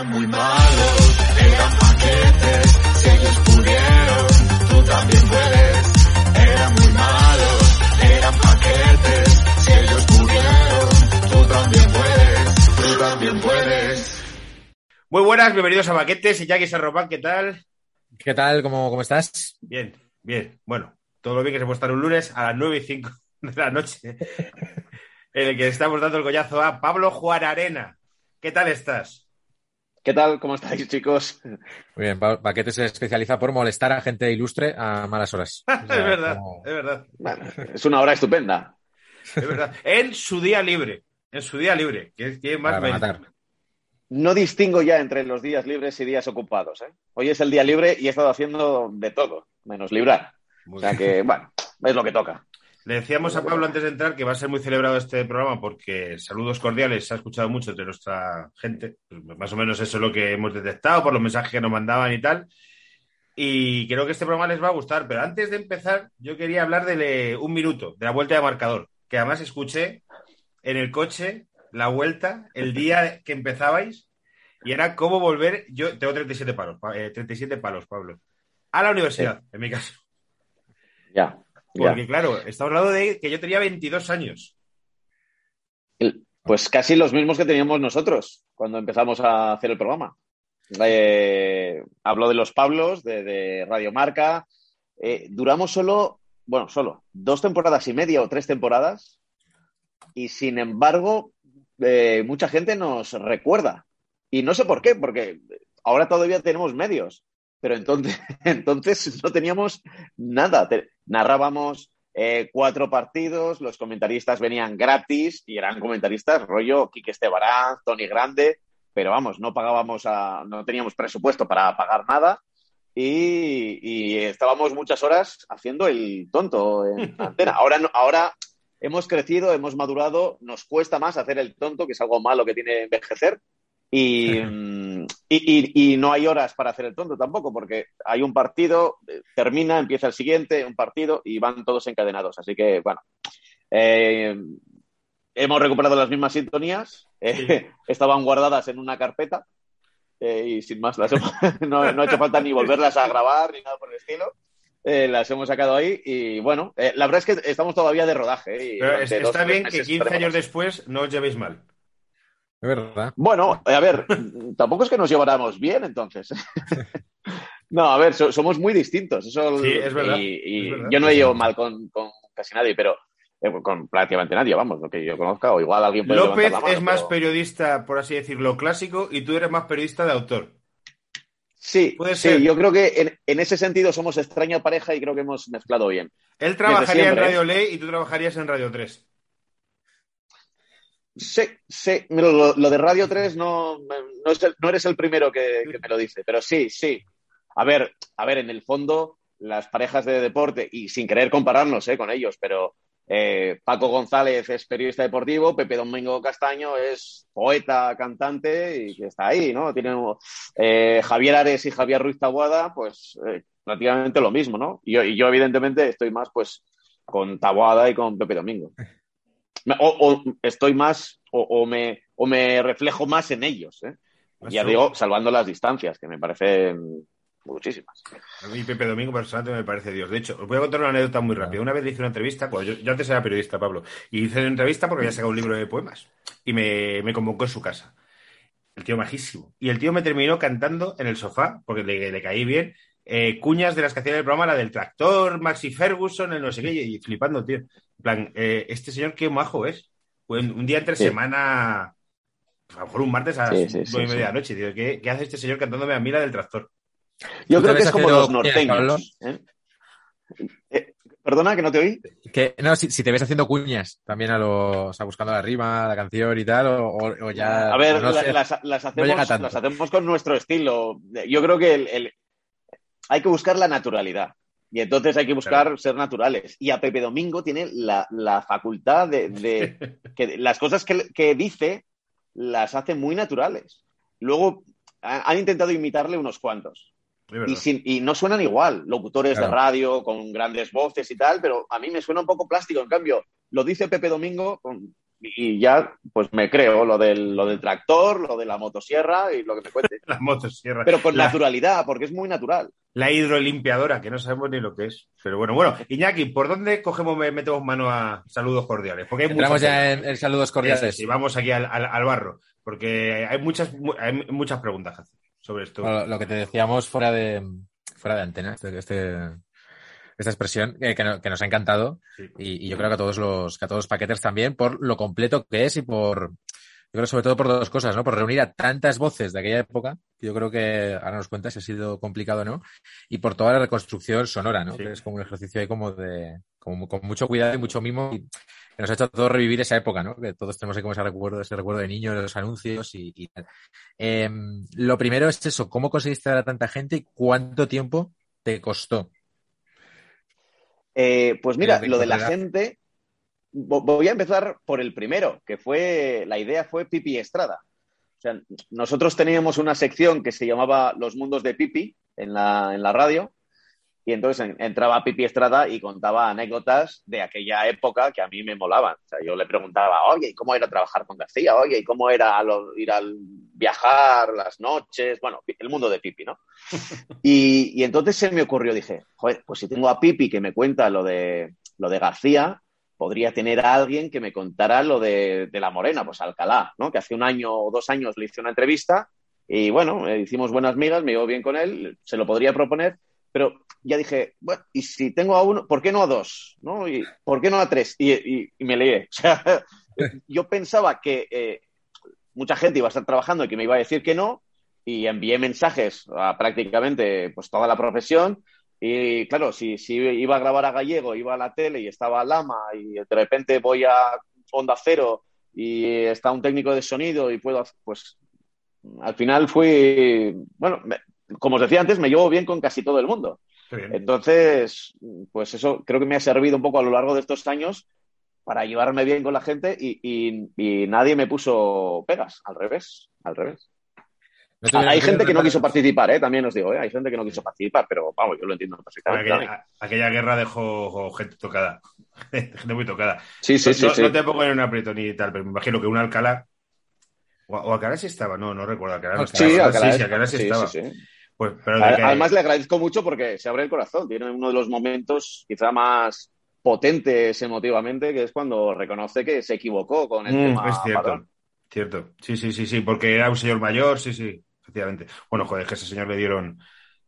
Eran muy malos, eran paquetes, si ellos pudieron, tú también puedes. Eran muy malos, eran paquetes, si ellos pudieron, tú también puedes, tú también puedes. Muy buenas, bienvenidos a Baquetes y Jackie Sarropan, ¿qué tal? ¿Qué tal? ¿Cómo, cómo estás? Bien, bien. Bueno, todo lo bien que se puede estar un lunes a las 9 y 5 de la noche, en el que estamos dando el collazo a Pablo Juan Arena. ¿Qué tal estás? ¿Qué tal? ¿Cómo estáis, chicos? Muy bien, Pa- Paquete se especializa por molestar a gente ilustre a malas horas. O es verdad, como- es verdad, Bueno, es una hora estupenda. es verdad. En su día libre, en su día libre, que es que más matar. No distingo ya entre los días libres y días ocupados. ¿eh? Hoy es el día libre y he estado haciendo de todo, menos librar. Muy O sea bien. que, bueno, es lo que toca. Le decíamos a Pablo antes de entrar que va a ser muy celebrado este programa porque saludos cordiales se ha escuchado mucho entre nuestra gente. Pues más o menos eso es lo que hemos detectado por los mensajes que nos mandaban y tal. Y creo que este programa les va a gustar. Pero antes de empezar, yo quería hablar de un minuto, de la vuelta de marcador, que además escuché en el coche la vuelta el día que empezabais y era cómo volver. Yo tengo 37 palos, pa- eh, 37 palos, Pablo, a la universidad, en mi caso. Ya. Ya. Porque, claro, estamos hablando de que yo tenía 22 años. Pues casi los mismos que teníamos nosotros cuando empezamos a hacer el programa. Eh, hablo de los Pablos, de, de Radio Marca. Eh, duramos solo, bueno, solo dos temporadas y media o tres temporadas. Y sin embargo, eh, mucha gente nos recuerda. Y no sé por qué, porque ahora todavía tenemos medios. Pero entonces, entonces no teníamos nada. Narrábamos eh, cuatro partidos, los comentaristas venían gratis y eran comentaristas rollo Quique Estebarán, Tony Grande, pero vamos, no pagábamos a, no teníamos presupuesto para pagar nada y, y estábamos muchas horas haciendo el tonto en antena. Ahora, ahora hemos crecido, hemos madurado, nos cuesta más hacer el tonto, que es algo malo que tiene envejecer. Y, mm, y, y- y no hay horas para hacer el tonto tampoco, porque hay un partido, eh, termina, empieza el siguiente, un partido y van todos encadenados. Así que, bueno, eh, hemos recuperado las mismas sintonías, eh, Sí. estaban guardadas en una carpeta eh, y sin más, las hemos- no, no ha hecho falta ni volverlas a grabar ni nada por el estilo. Las hemos sacado ahí y bueno, la verdad es que estamos todavía de rodaje. y Pero es- está bien que meses 15 estaremos años después no os llevéis mal. Es verdad. Bueno, a ver, tampoco es que nos lleváramos bien, entonces. No, a ver, so- somos muy distintos. Eso, Sí, es verdad, Y, y es verdad. yo no he llevado mal con, con casi nadie, pero eh, con prácticamente nadie, vamos, lo que yo conozca, o igual alguien puede López levantar la mano, es más pero- periodista, por así decirlo, clásico y tú eres más periodista de autor. Sí, puede sí, ser. yo creo que en, en ese sentido somos extraña pareja y creo que hemos mezclado bien. Él trabajaría en ¿eh? Radio Ley y tú trabajarías en Radio 3. Sí, sí, lo, de Radio 3 no, no, eres el primero que, me lo dice, pero sí, sí. A ver, a ver, en el fondo, las parejas de deporte, y sin querer compararnos eh, con ellos, pero eh, Paco González es periodista deportivo, Pepe Domingo Castaño es poeta, cantante, y está ahí, ¿no? Tiene, eh, Javier Ares y Javier Ruiz Taboada, pues prácticamente lo mismo, ¿no? Y yo, y yo, evidentemente, estoy más, pues, con Taboada y con Pepe Domingo. O, o estoy más, o, o me, o me reflejo más en ellos, ¿eh? Ya digo, salvando las distancias, que me parecen muchísimas. A mí Pepe Domingo personalmente me parece Dios. De hecho, os voy a contar una anécdota muy rápida. Una vez hice una entrevista, cuando yo, yo antes era periodista, Pablo, y hice una entrevista porque había sacado un libro de poemas y me, me convocó en su casa. El tío majísimo. Y el tío me terminó cantando en el sofá, porque le, le caí bien, eh, cuñas de las que hacía el programa, la del tractor, Maxi Ferguson, el no sé qué, y flipando, tío. En plan, eh, este señor qué majo es. Pues un día entre Sí. semana, a lo mejor un martes a las Sí, sí, sí, nueve y media sí. de la noche, tío. ¿Qué, qué hace este señor cantándome a mí la del tractor? Yo ¿Tú creo que es como los norteños. ¿eh? Eh, Perdona, que no te oí. Que, no, si, si te ves haciendo cuñas también a los, o sea, buscando la rima, la canción y tal, o, ya. A ver, no la- sé. las, las hacemos, las hacemos con nuestro estilo. Yo creo que el- el- hay que buscar la naturalidad. Y entonces hay que buscar ser naturales. Y a Pepe Domingo tiene la, la facultad de, de que las cosas que, que dice las hace muy naturales. Luego ha- han intentado imitarle unos cuantos. Y, sin- y no suenan igual, locutores Claro. de radio con grandes voces y tal, pero a mí me suena un poco plástico. En cambio, lo dice Pepe Domingo con, y ya pues me creo lo del, lo del tractor, lo de la motosierra y lo que me cuente. La motosierra. Pero con La- naturalidad, porque es muy natural. La hidrolimpiadora, que no sabemos ni lo que es. Pero bueno, bueno, Iñaki, ¿por dónde cogemos, me- metemos mano a saludos cordiales? Porque hay Entramos ya en, en saludos cordiales. Y vamos aquí al, al- al barro, porque hay muchas, mu- hay muchas preguntas que hacer sobre esto. Bueno, lo que te decíamos fuera de, fuera de antena, este, este- esta expresión, eh, que, no- que nos ha encantado. Sí. Y, y yo creo que a todos los, que a todos los paquetes también, por lo completo que es y por, yo creo sobre todo por dos cosas, ¿no? Por reunir a tantas voces de aquella época, que yo creo que ahora nos cuentas si ha sido complicado o no, y por toda la reconstrucción sonora, ¿no? Sí. Que es como un ejercicio ahí como de, como con mucho cuidado y mucho mimo, y que nos ha hecho a todos revivir esa época, ¿no? Que todos tenemos ahí como ese recuerdo, ese recuerdo de niño, de los anuncios y, y tal. Em, lo primero es eso, ¿cómo conseguiste dar a tanta gente y cuánto tiempo te costó? Eh, pues mira, lo de la gente, vo- voy a empezar por el primero, que fue, la idea fue Pipi Estrada. O sea, nosotros teníamos una sección que se llamaba Los Mundos de Pipi en la, en la radio, y entonces en- entraba Pipi Estrada y contaba anécdotas de aquella época que a mí me molaban. O sea, yo le preguntaba, oye, ¿y cómo era trabajar con García? Oye, ¿y cómo era lo- ir al viajar, las noches? Bueno, el mundo de Pipi, ¿no? Y, y entonces se me ocurrió, dije, joder, pues si tengo a Pipi que me cuenta lo de, lo de García, podría tener a alguien que me contara lo de, de la Morena, pues Alcalá, ¿no? Que hace un año o dos años le hice una entrevista y bueno, eh, hicimos buenas migas, me llevo bien con él, se lo podría proponer, pero ya dije, bueno, y si tengo a uno, ¿por qué no a dos? ¿No? Y, ¿Por qué no a tres? Y, y- y me leí. O sea, yo pensaba que eh, mucha gente iba a estar trabajando y que me iba a decir que no, y envié mensajes a prácticamente pues toda la profesión. Y claro, si, si iba a grabar a Gallego, iba a la tele y estaba Lama, y de repente voy a Onda Cero y está un técnico de sonido y puedo, pues al final fui, bueno, como os decía antes, me llevo bien con casi todo el mundo. Entonces, pues eso creo que me ha servido un poco a lo largo de estos años para llevarme bien con la gente y, y- y nadie me puso pegas, al revés, al revés. No Hay gente que no quiso participar, ¿eh? también os digo, ¿eh? hay gente que no quiso participar, pero vamos, yo lo entiendo perfectamente. Aquella, aquella guerra dejó gente tocada. gente muy tocada. Sí, sí, no, sí, no- sí. no te pongo en un aprieto ni tal, pero me imagino que un Alcalá. O, o Alcalá sí estaba, no, no recuerdo. Alcalá no Alcalá, estaba. Sí, Alcalá, sí, sí, Alcalá sí sí, estaba. Pues, pero de A- que- Además, le agradezco mucho porque se abre el corazón. Tiene uno de los momentos quizá más potentes emotivamente, que es cuando reconoce que se equivocó con el Mm, tema. es cierto, Padrón. cierto. Sí, sí, sí, sí, porque era un señor mayor, sí, sí, efectivamente. Bueno, joder, que a ese señor le dieron,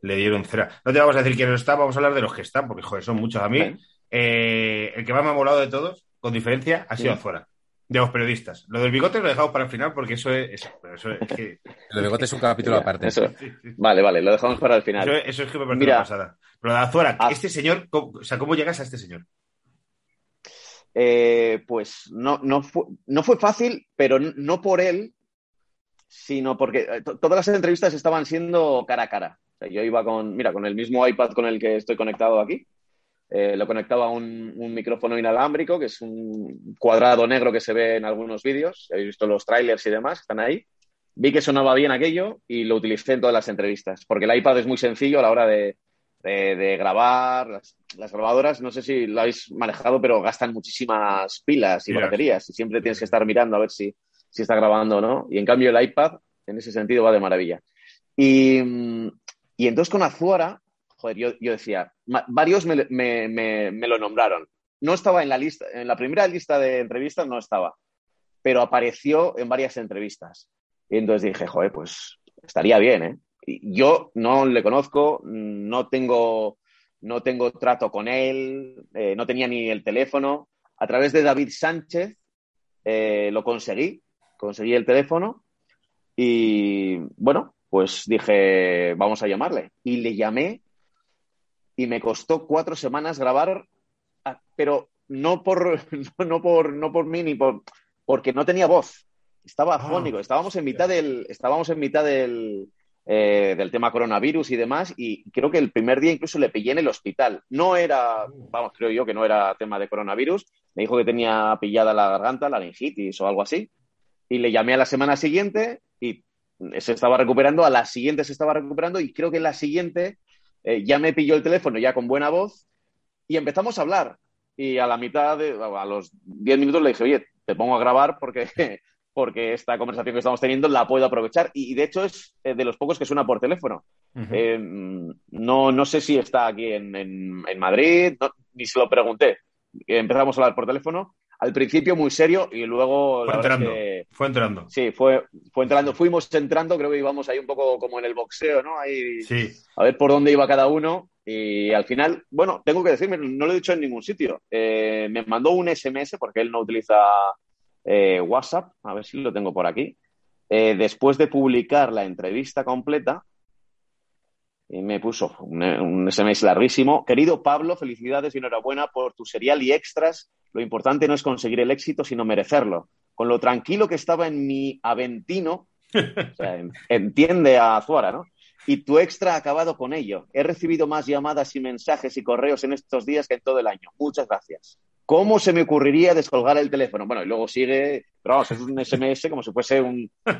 le dieron cera. No te vamos a decir quién no está, vamos a hablar de los que están, porque joder, son muchos. A mí, eh, el que más me ha molado de todos, con diferencia, ha sido Sí. Azuera. De los periodistas. Lo del bigote lo he dejado para el final porque eso es. Eso, eso es que, El de bigote es un capítulo aparte. eso. sí, sí. Vale, vale, lo dejamos para el final. Eso, eso es que me parece Mira. una pasada. Pero de Azuera, Ah. este señor, ¿cómo, o sea, ¿cómo llegas a este señor? Eh, pues no, no, fue, no fue fácil, pero no por él, sino porque eh, to- todas las entrevistas estaban siendo cara a cara. O sea, yo iba con, mira, con el mismo iPad con el que estoy conectado aquí. Eh, lo conectaba a un, un micrófono inalámbrico, que es un cuadrado negro que se ve en algunos vídeos. Habéis visto los trailers y demás, están ahí. Vi que sonaba bien aquello y lo utilicé en todas las entrevistas, porque el iPad es muy sencillo a la hora de, de- de grabar. Las, las grabadoras, no sé si lo habéis manejado, pero gastan muchísimas pilas y baterías y siempre tienes que estar mirando a ver si, si está grabando o no. Y en cambio el iPad, en ese sentido, va de maravilla. Y, y entonces con Azuara, joder, yo, decía, varios me lo nombraron. No estaba en la lista, en la primera lista de entrevistas no estaba, pero apareció en varias entrevistas. Y entonces dije, joder, pues estaría bien, ¿eh? Y yo no le conozco, no tengo, no tengo trato con él, eh, no tenía ni el teléfono. A través de David Sánchez eh, lo conseguí, conseguí el teléfono y bueno, pues dije, vamos a llamarle. Y le llamé y me costó cuatro semanas grabar, ah, pero no por, no, por, no por mí ni por, porque no tenía voz. Estaba Ah, afónico, estábamos en mitad del, estábamos en mitad del, eh, del tema coronavirus y demás, y creo que el primer día incluso le pillé en el hospital. No era, vamos, creo yo que no era tema de coronavirus, me dijo que tenía pillada la garganta, la laringitis o algo así, y le llamé a la semana siguiente y se estaba recuperando, a la siguiente se estaba recuperando y creo que la siguiente eh, ya me pilló el teléfono ya con buena voz y empezamos a hablar. Y a la mitad, de, a los 10 minutos le dije, oye, te pongo a grabar porque, porque esta conversación que estamos teniendo la puedo aprovechar. Y, de hecho es eh, de los pocos que suena por teléfono. Eh, no, no sé si está aquí en, en, Madrid, ni se lo pregunté. Empezamos a hablar por teléfono al principio muy serio y luego... Fue entrando, fue entrando. Sí, fue, fue entrando. Fuimos entrando, creo que íbamos ahí un poco como en el boxeo, ¿no? Ahí, sí. A ver por dónde iba cada uno. Y al final, bueno, tengo que decirme, no lo he dicho en ningún sitio. Eh, me mandó un SMS porque él no utiliza eh, WhatsApp, a ver si lo tengo por aquí. Eh, después de publicar la entrevista completa, me puso un, un, SMS larguísimo. Querido Pablo, felicidades y enhorabuena por tu serial y extras lo importante no es conseguir el éxito, sino merecerlo. Con lo tranquilo que estaba en mi Aventino, entiende a Azuara, ¿no? Y tu extra ha acabado con ello. He recibido más llamadas y mensajes y correos en estos días que en todo el año. Muchas gracias. ¿Cómo se me ocurriría descolgar el teléfono? Bueno, y luego sigue, pero vamos, es un SMS como si fuese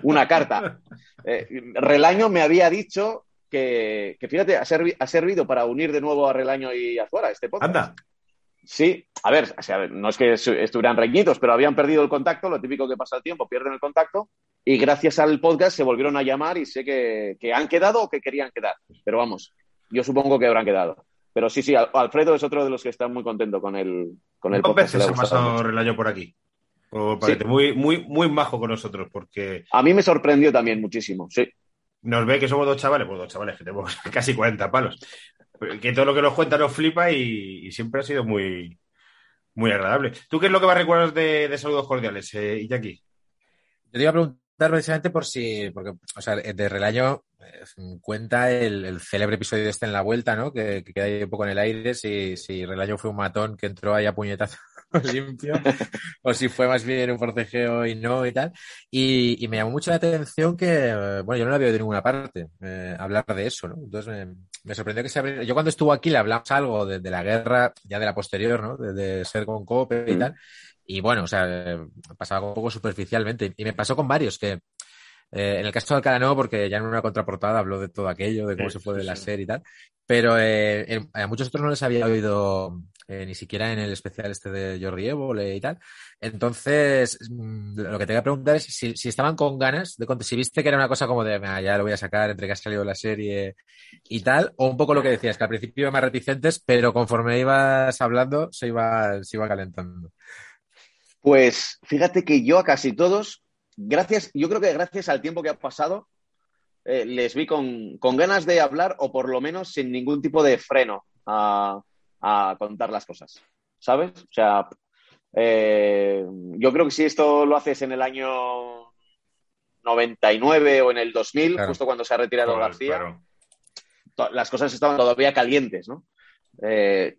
una carta. Eh, Relaño me había dicho que, fíjate, ha, ha, servido para unir de nuevo a Relaño y a Azuara este podcast. Anda. Sí, a ver, no es que estuvieran reñidos, pero habían perdido el contacto, lo típico que pasa el tiempo, pierden el contacto y gracias al podcast se volvieron a llamar y sé que, han quedado o que querían quedar. Pero vamos, yo supongo que habrán quedado. Pero sí, sí, Alfredo es otro de los que está muy contento con el, con el podcast. veces ha pasado Relayo por aquí. muy, muy, muy majo con nosotros, porque... A mí me sorprendió también muchísimo, sí. Nos ve que somos dos chavales, pues dos chavales que tenemos casi 40 palos que todo lo que nos cuenta nos flipa y, siempre ha sido muy, muy agradable. ¿Tú qué es lo que más recuerdas de, de saludos cordiales, eh, Iñaki? Yo te iba a preguntar precisamente por si, porque, o sea, de Relaño eh, cuenta el, célebre episodio de este en la vuelta, ¿no? Que, queda ahí un poco en el aire, si, si Relaño fue un matón que entró ahí a puñetazo limpio, o si fue más bien un forcejeo y no y tal. Y, me llamó mucho la atención que, bueno, yo no la veo de ninguna parte eh, hablar de eso, ¿no? Entonces me, sorprendió que se abriera. Yo cuando estuvo aquí le hablamos algo de, la guerra, ya de la posterior, ¿no? De, ser con COPE y mm. tal. Y bueno, o sea, pasaba un poco superficialmente. Y me pasó con varios que, eh, en el caso de Alcalá no, porque ya en una contraportada habló de todo aquello, de cómo se fue de la serie y tal. Pero eh, a muchos otros no les había oído eh, ni siquiera en el especial este de Jordi Évole y tal. Entonces, mm, lo que te voy a preguntar es si, estaban con ganas de si viste que era una cosa como de, ya lo voy a sacar entre que ha salido la serie y tal, o un poco lo que decías, que al principio iban más reticentes, pero conforme ibas hablando se iba, se iba calentando. Pues fíjate que yo a casi todos, gracias, yo creo que gracias al tiempo que ha pasado, eh, les vi con, con, ganas de hablar o por lo menos sin ningún tipo de freno a, a contar las cosas, ¿sabes? O sea, eh, yo creo que si esto lo haces en el año 99 o en el 2000, justo cuando se ha retirado García, las cosas estaban todavía calientes, ¿no? Eh,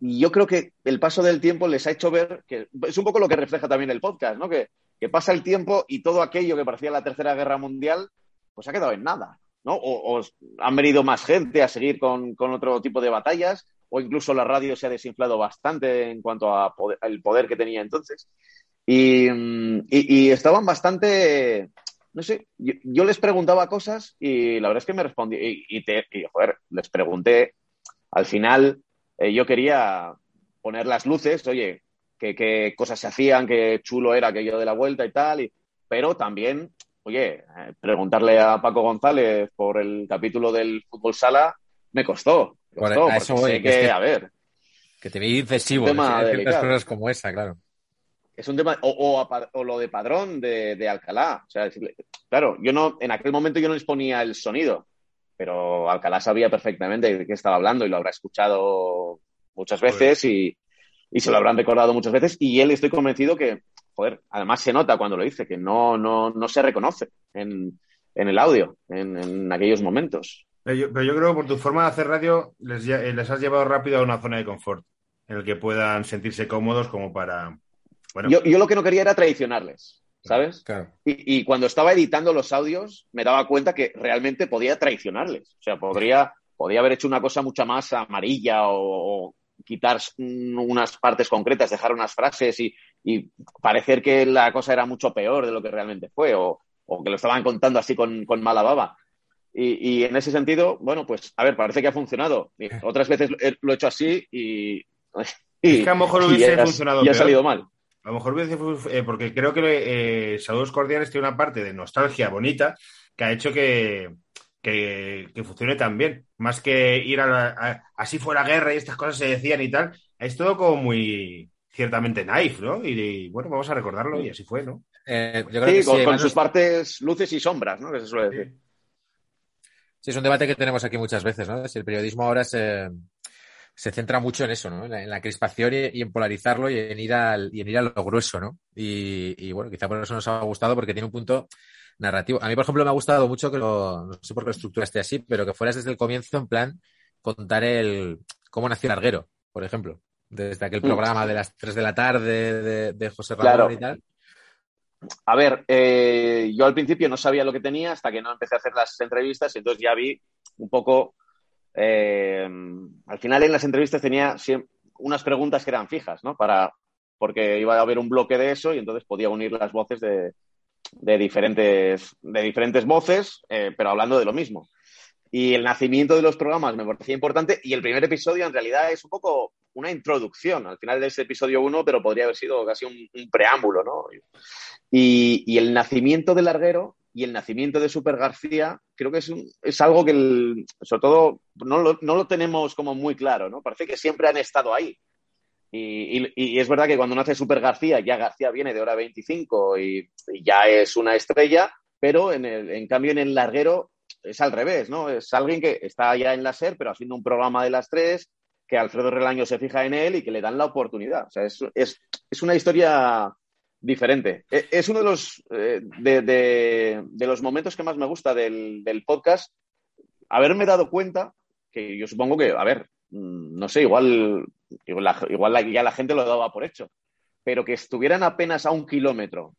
y yo creo que el paso del tiempo les ha hecho ver que es un poco lo que refleja también el podcast, ¿no? Que, pasa el tiempo y todo aquello que parecía la Tercera Guerra Mundial, pues ha quedado en nada, ¿no? O, han venido más gente a seguir con, con, otro tipo de batallas o incluso la radio se ha desinflado bastante en cuanto al poder, que tenía entonces. Y, estaban bastante, no sé, yo, les preguntaba cosas y la verdad es que me respondí, y, te, joder, les pregunté, al final eh, yo quería poner las luces, oye, qué, cosas se hacían, qué chulo era aquello de la vuelta y tal, y, pero también, oye, eh, preguntarle a Paco González por el capítulo del fútbol sala me costó. A eso voy, que, a ver. Que te vi incesivo. Un cosas como esa, claro. Es un tema, o, o, lo de padrón de, de, Alcalá. O sea, claro, yo no, en aquel momento yo no les ponía el sonido, pero Alcalá sabía perfectamente de qué estaba hablando y lo habrá escuchado muchas veces y, y, se lo habrán recordado muchas veces. Y él estoy convencido que, joder, además se nota cuando lo dice, que no, no, no se reconoce en, en el audio en, en aquellos momentos. Pero yo, creo que por tu forma de hacer radio les, eh, les has llevado rápido a una zona de confort en el que puedan sentirse cómodos como para... Bueno. Yo, yo lo que no quería era traicionarles, ¿sabes? Y, y, cuando estaba editando los audios me daba cuenta que realmente podía traicionarles. O sea, podría, podía haber hecho una cosa mucho más amarilla o, quitar unas partes concretas, dejar unas frases y, y, parecer que la cosa era mucho peor de lo que realmente fue o, o que lo estaban contando así con, con mala baba. Y, en ese sentido, bueno, pues a ver, parece que ha funcionado. otras veces lo he hecho así y. es que a lo mejor hubiese funcionado. Y ha salido mal. A lo mejor eh, porque creo que eh, Saludos Cordiales tiene una parte de nostalgia bonita que ha hecho que, que, funcione tan bien. Más que ir a, así fuera guerra y estas cosas se decían y tal. Es todo como muy ciertamente naif, ¿no? Y, bueno, vamos a recordarlo y así fue, ¿no? Eh, sí, con, sus partes luces y sombras, ¿no? Que se suele decir. Sí, es un debate que tenemos aquí muchas veces, ¿no? Si el periodismo ahora se, se centra mucho en eso, ¿no? En la, crispación y, en polarizarlo y en ir al, y en ir a lo grueso, ¿no? Y, bueno, quizá por eso nos ha gustado porque tiene un punto narrativo. A mí, por ejemplo, me ha gustado mucho que lo, no sé por qué la estructura esté así, pero que fueras desde el comienzo en plan contar el cómo nació Larguero, por ejemplo. Desde aquel mm. programa de las 3 de la tarde de, José Ramón y tal. A ver, eh, yo al principio no sabía lo que tenía hasta que no empecé a hacer las entrevistas y entonces ya vi un poco. Eh, al final en las entrevistas tenía unas preguntas que eran fijas, ¿no? Para, porque iba a haber un bloque de eso y entonces podía unir las voces de, diferentes, de diferentes voces, eh, pero hablando de lo mismo. Y el nacimiento de los programas me parecía importante y el primer episodio en realidad es un poco una introducción al final de ese episodio uno, pero podría haber sido casi un, preámbulo, ¿no? Y, el nacimiento del larguero y el nacimiento de Super García creo que es, es algo que, sobre todo, no lo, no lo, tenemos como muy claro, ¿no? Parece que siempre han estado ahí. Y, y, es verdad que cuando nace Super García, ya García viene de hora 25 y, ya es una estrella, pero en, el, en cambio en el larguero es al revés, ¿no? Es alguien que está ya en la SER, pero haciendo un programa de las tres, que Alfredo Relaño se fija en él y que le dan la oportunidad. O sea, es, es, es una historia diferente. E, es uno de los, eh, de, de, los momentos que más me gusta del, del, podcast, haberme dado cuenta que yo supongo que, a ver, mm, no sé, igual, igual, ya la gente lo daba por hecho, pero que estuvieran apenas a un kilómetro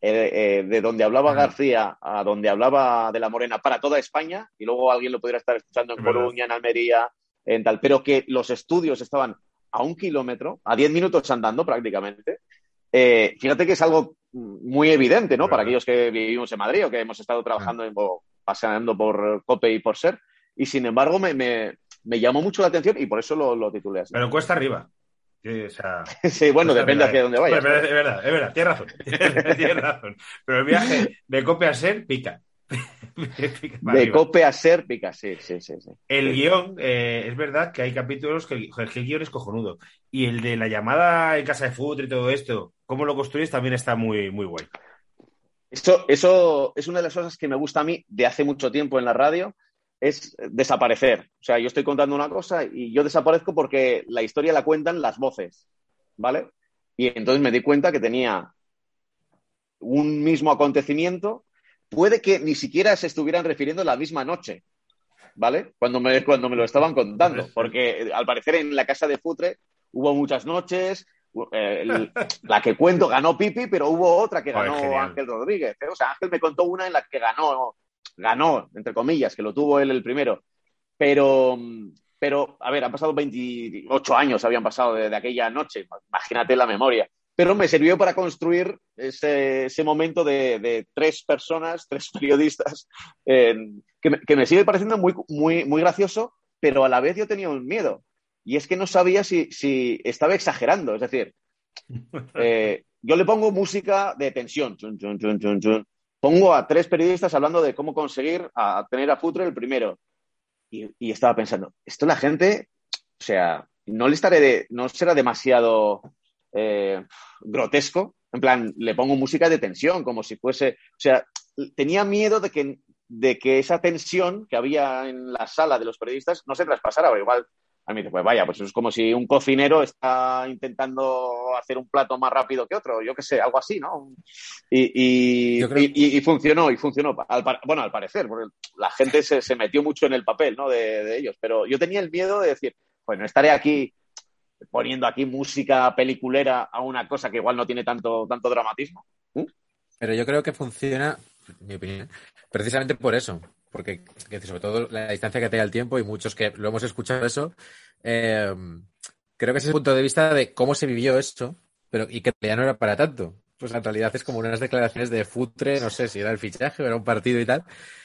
eh, eh, de donde hablaba García a donde hablaba de la Morena para toda España y luego alguien lo pudiera estar escuchando en Coruña, en Almería, en tal, pero que los estudios estaban a un kilómetro, a diez minutos andando prácticamente. Eh, fíjate que es algo muy evidente, ¿no? Para aquellos que vivimos en Madrid o que hemos estado trabajando, en, paseando por COPE y por SER. Y sin embargo, me, me, me llamó mucho la atención y por eso lo, lo titulé así. Pero cuesta arriba. Sí, bueno, depende hacia dónde vayas. es, verdad, es verdad, tienes razón. tienes razón. Pero el viaje de COPE a SER pica. de cope a ser pica, sí, sí, sí. El guion, eh, es verdad que hay capítulos que, el guion es cojonudo. Y el de la llamada en casa de fútbol y todo esto, cómo lo construyes también está muy, muy guay. Eso, eso es una de las cosas que me gusta a mí de hace mucho tiempo en la radio, es desaparecer. O sea, yo estoy contando una cosa y yo desaparezco porque la historia la cuentan las voces, ¿vale? Y entonces me di cuenta que tenía un mismo acontecimiento puede que ni siquiera se estuvieran refiriendo la misma noche, ¿vale? Cuando me, cuando me lo estaban contando, porque eh, al parecer en la casa de Futre hubo muchas noches, eh, la que cuento ganó Pipi, pero hubo otra que ganó Ángel Rodríguez. ¿eh? O sea, Ángel me contó una en la que ganó, ganó, entre comillas, que lo tuvo él el primero. Pero, pero a ver, han pasado 28 años, habían pasado de aquella noche, imagínate la memoria pero me sirvió para construir ese, momento de, tres personas, tres periodistas, que, me, sigue pareciendo muy, muy, muy gracioso, pero a la vez yo tenía un miedo. Y es que no sabía si, estaba exagerando. Es decir, eh, yo le pongo música de tensión. pongo a tres periodistas hablando de cómo conseguir a, tener a Futre el primero. Y, y, estaba pensando, esto la gente, o sea, no le estaré de, no será demasiado eh, grotesco. En plan, le pongo música de tensión, como si fuese. O sea, tenía miedo de que, de que esa tensión que había en la sala de los periodistas no se traspasara. Igual a mí pues vaya, pues es como si un cocinero está intentando hacer un plato más rápido que otro, yo qué sé, algo así, ¿no? Y, y, funcionó, y funcionó. bueno, al parecer, porque la gente se, se metió mucho en el papel, ¿no? De, de, ellos. Pero yo tenía el miedo de decir, bueno, estaré aquí poniendo aquí música peliculera a una cosa que igual no tiene tanto, tanto dramatismo. ¿Mm? Pero yo creo que funciona, mi opinión, precisamente por eso. Porque, sobre todo la distancia que tenga el tiempo y muchos que lo hemos escuchado eso, eh, creo que ese es el punto de vista de cómo se vivió esto, pero y que ya no era para tanto. pues en realidad es como unas declaraciones de futre, no sé si era el fichaje o era un partido y tal,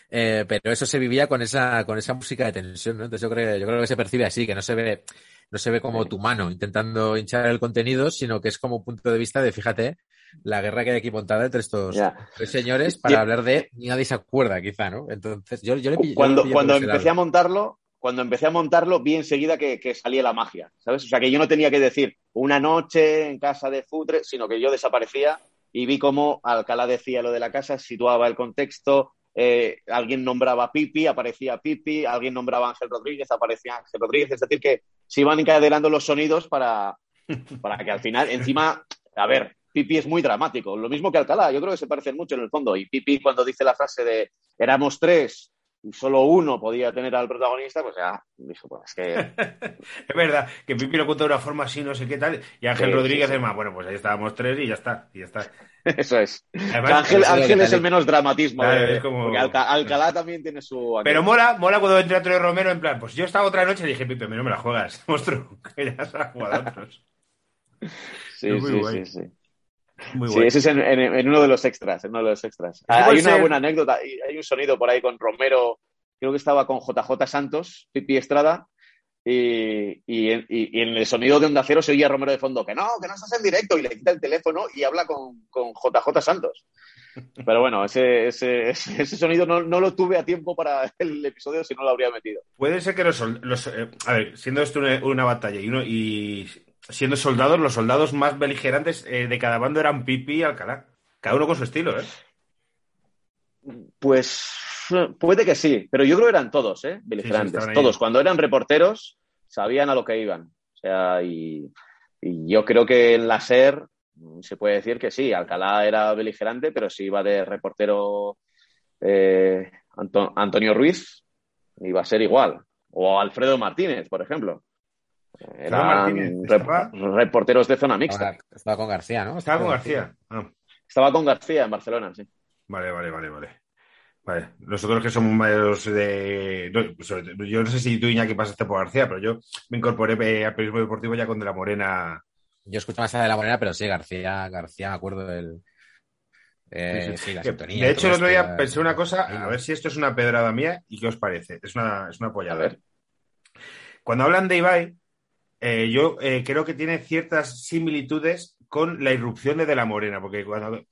eh, pero eso se vivía con esa, con esa música de tensión, ¿no? Entonces yo creo, yo creo que se percibe así, que no se ve, no se ve como tu mano intentando hinchar el contenido, sino que es como un punto de vista de, fíjate, la guerra que hay aquí montada entre estos tres señores para hablar de nadie se acuerda, quizá, ¿no? Entonces, yo, yo le pillo- yo cuando, le cuando empecé a montarlo, cuando empecé a montarlo, vi enseguida que, que salía la magia, ¿sabes? O sea, que yo no tenía que decir una noche en casa de Futre, sino que yo desaparecía y vi cómo Alcalá decía lo de la casa, situaba el contexto, eh, alguien nombraba a Pipi, aparecía Pipi, alguien nombraba a Ángel Rodríguez, aparecía Ángel Rodríguez, es decir, que se iban encadenando los sonidos para, para que al final, encima, a ver, Pipi es muy dramático, lo mismo que Alcalá, yo creo que se parecen mucho en el fondo, y Pipi cuando dice la frase de éramos tres solo uno podía tener al protagonista, pues ya, dijo, pues es que Es verdad, que Pipi lo cuenta de una forma así, no sé qué tal, y Ángel Sí, Rodríguez sí, sí. es más, bueno, pues ahí estábamos tres y ya está, y ya está. eso es. Además, Ángel, eso Ángel es el menos dramatismo, Claro, de- es como- porque Alca- Alcalá también tiene su... Pero mola, mola cuando entra Antonio Romero en plan, pues yo estaba otra noche y dije, Pipe, a mí no me la juegas, monstruo, que ya se la ha jugado a otros. Sí, sí, sí, sí. Muy Sí, ese es en, en- en uno de los extras, en uno de los extras. puede hay una ser- buena anécdota, hay un sonido por ahí con Romero, creo que estaba con JJ Santos, Pipi Estrada, y, y en, y- en el sonido de Onda Cero se oía a Romero de fondo, que no, que no estás en directo, y le quita el teléfono y habla con, con JJ Santos. Pero bueno, ese, ese, ese, sonido no, no lo tuve a tiempo para el episodio, si no lo habría metido. Puede ser que los, los, eh, a ver, siendo esto una, una batalla y, uno, y siendo soldados, los soldados más beligerantes eh, de cada bando eran Pipi y Alcalá. Cada uno con su estilo, ¿eh? Pues puede que sí, pero yo creo que eran todos, ¿eh? Beligerantes. todos. Cuando eran reporteros, sabían a lo que iban. O sea, y, y yo creo que en la SER mm, se puede decir que sí, Alcalá era beligerante, pero si iba de reportero eh, Anto- Antonio Ruiz, iba a ser igual. O Alfredo Martínez, por ejemplo. Eran Martínez, rep- reporteros de zona mixta. Estaba, estaba con García, ¿no? Estaba con García. Ah, Estaba con García en Barcelona, sí. vale, vale, vale, vale. Vale, nosotros que somos mayores de... no, sobre todo, yo no sé si tú, Iñaki, pasaste por García, pero yo me incorporé eh, al periodismo deportivo ya con De La Morena. Yo escucho más a de la Morena, pero sí, García, García, me acuerdo del. Eh, Sí, la sintonía. de hecho, el otro día pensé una cosa, ahí a ver si esto es una pedrada mía y qué os parece. Es una, es una A pollada. ver. Cuando hablan de Ibai, eh, yo eh, creo que tiene ciertas similitudes con la irrupción de De La Morena, porque cuando,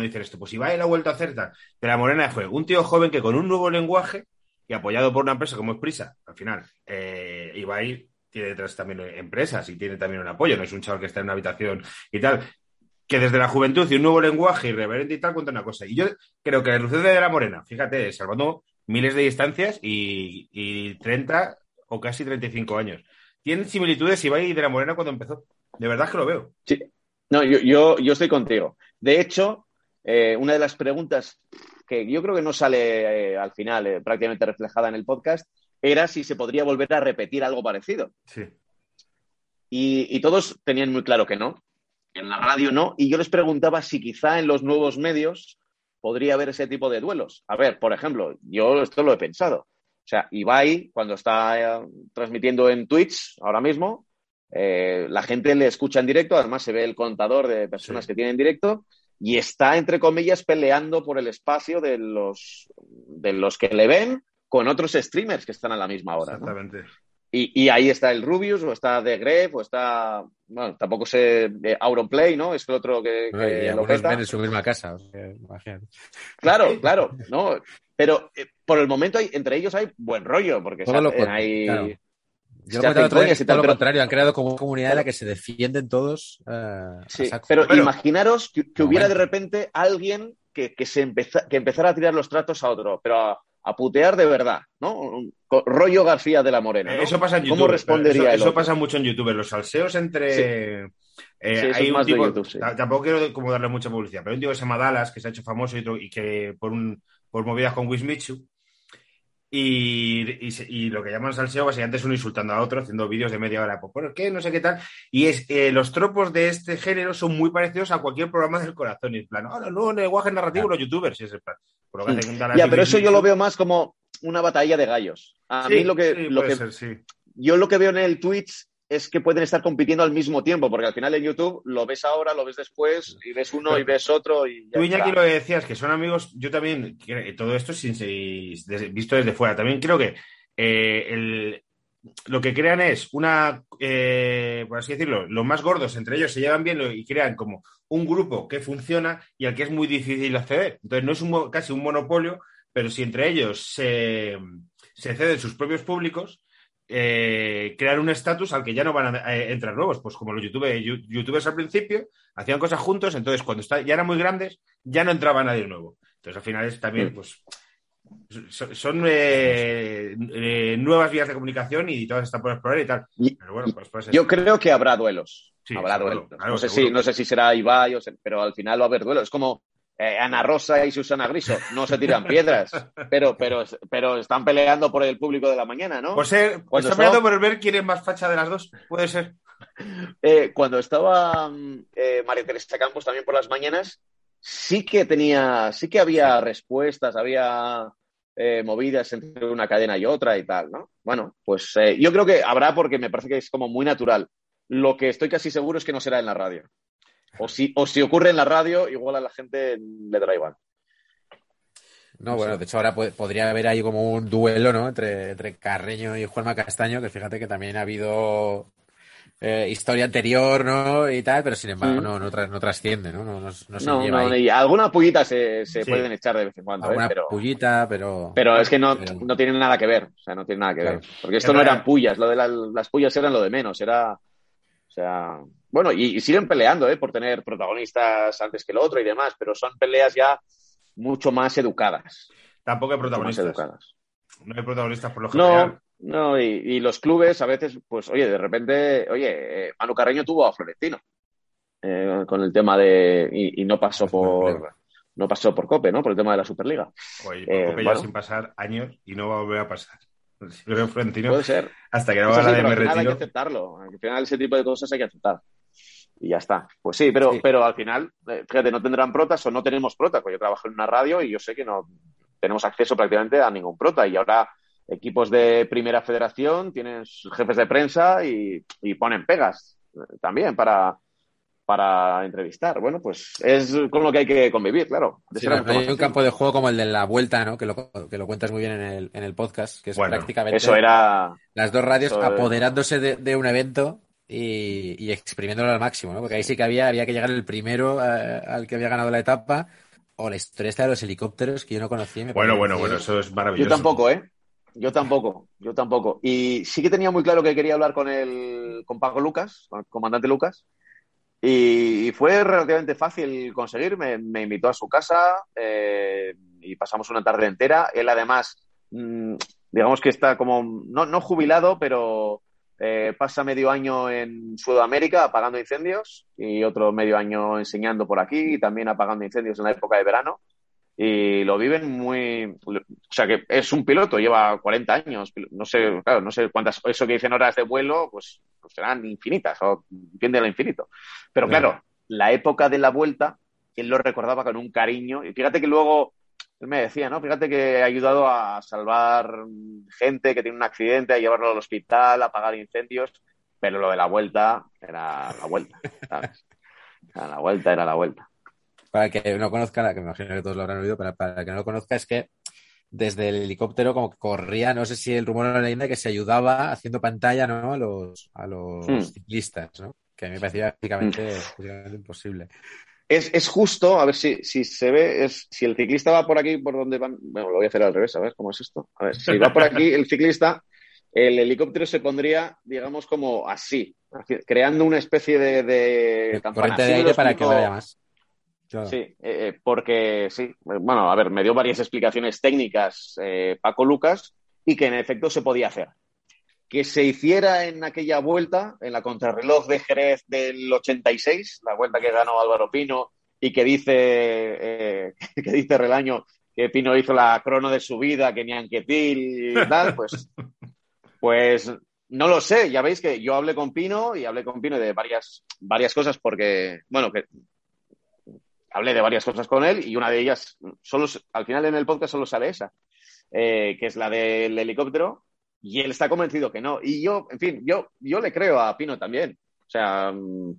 dicen esto, pues Ibai lo ha vuelto a hacer tal. De La Morena fue un tío joven que con un nuevo lenguaje y apoyado por una empresa como es Prisa, al final, eh, Ibai tiene detrás también empresas y tiene también un apoyo, no es un chaval que está en una habitación y tal, que desde la juventud y un nuevo lenguaje irreverente y tal cuenta una cosa. Y yo creo que la irrupción de De La Morena, fíjate, salvando miles de distancias y, y 30 o casi 35 años. Tienen similitudes Ibai y De La Morena cuando empezó. De verdad que lo veo. Sí. No, yo, yo, yo estoy contigo. De hecho, eh, una de las preguntas que yo creo que no sale eh, al final eh, prácticamente reflejada en el podcast era si se podría volver a repetir algo parecido. Sí. Y, y todos tenían muy claro que no. En la radio no. Y yo les preguntaba si quizá en los nuevos medios podría haber ese tipo de duelos. A ver, por ejemplo, yo esto lo he pensado. O sea, Ibai, cuando está eh, transmitiendo en Twitch ahora mismo, eh, la gente le escucha en directo, además se ve el contador de personas Sí. que tienen directo y está, entre comillas, peleando por el espacio de los, de los que le ven con otros streamers que están a la misma hora. ¿no? Y, y ahí está el Rubius, o está The Gref, o está, bueno, tampoco sé, de Auronplay, ¿no? Es el otro que, Bueno, y que lo algunos peta. ven en su misma casa. o sea. Claro, claro, ¿no? Pero eh, por el momento hay, entre ellos hay buen rollo, porque hacen con- ahí... claro. Yo lo otra vez, que todo lo pero- contrario, han creado como una comunidad en la que se defienden todos eh, a Sí, pero Bueno, imaginaros que, que hubiera de repente alguien que, que se empeza- que empezara a tirar los tratos a otro, pero a, a putear de verdad, ¿no? Rollo García de la Morena, ¿no? Eso pasa en YouTube. ¿Cómo respondería Eso, el eso pasa mucho en YouTube. Los salseos entre. Sí. eh, Sí, hay un de tipo, YouTube, sí. ta- tampoco quiero como darle mucha publicidad, pero hay un tío que se llama Dallas, que se ha hecho famoso y que por un por movidas con Wismichu. Y, y, se- y lo que llaman salseo básicamente es uno insultando a otro, haciendo vídeos de media hora. Pues, ¿por qué? No sé qué tal. Y es eh, los tropos de este género son muy parecidos a cualquier programa del corazón. Y en plan, ahora no, lenguaje narrativo, los youtubers. Es en plan, por lo que hacen Dallas Ya, pero eso yo lo veo más como una batalla de gallos. A Sí, mí lo que, sí, lo que ser, sí. yo lo que veo en el Twitch es que pueden estar compitiendo al mismo tiempo, porque al final en YouTube lo ves ahora, lo ves después, y ves uno y ves otro. Y ya Tú, Iñaki, lo decías, que son amigos. Yo también, todo esto sin, visto desde fuera. También creo que eh, el- lo que crean es una, eh, por así decirlo, los más gordos entre ellos se llevan bien y crean como un grupo que funciona y al que es muy difícil acceder. Entonces, no es un, casi un monopolio, pero si entre ellos se, se ceden sus propios públicos, eh, crear un estatus al que ya no van a eh, entrar nuevos, pues como los YouTube, youtubers al principio hacían cosas juntos, entonces cuando está- ya eran muy grandes ya no entraba nadie nuevo. Entonces al final es también Mm. pues son, son, eh, nuevas vías de comunicación y todas están por explorar y tal. Pero bueno, pues, pues Yo creo que habrá duelos. Sí, habrá duelos. claro, no, sé seguro. si, no sé si será Ibai, o pero al final va a haber duelos. Es como eh, Ana Rosa y Susana Griso. No se tiran piedras, pero, pero, pero están peleando por el público de la mañana, ¿no? Por ser, Cuando está peleando por ver quién es más facha de las dos. Puede ser. Eh, cuando estaba eh, María Teresa Campos también por las mañanas, sí que tenía, sí que había respuestas, había eh, movidas entre una cadena y otra y tal, ¿no? Bueno, pues eh, yo creo que habrá porque me parece que es como muy natural. Lo que estoy casi seguro es que no será en la radio. O si, o si ocurre en la radio, igual a la gente le dará igual. No, bueno, de hecho ahora po- podría haber ahí como un duelo, ¿no? Entre, entre Carreño y Juanma Castaño, que fíjate que también ha habido eh, historia anterior, ¿no? Y tal, pero sin embargo Mm. no, no, no trasciende, ¿no? No, no- no se No, lleva no, ahí y alguna pullita se, se Sí. pueden echar de vez en cuando, ¿eh? pero, pullita, pero... pero es que no, pero- no tienen nada que ver. O sea, no tienen nada que Claro. ver. Porque esto Es no eran pullas, lo de la- las pullas eran lo de menos, era. O sea. Bueno, y, y siguen peleando, ¿eh? Por tener protagonistas antes que el otro y demás, pero son peleas ya mucho más educadas. Tampoco hay protagonistas. educadas. No hay protagonistas por lo general. No, no, y, y los clubes a veces, pues, oye, de repente, oye, eh, Manu Carreño tuvo a Florentino eh, con el tema de. Y, y no pasó por. No pasó por Cope, ¿no? Por el tema de la Superliga. Oye, Eh, Cope ya sin pasar años y no va a volver a pasar. Florentino, Puede ser. hasta que no haga así, la de al final hay que aceptarlo. Al final ese tipo de cosas hay que aceptar. Y ya está. Pues sí, pero, Sí. pero al final, eh, fíjate, no tendrán protas o no tenemos protas, porque yo trabajo en una radio y yo sé que no tenemos acceso prácticamente a ningún prota. Y ahora equipos de primera federación tienen sus jefes de prensa y, y ponen pegas eh, también para, para entrevistar. Bueno, pues es con lo que hay que convivir, claro. Sí, no, hay un campo de juego como el de la vuelta, ¿no? Que lo, que lo cuentas muy bien en el, en el podcast, que es Bueno, prácticamente Eso era. las dos radios eso apoderándose de, de un evento y, y exprimiéndolo al máximo, ¿no? Porque ahí sí que había, había que llegar el primero eh, al que había ganado la etapa, o la historia esta de los helicópteros que yo no conocía. me Bueno, bueno, bueno, eso es maravilloso. Yo tampoco, ¿eh? Yo tampoco, yo tampoco. Y sí que tenía muy claro que quería hablar con el, con Paco Lucas, con el comandante Lucas, y, y fue relativamente fácil conseguir. Me, me invitó a su casa eh, y pasamos una tarde entera. Él además, mm, digamos que está como, no, no jubilado, pero eh, pasa medio año en Sudamérica apagando incendios y otro medio año enseñando por aquí y también apagando incendios en la época de verano y lo viven muy. O sea, que es un piloto, lleva 40 años. No sé, claro, no sé cuántas. Eso que dicen horas de vuelo, pues, pues serán infinitas o tiende al infinito. Pero claro, la época de la vuelta, él lo recordaba con un cariño. Y fíjate que luego. Él me decía, ¿no? Fíjate que ha ayudado a salvar gente que tiene un accidente, a llevarlo al hospital, a apagar incendios, pero lo de la vuelta era la vuelta, ¿sabes? Era la vuelta, era la vuelta. Para el que no conozca, que me imagino que todos lo habrán oído, pero para que no lo conozca es que desde el helicóptero como que corría, no sé si el rumor o la leyenda, que se ayudaba haciendo pantalla, ¿no? A los, a los Hmm. ciclistas, ¿no? Que a mí me parecía prácticamente, prácticamente imposible. Es, es justo, a ver si, si se ve, es si el ciclista va por aquí, por donde van. Bueno, lo voy a hacer al revés, a ver cómo es esto. A ver, si va por aquí el ciclista, el helicóptero se pondría, digamos, como así, creando una especie de, de. Corriente Así de aire para que explicó- vaya más. Claro. Sí, eh, eh, porque sí, bueno, a ver, me dio varias explicaciones técnicas eh, Paco Lucas y que en efecto se podía hacer. Que se hiciera en aquella vuelta, en la contrarreloj de Jerez del 86, la vuelta que ganó Álvaro Pino y que dice, eh, que dice Relaño que Pino hizo la crono de su vida, que ni Anquetil y tal, pues, pues no lo sé. Ya veis que yo hablé con Pino y hablé con Pino de varias, varias cosas porque, bueno, que hablé de varias cosas con él y una de ellas, solo, al final en el podcast solo sale esa, eh, que es la del helicóptero. Y él está convencido que no. Y yo, en fin, yo, yo le creo a Pino también. O sea, mm,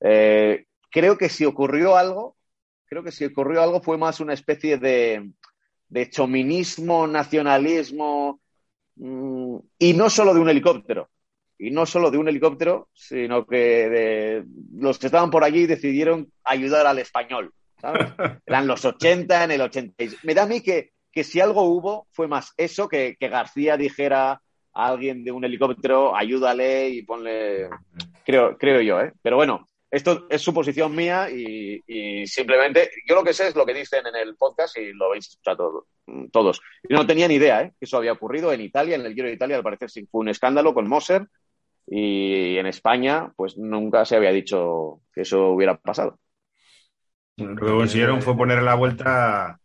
eh, creo que si ocurrió algo, creo que si ocurrió algo fue más una especie de, de chominismo, nacionalismo, mm, y no solo de un helicóptero. Y no solo de un helicóptero, sino que de, los que estaban por allí decidieron ayudar al español. ¿sabes? Eran los 80, en el 86. Me da a mí que, que si algo hubo, fue más eso que, que García dijera a alguien de un helicóptero, ayúdale y ponle. Creo, creo yo, ¿eh? Pero bueno, esto es suposición mía y, y simplemente yo lo que sé es lo que dicen en el podcast y lo habéis escuchado todos. Yo no tenía ni idea ¿eh? que eso había ocurrido en Italia, en el Giro de Italia, al parecer fue un escándalo con Moser y en España pues nunca se había dicho que eso hubiera pasado. Lo que consiguieron fue poner la vuelta,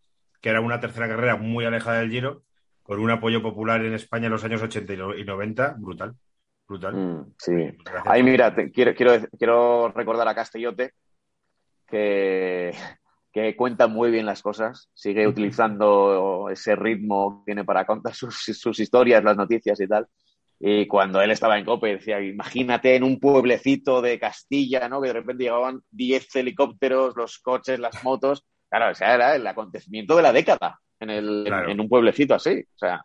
que era una tercera carrera muy alejada del Giro, con un apoyo popular en España en los años 80 y no- y 90, brutal. Brutal. Mm, sí. Gracias. Ahí mira, te- quiero, quiero, quiero recordar a Castellote que, que cuenta muy bien las cosas, sigue utilizando ese ritmo que tiene para contar sus, sus historias, las noticias y tal. Y cuando él estaba en COPE decía, imagínate en un pueblecito de Castilla, ¿no? Que de repente llegaban 10 helicópteros, los coches, las motos. Claro, o sea, era el acontecimiento de la década en, el, Claro. en un pueblecito así. O sea,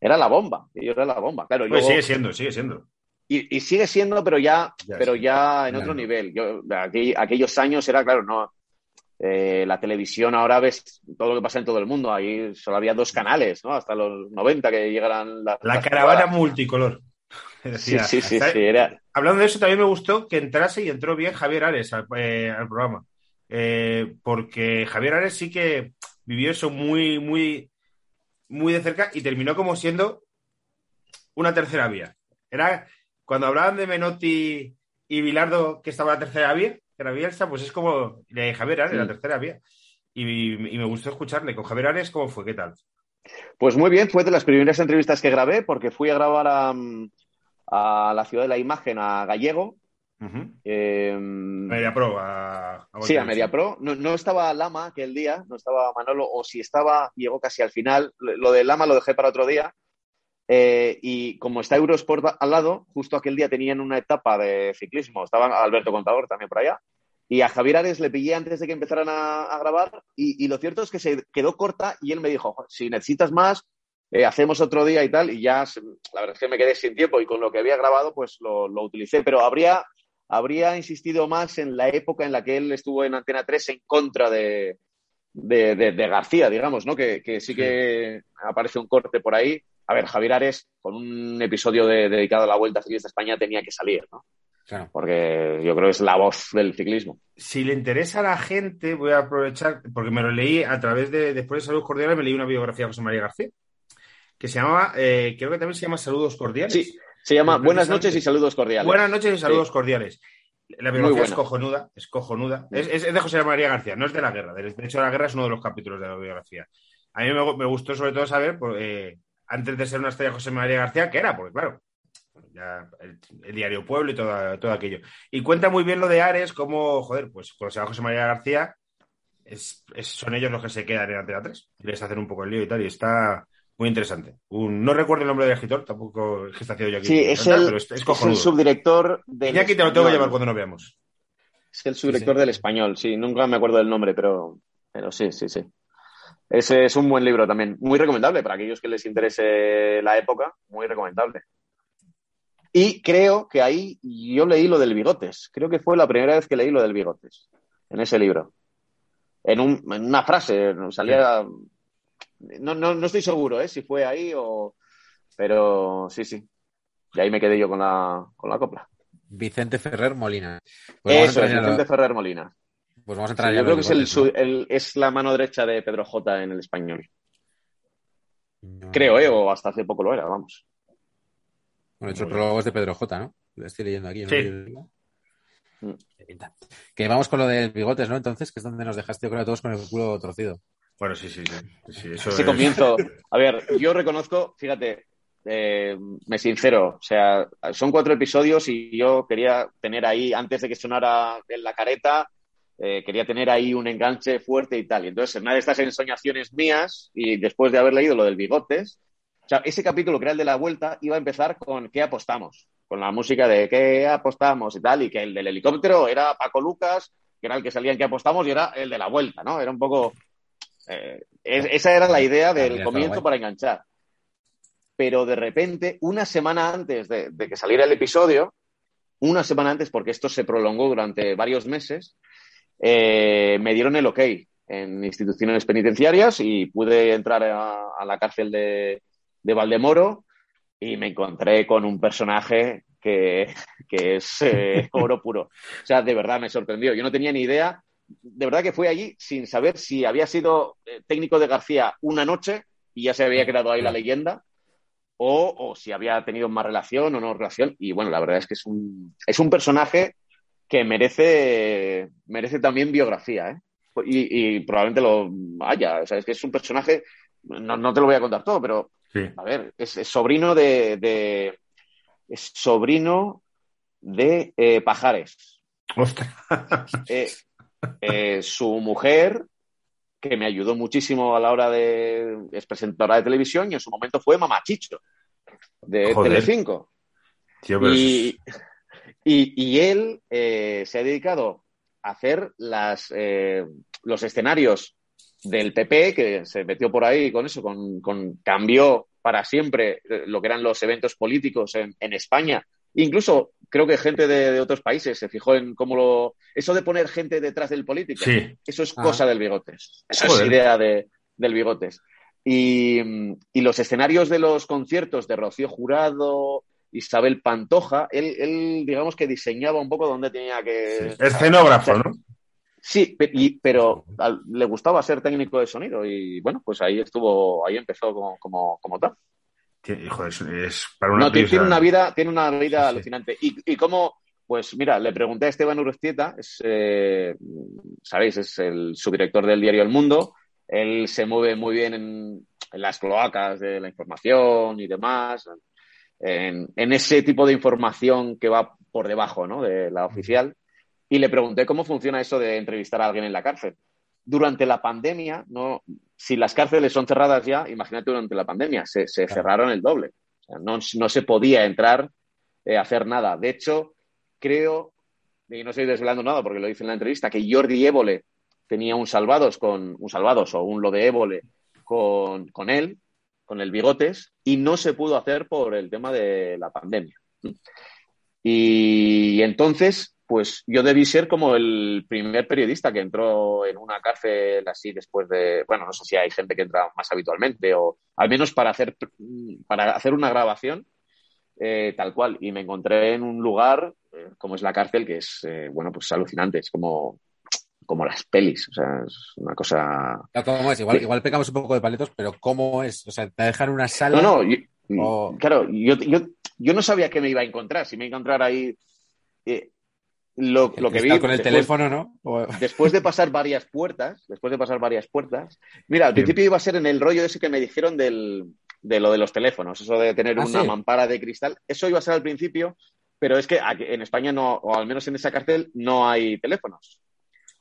era la bomba. Y era la bomba. Claro, y Pues luego- sigue siendo, sigue siendo. y, y sigue siendo, pero ya, Ya, pero sí. ya en Claro. otro nivel. Yo, aquel- aquellos años era, claro, no. eh, la televisión ahora ves todo lo que pasa en todo el mundo. Ahí solo había dos canales, ¿no? Hasta los 90 que llegaran las. La las caravana jugadas. multicolor. Sí, Decía, sí, sí, ¿sabes? sí, era. Hablando de eso, también me gustó que entrase y entró bien Javier Ares al, eh, al programa. Eh, porque Javier Ares sí que vivió eso muy, muy, muy de cerca y terminó como siendo una tercera vía. Era cuando hablaban de Menotti y Bilardo que estaba la tercera vía, que era Bielsa, pues es como de Javier Ares, la tercera vía. Y, y me gustó escucharle. Con Javier Ares, ¿cómo fue? ¿Qué tal? Pues muy bien, fue de las primeras entrevistas que grabé porque fui a grabar a, a la ciudad de la imagen, a Gallego. Eh, Media Pro. A, a Sí, a. Media Pro. No, no estaba Lama aquel día, no estaba Manolo, o si estaba, llegó casi al final. Lo de Lama lo dejé para otro día. Eh, y como está Eurosport al lado, justo aquel día tenían una etapa de ciclismo. Estaba Alberto Contador también por allá. Y a Javier Ares le pillé antes de que empezaran a, a grabar. Y, y lo cierto es que se quedó corta y él me dijo: "Jo, si necesitas más, eh, hacemos otro día y tal. Y ya, la verdad es que me quedé sin tiempo y con lo que había grabado, pues lo, lo utilicé. Pero habría, habría insistido más en la época en la que él estuvo en Antena 3 en contra de, de, de- de García, digamos, ¿no? Que, que sí que aparece un corte por ahí. A ver, Javier Ares, con un episodio de- dedicado a la Vuelta Ciclista a España, tenía que salir, ¿no? Claro. Porque yo creo que es la voz del ciclismo. si le interesa a la gente, voy a aprovechar, porque me lo leí a través de, después de Saludos Cordiales, me leí una biografía de José María García, que se llamaba, eh, creo que también se llama Saludos Cordiales. Sí, se llama Buenas noches y saludos cordiales. Buenas noches y saludos Sí. cordiales. La biografía es cojonuda, es cojonuda. Es, es de José María García, no es de la guerra. De de hecho, la guerra es uno de los capítulos de la biografía. A mí me, me gustó sobre todo saber, pues, eh, antes de ser una estrella José María García, ¿qué era? Porque claro, ya el, el diario Pueblo y todo, todo aquello. Y cuenta muy bien lo de Ares, como, joder, pues cuando se va José María García, es, es- son ellos los que se quedan en Antena 3. Y les hacen un poco el lío y tal, y está muy interesante. Un- no recuerdo el nombre del escritor, tampoco es que está haciendo yo aquí. Sí, es el, pero es, es es el subdirector del. Iñaki te lo tengo que llevar cuando nos veamos. Es el subdirector Sí, sí. del español, sí, nunca me acuerdo del nombre, pero, pero sí, sí, sí. Ese es un buen libro también, muy recomendable para aquellos que les interese la época, muy recomendable. Y creo que ahí yo leí lo del bigotes, creo que fue la primera vez que leí lo del bigotes, en ese libro. En, un- en una frase, salía... No, no, no estoy seguro ¿eh? si fue ahí o... Pero sí, sí. Y ahí me quedé yo con la, con la copla. Vicente Ferrer Molina. Pues Eso es, Vicente lo- Ferrer Molina. pues vamos a Sí, entrar ya yo creo que es, el, bigotes, su- ¿no? el- es la mano derecha de Pedro J en el español. No. Creo, ¿eh? O hasta hace poco lo era, vamos. Bueno, de hecho, el prólogo es de Pedro J, ¿no? Lo estoy leyendo aquí. ¿no? Sí. Mm. Qué pinta. Que vamos con lo del bigotes, ¿no? Entonces, que es donde nos dejaste, yo creo, a todos con el culo torcido. Bueno, sí, sí, sí. Sí, eso Ese es- comienzo. A ver, yo reconozco, fíjate, eh, me sincero, o sea, son cuatro episodios y yo quería tener ahí, antes de que sonara en la careta, eh, quería tener ahí un enganche fuerte y tal. Y entonces, en una de estas ensoñaciones mías, y después de haber leído lo del bigotes, O sea, ese capítulo que era el de la vuelta iba a empezar con ¿qué apostamos? Con la música de ¿qué apostamos? y tal, y que el del helicóptero era Paco Lucas, que era el que salía en ¿qué apostamos? y era el de la vuelta, ¿no? Era un poco... eh, es- esa era la idea del comienzo para enganchar. Pero de repente, una semana antes de, de que saliera el episodio, una semana antes, porque esto se prolongó durante varios meses, eh, me dieron el ok en instituciones penitenciarias y pude entrar a, a la cárcel de, de Valdemoro y me encontré con un personaje que, que es eh, oro puro. O sea, de verdad me sorprendió. Yo no tenía ni idea. De verdad que fui allí sin saber si había sido eh, técnico de García una noche y ya se había creado ahí la leyenda o, o si había tenido más relación o no relación. Y bueno, la verdad es que es un, es un personaje que merece, merece también biografía, ¿eh? Y, y probablemente lo haya. O sea, es que es un personaje, no, no te lo voy a contar todo, pero Sí. a ver, es, es sobrino de, de- es sobrino de eh, Pajares. Ostras. Eh, eh, su mujer, que me ayudó muchísimo a la hora de es presentadora de televisión y en su momento fue Mamachicho de Joder. Telecinco. Tío, pero Y, y- y él eh, se ha dedicado a hacer las, eh, los escenarios del PP, que se metió por ahí con eso, con, con- cambió para siempre lo que eran los eventos políticos en, en España. Incluso creo que gente de, de otros países se fijó en cómo lo... Eso de poner gente detrás del político, Sí. eso es Ah. cosa del bigotes. Eso Joder. es idea de, del bigotes. Y, y los escenarios de los conciertos de Rocío Jurado, Isabel Pantoja, él, él, digamos que diseñaba un poco dónde tenía que... Escenógrafo, ¿no? Sí, y- pero al- le gustaba ser técnico de sonido y bueno, pues ahí estuvo, ahí empezó como, como, como tal. Hijo, es, es para una No, tiene, pieza- tiene una vida, tiene una vida Sí, sí. alucinante. Y, y cómo, pues mira, le pregunté a Esteban Urustieta, es, eh, sabéis, es el subdirector del diario El Mundo. Él se mueve muy bien en, en las cloacas de la información y demás, en, en ese tipo de información que va por debajo ¿no? de la oficial. Y le pregunté cómo funciona eso de entrevistar a alguien en la cárcel. Durante la pandemia, no, si las cárceles son cerradas ya, imagínate durante la pandemia, se, se cerraron el doble. O sea, no, no se podía entrar eh, hacer nada. De hecho, creo, y no estoy desvelando nada porque lo dice en la entrevista, que Jordi Évole tenía un salvados con un salvados o un lo de Évole con, con él, con el bigotes, y no se pudo hacer por el tema de la pandemia. Y entonces, pues yo debí ser como el primer periodista que entró en una cárcel así después de, bueno, no sé si hay gente que entra más habitualmente o al menos para hacer, para hacer una grabación eh, tal cual. Y me encontré en un lugar eh, como es la cárcel que es, eh, bueno, pues alucinante, es como, como las pelis, o sea, es una cosa... ¿Cómo es? Igual, Sí. igual pecamos un poco de paletos, pero ¿cómo es? O sea, te dejan una sala. No, no, yo- O- claro, yo, yo, yo no sabía qué me iba a encontrar, si me iba a encontrar ahí... eh, lo, el lo que vi con el después- teléfono, ¿no? O- después de pasar varias puertas, después de pasar varias puertas, mira, al principio iba a ser en el rollo ese que me dijeron del, de lo de los teléfonos, eso de tener Ah, una sí. mampara de cristal, eso iba a ser al principio, pero es que aquí- en España no, o al menos en esa cárcel, no hay teléfonos.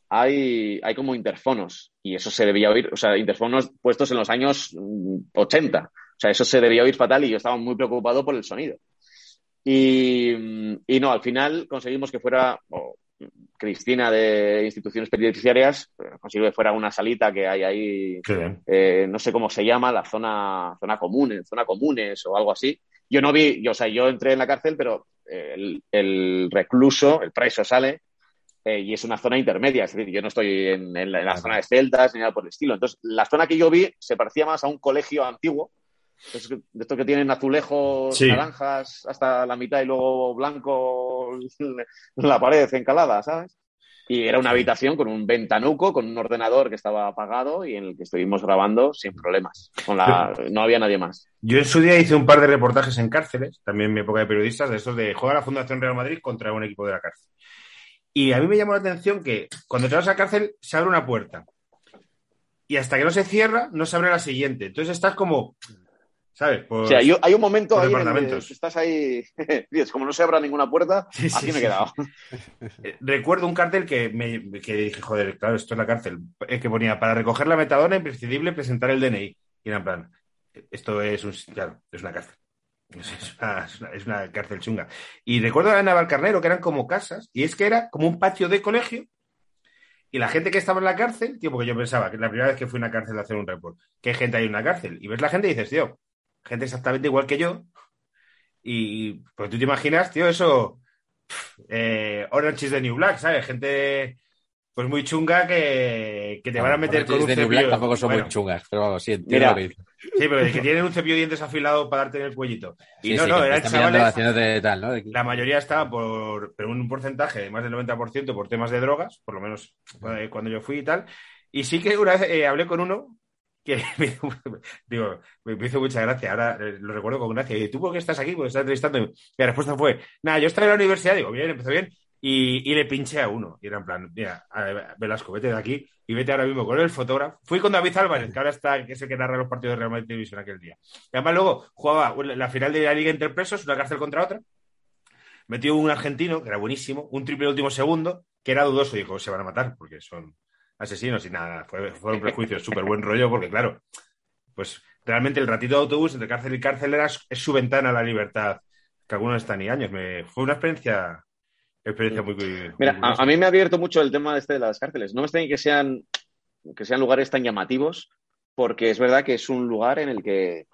Hay, hay como interfonos y eso se debía oír, o sea, interfonos puestos en los años mm, 80. O sea, eso se debía oír fatal y yo estaba muy preocupado por el sonido. Y, y no, al final conseguimos que fuera, o Cristina de instituciones penitenciarias, eh, consiguió que fuera una salita que hay ahí, eh, no sé cómo se llama, la zona, zona común, zona comunes o algo así. Yo no vi, yo, o sea, yo entré en la cárcel, pero eh, el, el recluso, el preso sale eh, y es una zona intermedia, es decir, yo no estoy en, en la, en la zona de celdas ni nada por el estilo. Entonces, la zona que yo vi se parecía más a un colegio antiguo, de estos que tienen azulejos, Sí. naranjas hasta la mitad y luego blanco la pared encalada, ¿sabes? Y era una habitación con un ventanuco, con un ordenador que estaba apagado y en el que estuvimos grabando sin problemas. Con la... No había nadie más. Yo en su día hice un par de reportajes en cárceles, también en mi época de periodistas, de estos de juega la Fundación Real Madrid contra un equipo de la cárcel. Y a mí me llamó la atención que cuando entras a la cárcel se abre una puerta y hasta que no se cierra no se abre la siguiente. Entonces estás como, ¿sabes? Pues- o sea, yo- hay un momento por ahí en el que estás ahí, dices, como no se abra ninguna puerta, Sí, sí, así me he quedado. Eh, Recuerdo un cartel que, me, que dije, joder, claro, esto es la cárcel. que ponía, para recoger la metadona, imprescindible presentar el DNI. Y era en plan, esto es, un, claro, es una cárcel. Es una, es, una, es una cárcel chunga. Y recuerdo a Navalcarnero que eran como casas, y es que era como un patio de colegio, y la gente que estaba en la cárcel, tío, porque yo pensaba que la primera vez que fui a una cárcel a hacer un report, ¿qué gente hay en una cárcel? Y ves la gente y dices, tío, gente exactamente igual que yo, y pues tú te imaginas, tío, eso, eh, Orange is the New Black, ¿sabes? Gente pues muy chunga que, que te van a meter con un de cepillo. Black tampoco son Bueno, muy chungas, pero vamos, sí, entiendo que. Sí, pero que tienen un cepillo de dientes afilado para darte en el cuellito. Y Sí, no, sí, no, eran chavales. haciéndote tal, ¿no? De La mayoría estaba por, pero un porcentaje de más del 90% por temas de drogas, por lo menos eh, cuando yo fui y tal. Y sí que una vez eh, hablé con uno que me, digo, me, hizo mucha gracia, ahora eh, lo recuerdo con gracia. Y tú, ¿por qué estás aquí? Porque estás entrevistando. Y la respuesta fue, nada, yo estaba en la universidad, digo, bien, empezó bien. Y, y le pinché a uno. Y era en plan, mira, Velasco, vete de aquí y vete ahora mismo con el fotógrafo. Fui con David Álvarez, que ahora está, que es el que narra los partidos de Real Madrid Televisión aquel día. Y además luego jugaba la final de la Liga entre presos, una cárcel contra otra. Metió un argentino, que era buenísimo, un triple último segundo, que era dudoso. Dijo, se van a matar, porque son asesinos y nada, fue, fueron prejuicios, súper buen rollo, porque claro, pues realmente el ratito de autobús entre cárcel y cárcel era, es su ventana a la libertad, que algunos están ni años. Me, fue una experiencia, experiencia muy, muy Mira, a, a mí me ha abierto mucho el tema este de las cárceles. No me extraña que sean, que sean lugares tan llamativos, porque es verdad que es un lugar en el que,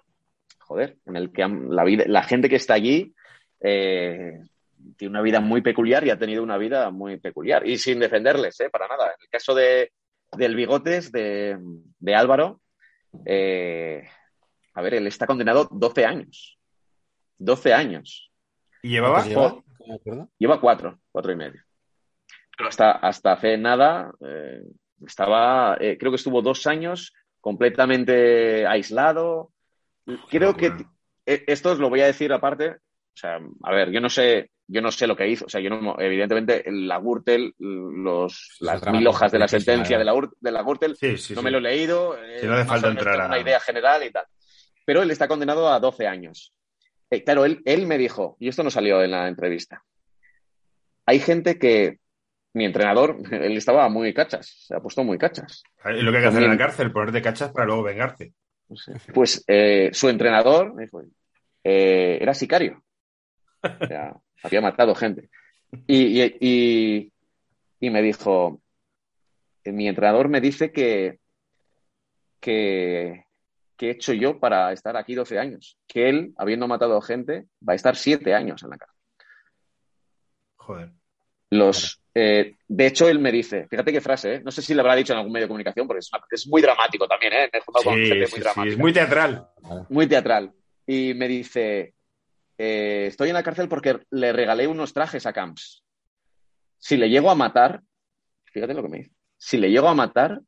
joder, en el que la, vida, la gente que está allí eh, tiene una vida muy peculiar y ha tenido una vida muy peculiar. Y sin defenderles, eh, para nada. En el caso de, del Bigotes, de, de Álvaro, eh, a ver, él está condenado 12 años. 12 años. ¿Y llevaba? ¿Cuántos lleva? Lleva cuatro, cuatro y medio. Pero hasta, hasta hace nada eh, estaba, eh, creo que estuvo dos años completamente aislado. Creo que esto os lo voy a decir aparte. O sea, a ver, yo no sé, yo no sé lo que hizo. O sea, yo no, evidentemente, la Gürtel, los, las mil hojas de la sentencia ¿eh? de la, Ur- de la Gürtel, Sí, sí, no sí. me lo he leído. eh, Sí, no hace falta entrar a- una idea general y tal. Pero él está condenado a 12 años. Eh, claro, él, él me dijo, y esto no salió en la entrevista, hay gente que, mi entrenador, él estaba muy cachas, se ha puesto muy cachas. Es lo que hay que hacer en la cárcel, ponerte cachas para luego vengarte. Pues eh, su entrenador eh, era sicario. O sea, había matado gente. Y, y- y- y me dijo, eh, mi entrenador me dice que, que, que he hecho yo para estar aquí 12 años. Que él, habiendo matado gente, va a estar 7 años en la cárcel. Joder. Los, eh, de hecho, él me dice, fíjate qué frase, ¿eh? no sé si le habrá dicho en algún medio de comunicación, porque es, una- es muy dramático también, ¿eh? Me he juntado con Sí, gente sí, muy sí, dramática es muy teatral. muy teatral. Y me dice, eh, estoy en la cárcel porque le regalé unos trajes a Camps. Si le llego a matar, fíjate lo que me dice, si le llego a matar,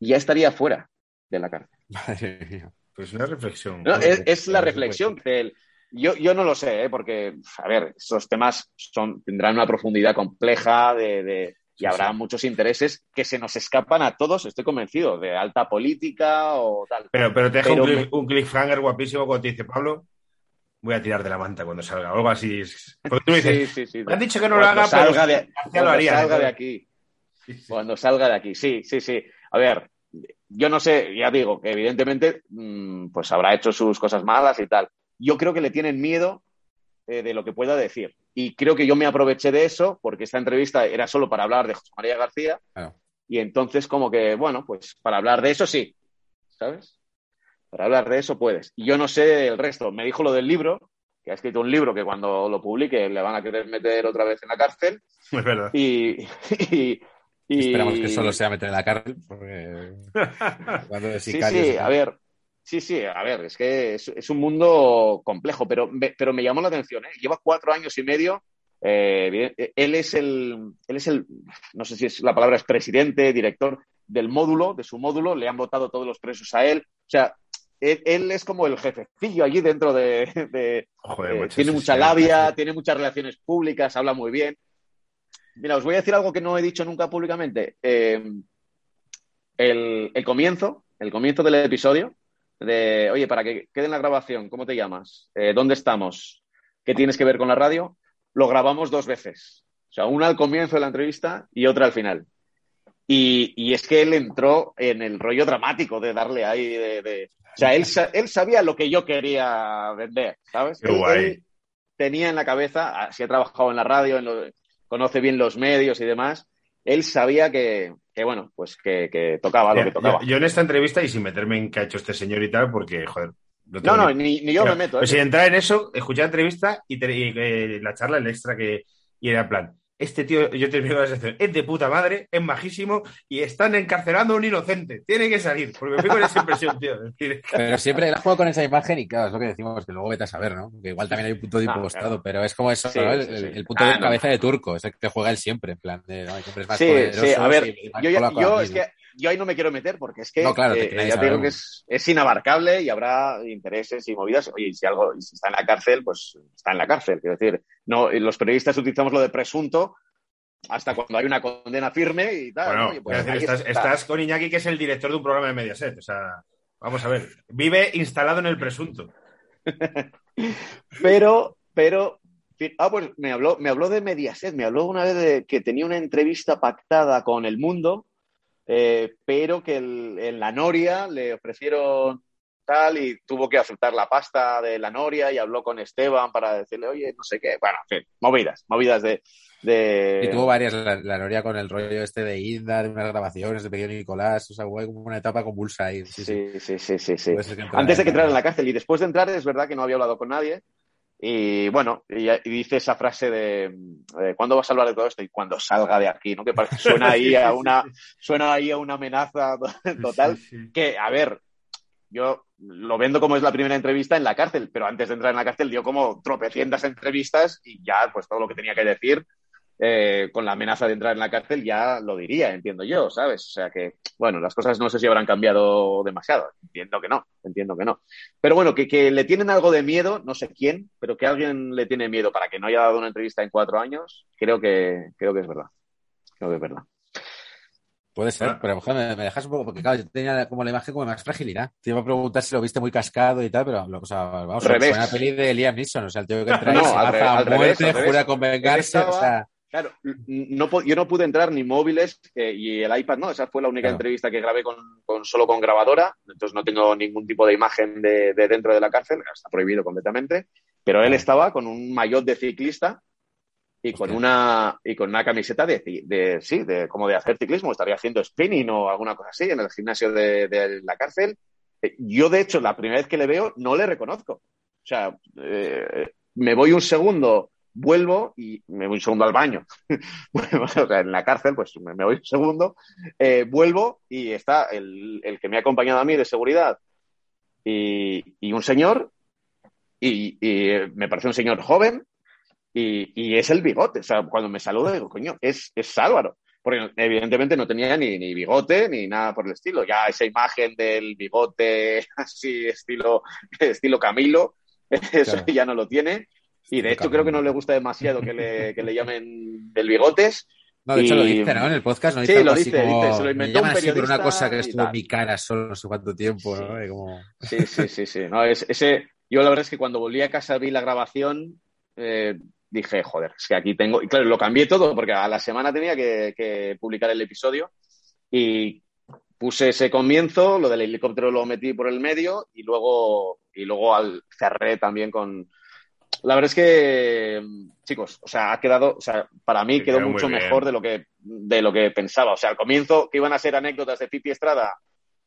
ya estaría fuera de la cárcel. Madre mía. Pues una reflexión. No, es, es la reflexión él... Yo, yo no lo sé, ¿eh? porque, a ver, esos temas son, tendrán una profundidad compleja de, de- y habrá sí. muchos intereses que se nos escapan a todos, estoy convencido, de alta política o tal. Pero, pero te deja Pero un, me- cliff- un cliffhanger guapísimo cuando te dice Pablo, voy a tirar de la manta cuando salga. O algo así. Porque tú me dices, Sí, sí, sí. me han dicho que no lo haga, pero salga de, García cuando lo haría. salga ¿no? de aquí. Cuando salga de aquí, sí, sí, sí. A ver, yo no sé, ya digo, que evidentemente mm, pues habrá hecho sus cosas malas y tal. Yo creo que le tienen miedo eh, de lo que pueda decir. Y creo que yo me aproveché de eso porque esta entrevista era solo para hablar de José María García. Claro. Y entonces como que, bueno, pues para hablar de eso sí, ¿sabes? Para hablar de eso puedes. Y yo no sé el resto. Me dijo lo del libro, que ha escrito un libro que cuando lo publique le van a querer meter otra vez en la cárcel. Es verdad. Y, y, y- Esperamos que solo sea meter en la cárcel, porque cuando de Sí, sí, a ver. Sí, sí, a ver, es que es, es un mundo complejo, pero me, pero me llamó la atención, ¿eh? Lleva cuatro años y medio. eh, bien, eh, él es el, él es el, no sé si es la palabra es presidente, director del módulo, de su módulo, le han votado todos los presos a él. O sea, él, él es como el jefecillo allí dentro de, de, Joder, eh, macho, tiene mucha sí, labia, sí. tiene muchas relaciones públicas, habla muy bien. Mira, os voy a decir algo que no he dicho nunca públicamente. Eh, el, el comienzo, el comienzo del episodio, de, oye, para que quede en la grabación, ¿cómo te llamas? Eh, ¿Dónde estamos? ¿Qué tienes que ver con la radio? Lo grabamos dos veces. O sea, una al comienzo de la entrevista y otra al final. Y, y es que él entró en el rollo dramático de darle ahí, de, de- sea, él, él sabía lo que yo quería vender, ¿sabes? Qué guay. Él tenía en la cabeza, si ha trabajado en la radio, en lo, conoce bien los medios y demás, él sabía que, que bueno, pues que, que tocaba lo que tocaba. Yo, yo, en esta entrevista, y sin meterme en qué ha hecho este señor y tal, porque, joder. No, no, no ni, ni, yo Pero, me meto. Pues ¿eh? sin entrar en eso, escuché la entrevista y, te, y eh, la charla, el extra que. Y era plan, este tío, yo termino la sección, es de puta madre, es majísimo y están encarcelando a un inocente. Tiene que salir, porque me fui con esa impresión, tío. Es Pero siempre la juego con esa imagen y claro, es lo que decimos, que luego vete a saber, ¿no? Que igual también hay un punto de Ah, impostado, claro. pero es como eso, Sí, ¿no? El, sí, sí. el punto Ah, de no. cabeza de turco, es el que juega él siempre, en plan de, no, hay hombres más Sí, poderosos sí, a ver, yo, yo aquí, es ¿no? que yo ahí no me quiero meter porque es que No, claro, eh, ya digo que es, es inabarcable y habrá intereses y movidas. Oye, y si algo y si está en la cárcel, pues está en la cárcel. Quiero decir, no, y los periodistas utilizamos lo de presunto hasta cuando hay una condena firme y tal. bueno, ¿no? Y pues decir, estás, está. estás con Iñaki, que es el director de un programa de Mediaset. O sea, vamos a ver. Vive instalado en el presunto. Pero, pero, ah, pues me habló, me habló de Mediaset, me habló una vez de que tenía una entrevista pactada con El Mundo, eh, pero que el- en la Noria le ofrecieron tal y tuvo que aceptar la pasta de la Noria y habló con Esteban para decirle, oye, no sé qué, bueno, en fin, movidas, movidas de... de... Y tuvo varias, la, la Noria con el rollo este de Inda, de unas grabaciones de Pequeño Nicolás, o sea, hubo como una etapa convulsa ahí. Sí, sí. Sí, sí, sí, Antes de que entrara en la cárcel y después de entrar es verdad que no había hablado con nadie y bueno, y, y dice esa frase de eh, ¿cuándo vas a hablar de todo esto? Y cuando salga de aquí, ¿no? Que parece, suena ahí a una suena ahí a una amenaza total que, a ver, yo lo vendo como es la primera entrevista en la cárcel, pero antes de entrar en la cárcel dio como tropecientas entrevistas y ya, pues todo lo que tenía que decir eh, con la amenaza de entrar en la cárcel ya lo diría, entiendo yo, ¿sabes? O sea que, bueno, las cosas no sé si habrán cambiado demasiado, entiendo que no, entiendo que no. Pero bueno, que, que le tienen algo de miedo, no sé quién, pero que alguien le tiene miedo para que no haya dado una entrevista en cuatro años, creo que, creo que es verdad. Creo que es verdad. Puede ser, Ah. pero me, me dejas un poco, porque claro, yo tenía como la imagen como más fragilidad. Te iba a preguntar si lo viste muy cascado y tal, pero lo- o sea, vamos, revés. una peli de Liam Neeson, o sea, el tío que entra No, se al baja re- a al revés, muerte, al revés. jura con vengarse, estaba- o sea, Claro, no, yo no pude entrar ni móviles eh, y el iPad no, esa fue la única Claro. entrevista que grabé con, con- solo con grabadora, entonces no tengo ningún tipo de imagen de, de dentro de la cárcel, está prohibido completamente, pero él estaba con un maillot de ciclista y con una y con una camiseta de, de sí, de como de hacer ciclismo, estaría haciendo spinning o alguna cosa así en el gimnasio de, de la cárcel. Eh, Yo, de hecho, la primera vez que le veo, no le reconozco. O sea, eh, me voy un segundo, vuelvo y me voy un segundo al baño. Bueno, o sea, en la cárcel, pues me, me voy un segundo, eh, vuelvo y está el, el que me ha acompañado a mí de seguridad y, y un señor, y, y, eh, me parece un señor joven, y, y es el bigote. O sea, cuando me saluda, digo, coño, es, es Álvaro. Porque evidentemente no tenía ni, ni bigote ni nada por el estilo. Ya esa imagen del bigote así, estilo, estilo Camilo, eso Claro. ya no lo tiene. Y de hecho creo que no le gusta demasiado que le, que le llamen del bigotes. no, de hecho lo dice, ¿no? En el podcast, ¿no? Sí, Dice lo algo así dice, como, dice, se lo me inventó un llaman así por una cosa que estuvo en mi cara solo no sé cuánto tiempo, Sí. ¿no? Como... Sí, sí, sí, sí. No, es, ese, yo la verdad es que cuando volví a casa vi la grabación, eh, dije, joder, es que aquí tengo. Y claro, lo cambié todo porque a la semana tenía que, que publicar el episodio y puse ese comienzo, lo del helicóptero lo metí por el medio y luego, y luego al, cerré también con. La verdad es que, chicos, o sea, ha quedado, o sea, para mí quedó mucho mejor de lo que de lo que pensaba. O sea, al comienzo que iban a ser anécdotas de Pipi Estrada,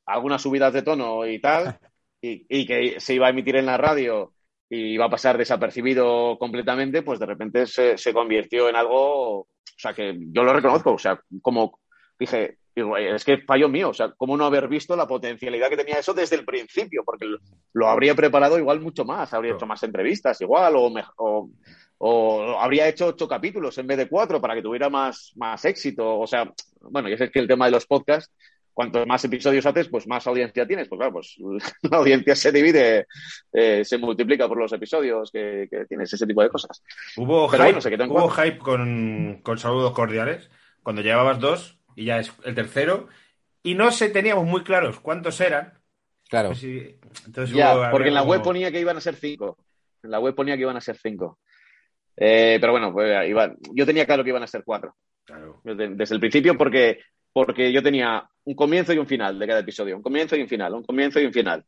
algunas subidas de tono y tal, y, y que se iba a emitir en la radio y iba a pasar desapercibido completamente, pues de repente se, se convirtió en algo, o sea, que yo lo reconozco, o sea, como dije, digo, es que fallo mío, o sea, cómo no haber visto la potencialidad que tenía eso desde el principio, porque lo, habría preparado igual mucho más, habría hecho más entrevistas igual, o, me- o, o habría hecho ocho capítulos en vez de cuatro para que tuviera más, más éxito, o sea, bueno, ya sé que el tema de los podcasts cuantos más episodios haces, pues más audiencia tienes. Pues claro, pues la audiencia se divide, eh, se multiplica por los episodios que, que tienes, ese tipo de cosas. Hubo Pero hype, bueno, se quedó en hubo hype con, con saludos cordiales. Cuando llevabas dos y ya es el tercero y no se teníamos muy claros cuántos eran. Claro. Pues sí, entonces Ya, hubo- porque en la web ponía que iban a ser cinco. En la web ponía que iban a ser cinco. Eh, pero bueno, pues, iba- yo tenía claro que iban a ser cuatro. Claro. Desde, desde el principio, porque, porque yo tenía un comienzo y un final de cada episodio. Un comienzo y un final, un comienzo y un final.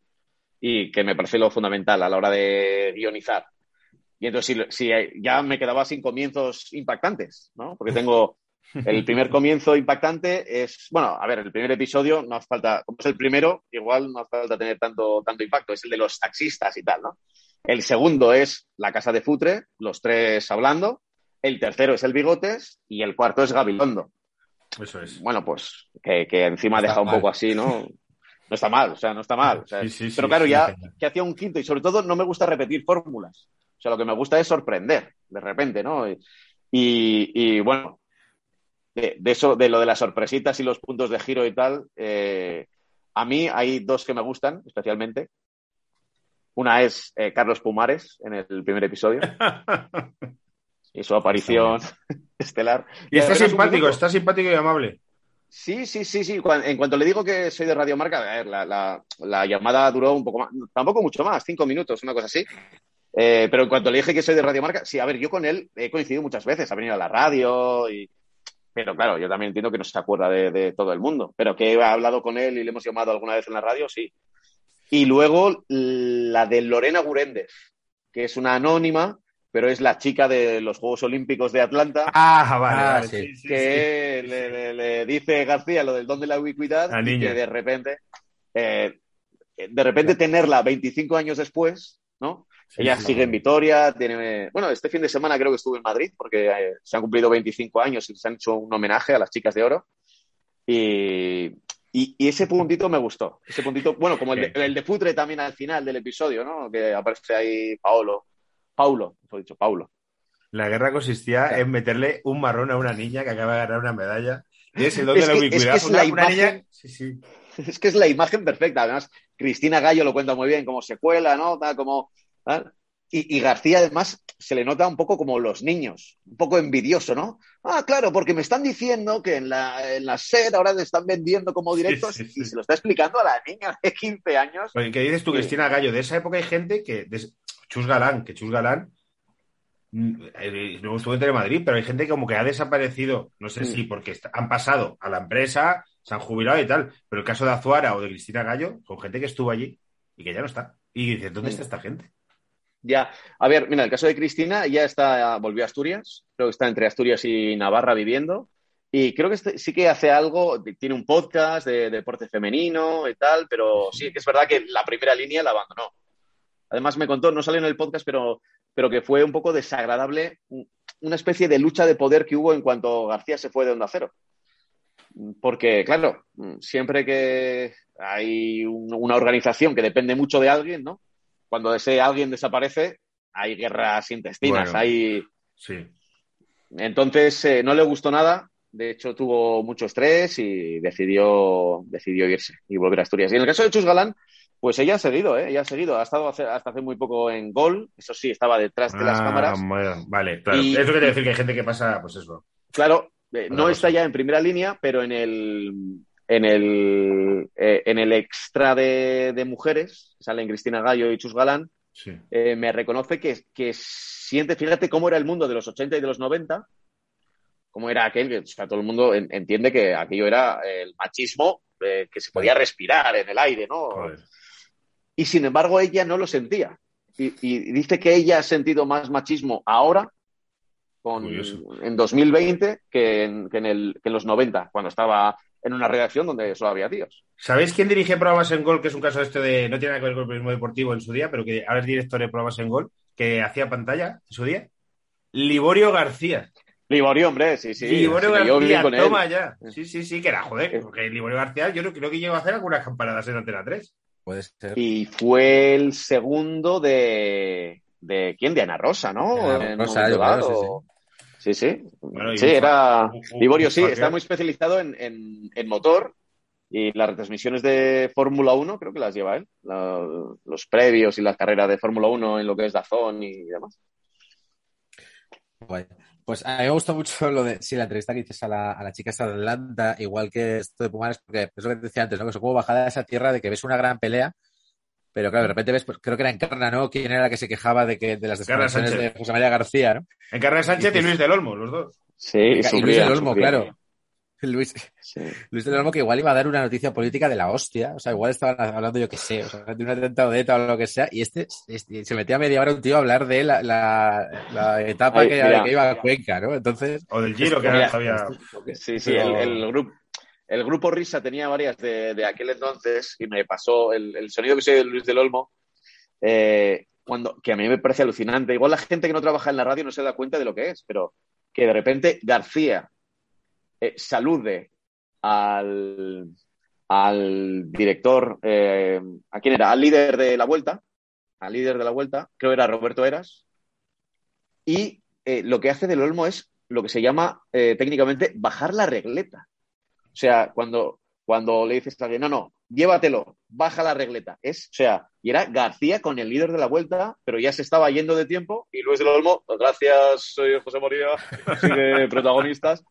y que me parece lo fundamental a la hora de guionizar. Y entonces si, si ya me quedaba sin comienzos impactantes, ¿no? Porque tengo el primer comienzo impactante es, bueno, a ver, el primer episodio no hace falta, como es el primero, igual no hace falta tener tanto, tanto impacto, es el de los taxistas y tal, ¿no? El segundo es la casa de Futre, los tres hablando. El tercero es el Bigotes y el cuarto es Gabilondo. Eso es. Bueno, pues que, que encima Está deja un mal. poco así, ¿no? No está mal, o sea, no está mal. o sea, Sí, sí, sí, pero claro, ya que hacía un quinto y sobre todo no me gusta repetir fórmulas. O sea, lo que me gusta es sorprender de repente, ¿no? Y, y- y, bueno, de, de eso, de lo de las sorpresitas y los puntos de giro y tal, eh, a mí hay dos que me gustan especialmente. Una es eh, Carlos Pumares en el primer episodio y su aparición estelar. y está simpático, está simpático y amable. Sí, sí, sí, sí. En cuanto le digo que soy de Radio Marca, a ver, la, la- la llamada duró un poco más, tampoco mucho más, cinco minutos, una cosa así. Eh, pero en cuanto le dije que soy de Radio Marca, sí, a ver, yo con él he coincidido muchas veces, ha venido a la radio y... Pero claro, yo también entiendo que no se acuerda de, de todo el mundo, pero que he hablado con él y le hemos llamado alguna vez en la radio, sí. Y luego la de Lorena Guréndez, que es una anónima, pero es la chica de los Juegos Olímpicos de Atlanta Ah, vale, Ah, vale, sí. que sí. Le, le- le dice García lo del don de la ubicuidad La y niña. que de repente, eh, de repente tenerla 25 años después, ¿no? Sí, Ella sí. sigue en Vitoria, tiene, bueno, este fin de semana creo que estuvo en Madrid porque eh, se han cumplido 25 años y se han hecho un homenaje a las chicas de oro. Y, y- y ese puntito me gustó. Ese puntito, bueno, como el de, el de Futre también al final del episodio, ¿no? Que aparece ahí Paolo. Paulo, mejor dicho, Paulo. La guerra consistía en meterle un marrón a una niña que acaba de ganar una medalla. Y es el don de la que- es que ubicuidad. es la imagen- niña. Sí, sí. Es que es la imagen perfecta. Además, Cristina Gallo lo cuenta muy bien, cómo se cuela, ¿no? Tal, como, Y, y García, además, se le nota un poco como los niños, un poco envidioso, ¿no? Ah, claro, porque me están diciendo que en la, en la SER ahora te están vendiendo como directos sí, sí. y se lo está explicando a la niña de 15 años. Oye, ¿Qué dices tú. Cristina Gallo? De esa época hay gente que. de- Chus Galán, que Chus Galán. mm, eh, Luego estuvo en Telemadrid, pero hay gente como que ha desaparecido. No sé Mm. si porque está- han pasado a la empresa, se han jubilado y tal. Pero el caso de Azuara o de Cristina Gallo, son gente que estuvo allí y que ya no está. Y dices, ¿dónde Mm. está esta gente? Ya, a ver, mira, el caso de Cristina ya está, volvió a Asturias, creo que está entre Asturias y Navarra viviendo, y creo que este- sí que hace algo, tiene un podcast de, deporte femenino y tal, pero sí que es verdad que la primera línea la abandonó. Además me contó, no salió en el podcast, pero, pero que fue un poco desagradable, un- una especie de lucha de poder que hubo en cuanto García se fue de Onda Cero. Porque, claro, siempre que hay un- una organización que depende mucho de alguien, ¿no? Cuando ese alguien desaparece, hay guerras intestinas, Bueno. hay... Sí. Entonces, eh, no le gustó nada. De hecho, tuvo mucho estrés y decidió, decidió irse y volver a Asturias. Y en el caso de Chus Galán, pues ella ha seguido, ¿eh? Ella ha seguido. Ha estado hace- hasta hace muy poco en Gol. Eso sí, estaba detrás de las Ah, cámaras. bueno, vale, claro. Y- Eso quiere decir que hay gente que pasa, pues eso. Claro, eh, no está ya en primera línea, pero en el, en el, eh, en el extra de, de mujeres, salen Cristina Gallo y Chus Galán, Sí. eh, me reconoce que, que siente, fíjate cómo era el mundo de los 80 y de los 90, cómo era aquel, que o sea, todo el mundo en- entiende que aquello era el machismo eh, que se podía respirar en el aire, ¿no? Joder. Y sin embargo ella no lo sentía. Y, y dice que ella ha sentido más machismo ahora, con, en 2020, que en, que en el, que en los 90, cuando estaba en una redacción donde solo había tíos. ¿Sabéis quién dirige programas en Gol? Que es un caso este de. No tiene nada que ver con el periodismo deportivo en su día, pero que ahora es director de programas en Gol, que hacía pantalla en su día. Liborio García. Liborio, hombre, sí, sí. Liborio García, con él. toma ya. Sí, sí, sí, que era, joder. Porque Liborio García, yo creo, creo que llegó a hacer algunas campanadas en Antena 3. Puede ser. Y fue el segundo de. ¿De quién? De Ana Rosa, ¿no? Ana En un Rosa, yo creo, dado. Sí, sí. Bueno, sí, un fa- era. Liborio, sí, está muy especializado en, en- en motor y las retransmisiones de Fórmula 1 creo que las lleva él. La- los previos y las carreras de Fórmula 1 en lo que es Dazón y demás. Guay. Pues a mí me gustó mucho lo de, sí, la entrevista que dices a la, a la chica esta de Atlanta, igual que esto de Pumares, porque es lo que te decía antes, ¿no? Que es como bajada a esa tierra de que ves una gran pelea, pero claro, de repente ves, pues creo que era Encarna, ¿no? ¿Quién era la que se quejaba de que de las desconexiones de. José María García, ¿no? Encarna Sánchez y Luis del Olmo, los dos. Sí, Y Luis del Olmo, sufría. claro. Luis, Sí. Luis del Olmo que igual iba a dar una noticia política de la hostia, o sea, igual estaban hablando, yo que sé, o sea, de un atentado de ETA o lo que sea, y este, este- se metía media hora un tío a hablar de la, la, la etapa Ay, que, mira. que iba a Cuenca, ¿no? Entonces, O del Giro, que ahora todavía... Sí, sí, el, el grupo. El grupo Risa tenía varias de, de aquel entonces y me pasó el, el sonido que soy de Luis del Olmo, eh, cuando, que a mí me parece alucinante. Igual la gente que no trabaja en la radio no se da cuenta de lo que es, pero que de repente García eh, salude al, al director, eh, ¿a quién era? Al líder de la vuelta, al líder de la vuelta, creo que era Roberto Eras, y lo que hace del Olmo es lo que se llama técnicamente bajar la regleta. O sea, cuando, cuando le dices a alguien, no, no, llévatelo, baja la regleta. Es, o sea, y era García con el líder de la vuelta, pero ya se estaba yendo de tiempo y Luis del Olmo, gracias, soy José María, sigue protagonistas.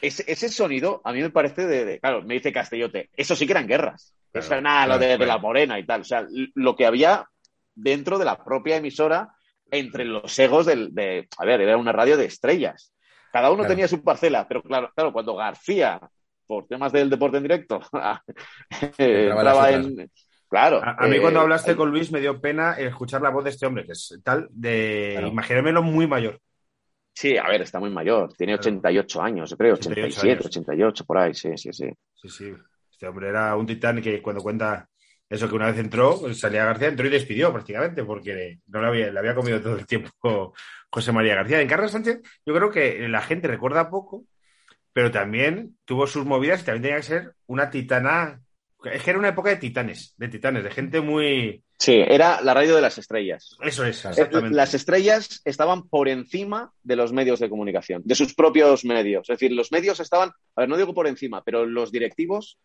Ese, ese sonido a mí me parece de, de- claro, me dice Castellote, eso sí que eran guerras. Claro, eso era nada, lo de, claro, de la morena y tal. O sea, lo que había dentro de la propia emisora entre los egos del, de, a ver, era una radio de estrellas. Cada uno Claro. tenía su parcela, pero claro, claro, cuando García, por temas del deporte en directo, eh, Entraba en. Claro. A, a mí eh, cuando hablaste eh, con Luis me dio pena escuchar la voz de este hombre, que es tal de Claro. imaginármelo muy mayor. Sí, a ver, está muy mayor, tiene Claro. 88 años, yo creo, 88 87, años. 88, por ahí, sí, sí, sí. Sí, sí. Este hombre era un titán que cuando cuenta eso que una vez entró, pues, salía García, entró y despidió prácticamente, porque no le había, le había comido todo el tiempo José María García. En Carlos Sánchez, yo creo que la gente recuerda poco, pero también tuvo sus movidas y también tenía que ser una titana. Es que era una época de titanes, de titanes, de gente muy. Sí, era la radio de las estrellas. Eso es, Claro. exactamente. Las estrellas estaban por encima de los medios de comunicación, de sus propios medios. Es decir, los medios estaban, a ver, no digo por encima, pero los directivos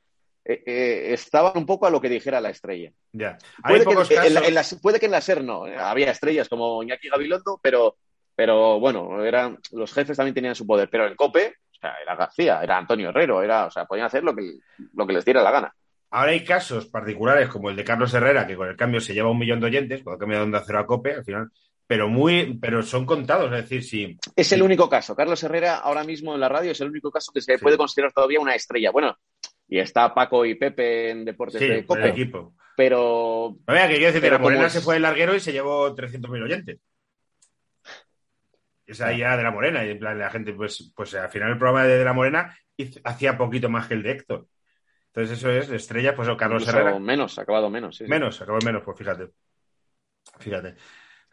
eh, eh, estaban un poco a lo que dijera la estrella. Ya. Puede que, pocos en la, casos. en la- puede que en la SER no, eh, había estrellas como Iñaki Gabilondo, pero, pero bueno, eran, los jefes también tenían su poder. Pero el COPE, o sea, era García, era Antonio Herrero, era, o sea, podían hacer lo que, lo que les diera la gana. Ahora hay casos particulares como el de Carlos Herrera, que con el cambio se lleva un millón de oyentes, cuando cambia de onda cero a cope, al final, pero muy, pero son contados, es decir, si Es el único caso. Carlos Herrera, ahora mismo en la radio, es el único caso que se Sí. puede considerar todavía una estrella. Bueno, y está Paco y Pepe en Deportes sí, de con el equipo. pero No, mira, que quiero decir, Pero la Morena se fue el larguero y se llevó 300.000 oyentes. Esa ya de la Morena, y en plan la gente, pues, pues al final el programa de, de la Morena hacía poquito más que el de Héctor. Entonces eso es, estrella, pues o Carlos incluso Herrera. menos, acabado menos. sí, sí. Menos, acabó en menos, pues fíjate. Fíjate.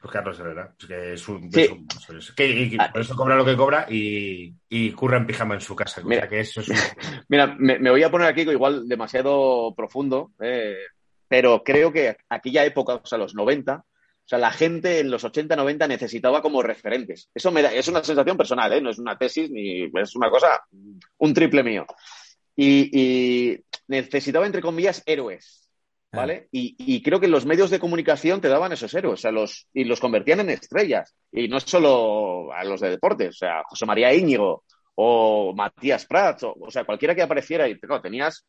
Pues Carlos Herrera, pues que es un. Sí. es un- es que- y- y por eso cobra lo que cobra y, y curra en pijama en su casa. O Mira. sea que eso es un- Mira, me, me voy a poner aquí igual demasiado profundo, eh, pero creo que aquella época, o sea, los 90, o sea, la gente en los 80, 90 necesitaba como referentes. Eso me da, es una sensación personal, ¿eh? no es una tesis ni es una cosa, un triple mío. Y, y necesitaba, entre comillas, héroes, ¿vale? Y, y creo que los medios de comunicación te daban esos héroes, o sea, los, y los convertían en estrellas. Y no solo a los de deportes, o sea, José María Íñigo o Matías Prats, o, o sea, cualquiera que apareciera y claro, tenías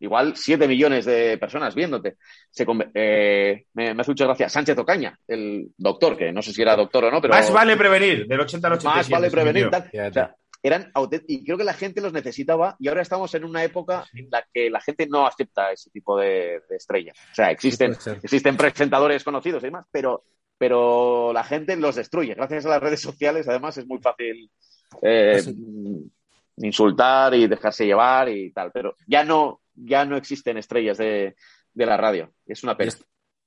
igual 7 millones de personas viéndote. Se eh, me, me hace mucha gracia Sánchez Ocaña, el doctor, que no sé si era doctor o no, pero Más vale prevenir, del 80 al 87. más vale prevenir. Tal. Fíjate. O sea, eran y creo que la gente los necesitaba y ahora estamos en una época en la que la gente no acepta ese tipo de, de estrellas. O sea, existen, existen presentadores conocidos y demás, pero, pero la gente los destruye. Gracias a las redes sociales, además, es muy fácil eh, Pues insultar y dejarse llevar y tal. Pero ya no, ya no existen estrellas de, de la radio. Es una pena.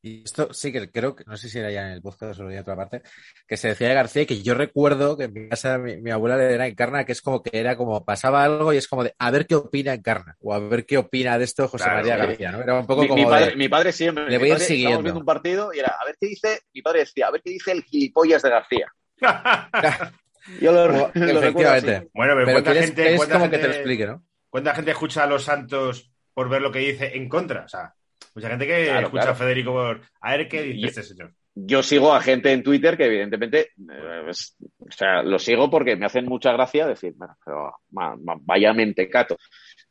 Esto, y esto sí que creo que, no sé si era ya en el podcast o en otra parte, que se decía de García que yo recuerdo que en mi casa mi, mi abuela le era Encarna, que es como que era como pasaba algo y es como de a ver qué opina Encarna o a ver qué opina de esto José Claro, María sí. García, ¿no? Era un poco Mi, como mi padre, de- mi padre siempre. Le voy a ir siguiendo. Estábamos viendo un partido y era, a ver qué dice, mi padre decía, a ver qué dice el gilipollas de García. Yo lo, como- lo recuerdo así. efectivamente. Bueno, pero, Pero cuánta quieres, gente, cuánta como gente, que te lo explique, ¿no? cuánta gente escucha a los Santos por ver lo que dice en contra. O sea, mucha gente que Claro, escucha claro. a Federico por a ver qué dice Y- este señor. Yo sigo a gente en Twitter que evidentemente, eh, es- o sea, lo sigo porque me hacen mucha gracia decir, bueno, pero ma- ma- vaya mentecato.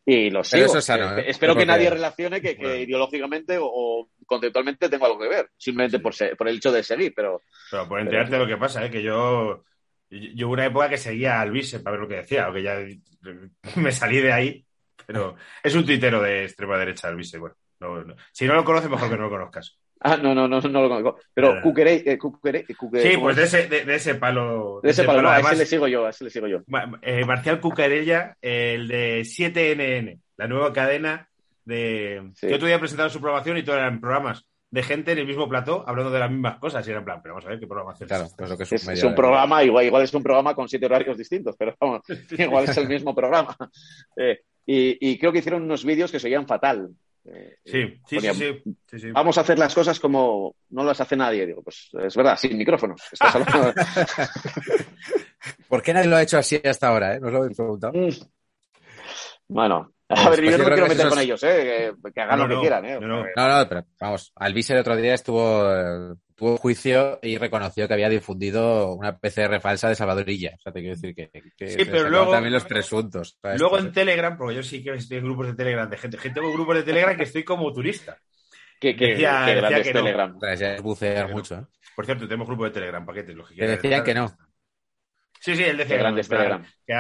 Y lo sigo. eso es sano, Eh, ¿eh? Espero que nadie relacione que, que Bueno. ideológicamente o, o conceptualmente tengo algo que ver, simplemente Sí. por, se- por el hecho de seguir, pero Pero por enterarte de lo que pasa, ¿eh? que yo Yo, yo hubo una época que seguía a Alvise para ver lo que decía, aunque ya me salí de ahí, pero es un tuitero de extrema derecha, Alvise. Bueno, no- no. si no lo conoces, mejor que no lo conozcas. Ah, no, no, no, no lo conozco. Pero. Cuquerey, eh, Cuquerey- Cuque- Sí, ¿cómo pues es? de ese, de, de ese palo. De ese palo, no, a ese además, le sigo yo, a ese le sigo yo. Eh, Marcial Cucarella, el de 7NN, la nueva cadena de Sí. que otro día presentaron su programación y todos eran programas de gente en el mismo plató hablando de las mismas cosas. Y era en plan, pero vamos a ver qué programación Claro, es. pues lo que es, Es, un es un programa, igual, igual es un programa con siete horarios distintos, pero vamos, igual es el mismo programa. Eh, y, y creo que hicieron unos vídeos que se oían fatal. Eh, Sí, sí, sí, Ponía- sí, sí, sí. Vamos a hacer las cosas como no las hace nadie. Digo, pues es verdad, sin micrófonos. Estás hablando- ¿Por qué nadie lo ha hecho así hasta ahora? Eh? ¿No os lo habéis preguntado? Mm. Bueno, a Pues, ver, yo no yo me creo quiero que meter esos- con ellos, ¿eh? que, que hagan No, lo que no, quieran. ¿eh? no, no. No, no, pero vamos, Alvise el otro día estuvo, eh, tuvo juicio y reconoció que había difundido una PCR falsa de Salvadorilla. O sea, te quiero decir que, que Sí, se pero sacaban luego- también los presuntos. ¿sabes? Luego Pues, en Telegram, porque yo sí que estoy en grupos de Telegram de gente, gente tengo grupos de Telegram que estoy como turista. Que, que, Decía- que decía grandes que no. Telegram. o sea, ya es bucear mucho. ¿eh? Por cierto, tenemos grupo de Telegram, paquetes, los que Que quieran. decían que no. Sí, sí, él decía grandes que, no, Telegram. que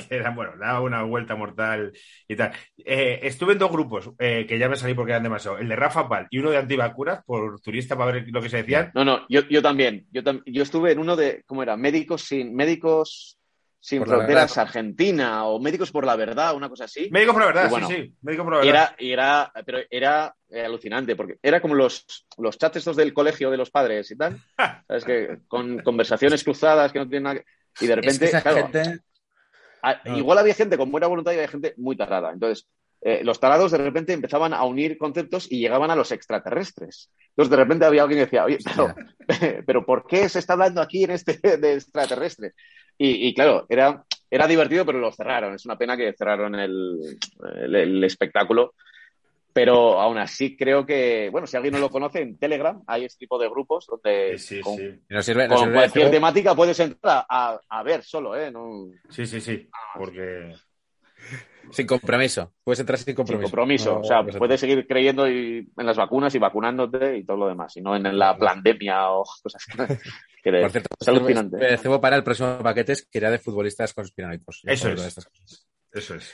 que, eran, bueno, daba una vuelta mortal y tal. Eh, estuve en dos grupos eh, que ya me salí porque eran demasiado. El de Rafa Pal y uno de antivacunas por turista para ver lo que se decían. No, no, yo, yo también. Yo, tam- yo estuve en uno de, ¿cómo era? Médicos sin, médicos sin Por fronteras. Argentina o Médicos por la Verdad, una cosa así. Médico por la verdad, Y bueno, sí, sí. Médico por la Y verdad. era, y era, pero era eh, alucinante, porque era como los, los chats estos del colegio de los padres y tal, ¿sabes? Que con conversaciones cruzadas que no tienen nada que... Y de Es repente, que esa claro, gente... a- no. igual había gente con buena voluntad y había gente muy tarada. Entonces, eh, los tarados de repente empezaban a unir conceptos y llegaban a los extraterrestres. Entonces, de repente había alguien que decía, oye, pero, pero ¿por qué se está hablando aquí en este de extraterrestre? Y, y claro, era, era divertido, pero lo cerraron. Es una pena que cerraron el, el- el espectáculo. Pero aún así creo que, bueno, si alguien no lo conoce, en Telegram hay este tipo de grupos donde Sí, sí, con, sí. Nos sirve, nos con sirve de cualquier temática puedes entrar a, a- a ver solo, ¿eh? No, Sí, sí, sí. Porque. Sin compromiso. Puedes entrar sin sin compromiso. compromiso. No, o sea, puedes seguir creyendo y- en las vacunas y vacunándote y todo lo demás, y no en la pandemia o cosas que, Por cierto, es alucinante. me cebo para el próximo paquete que era de futbolistas conspiranoicos. Eso es. de estas cosas. Eso es.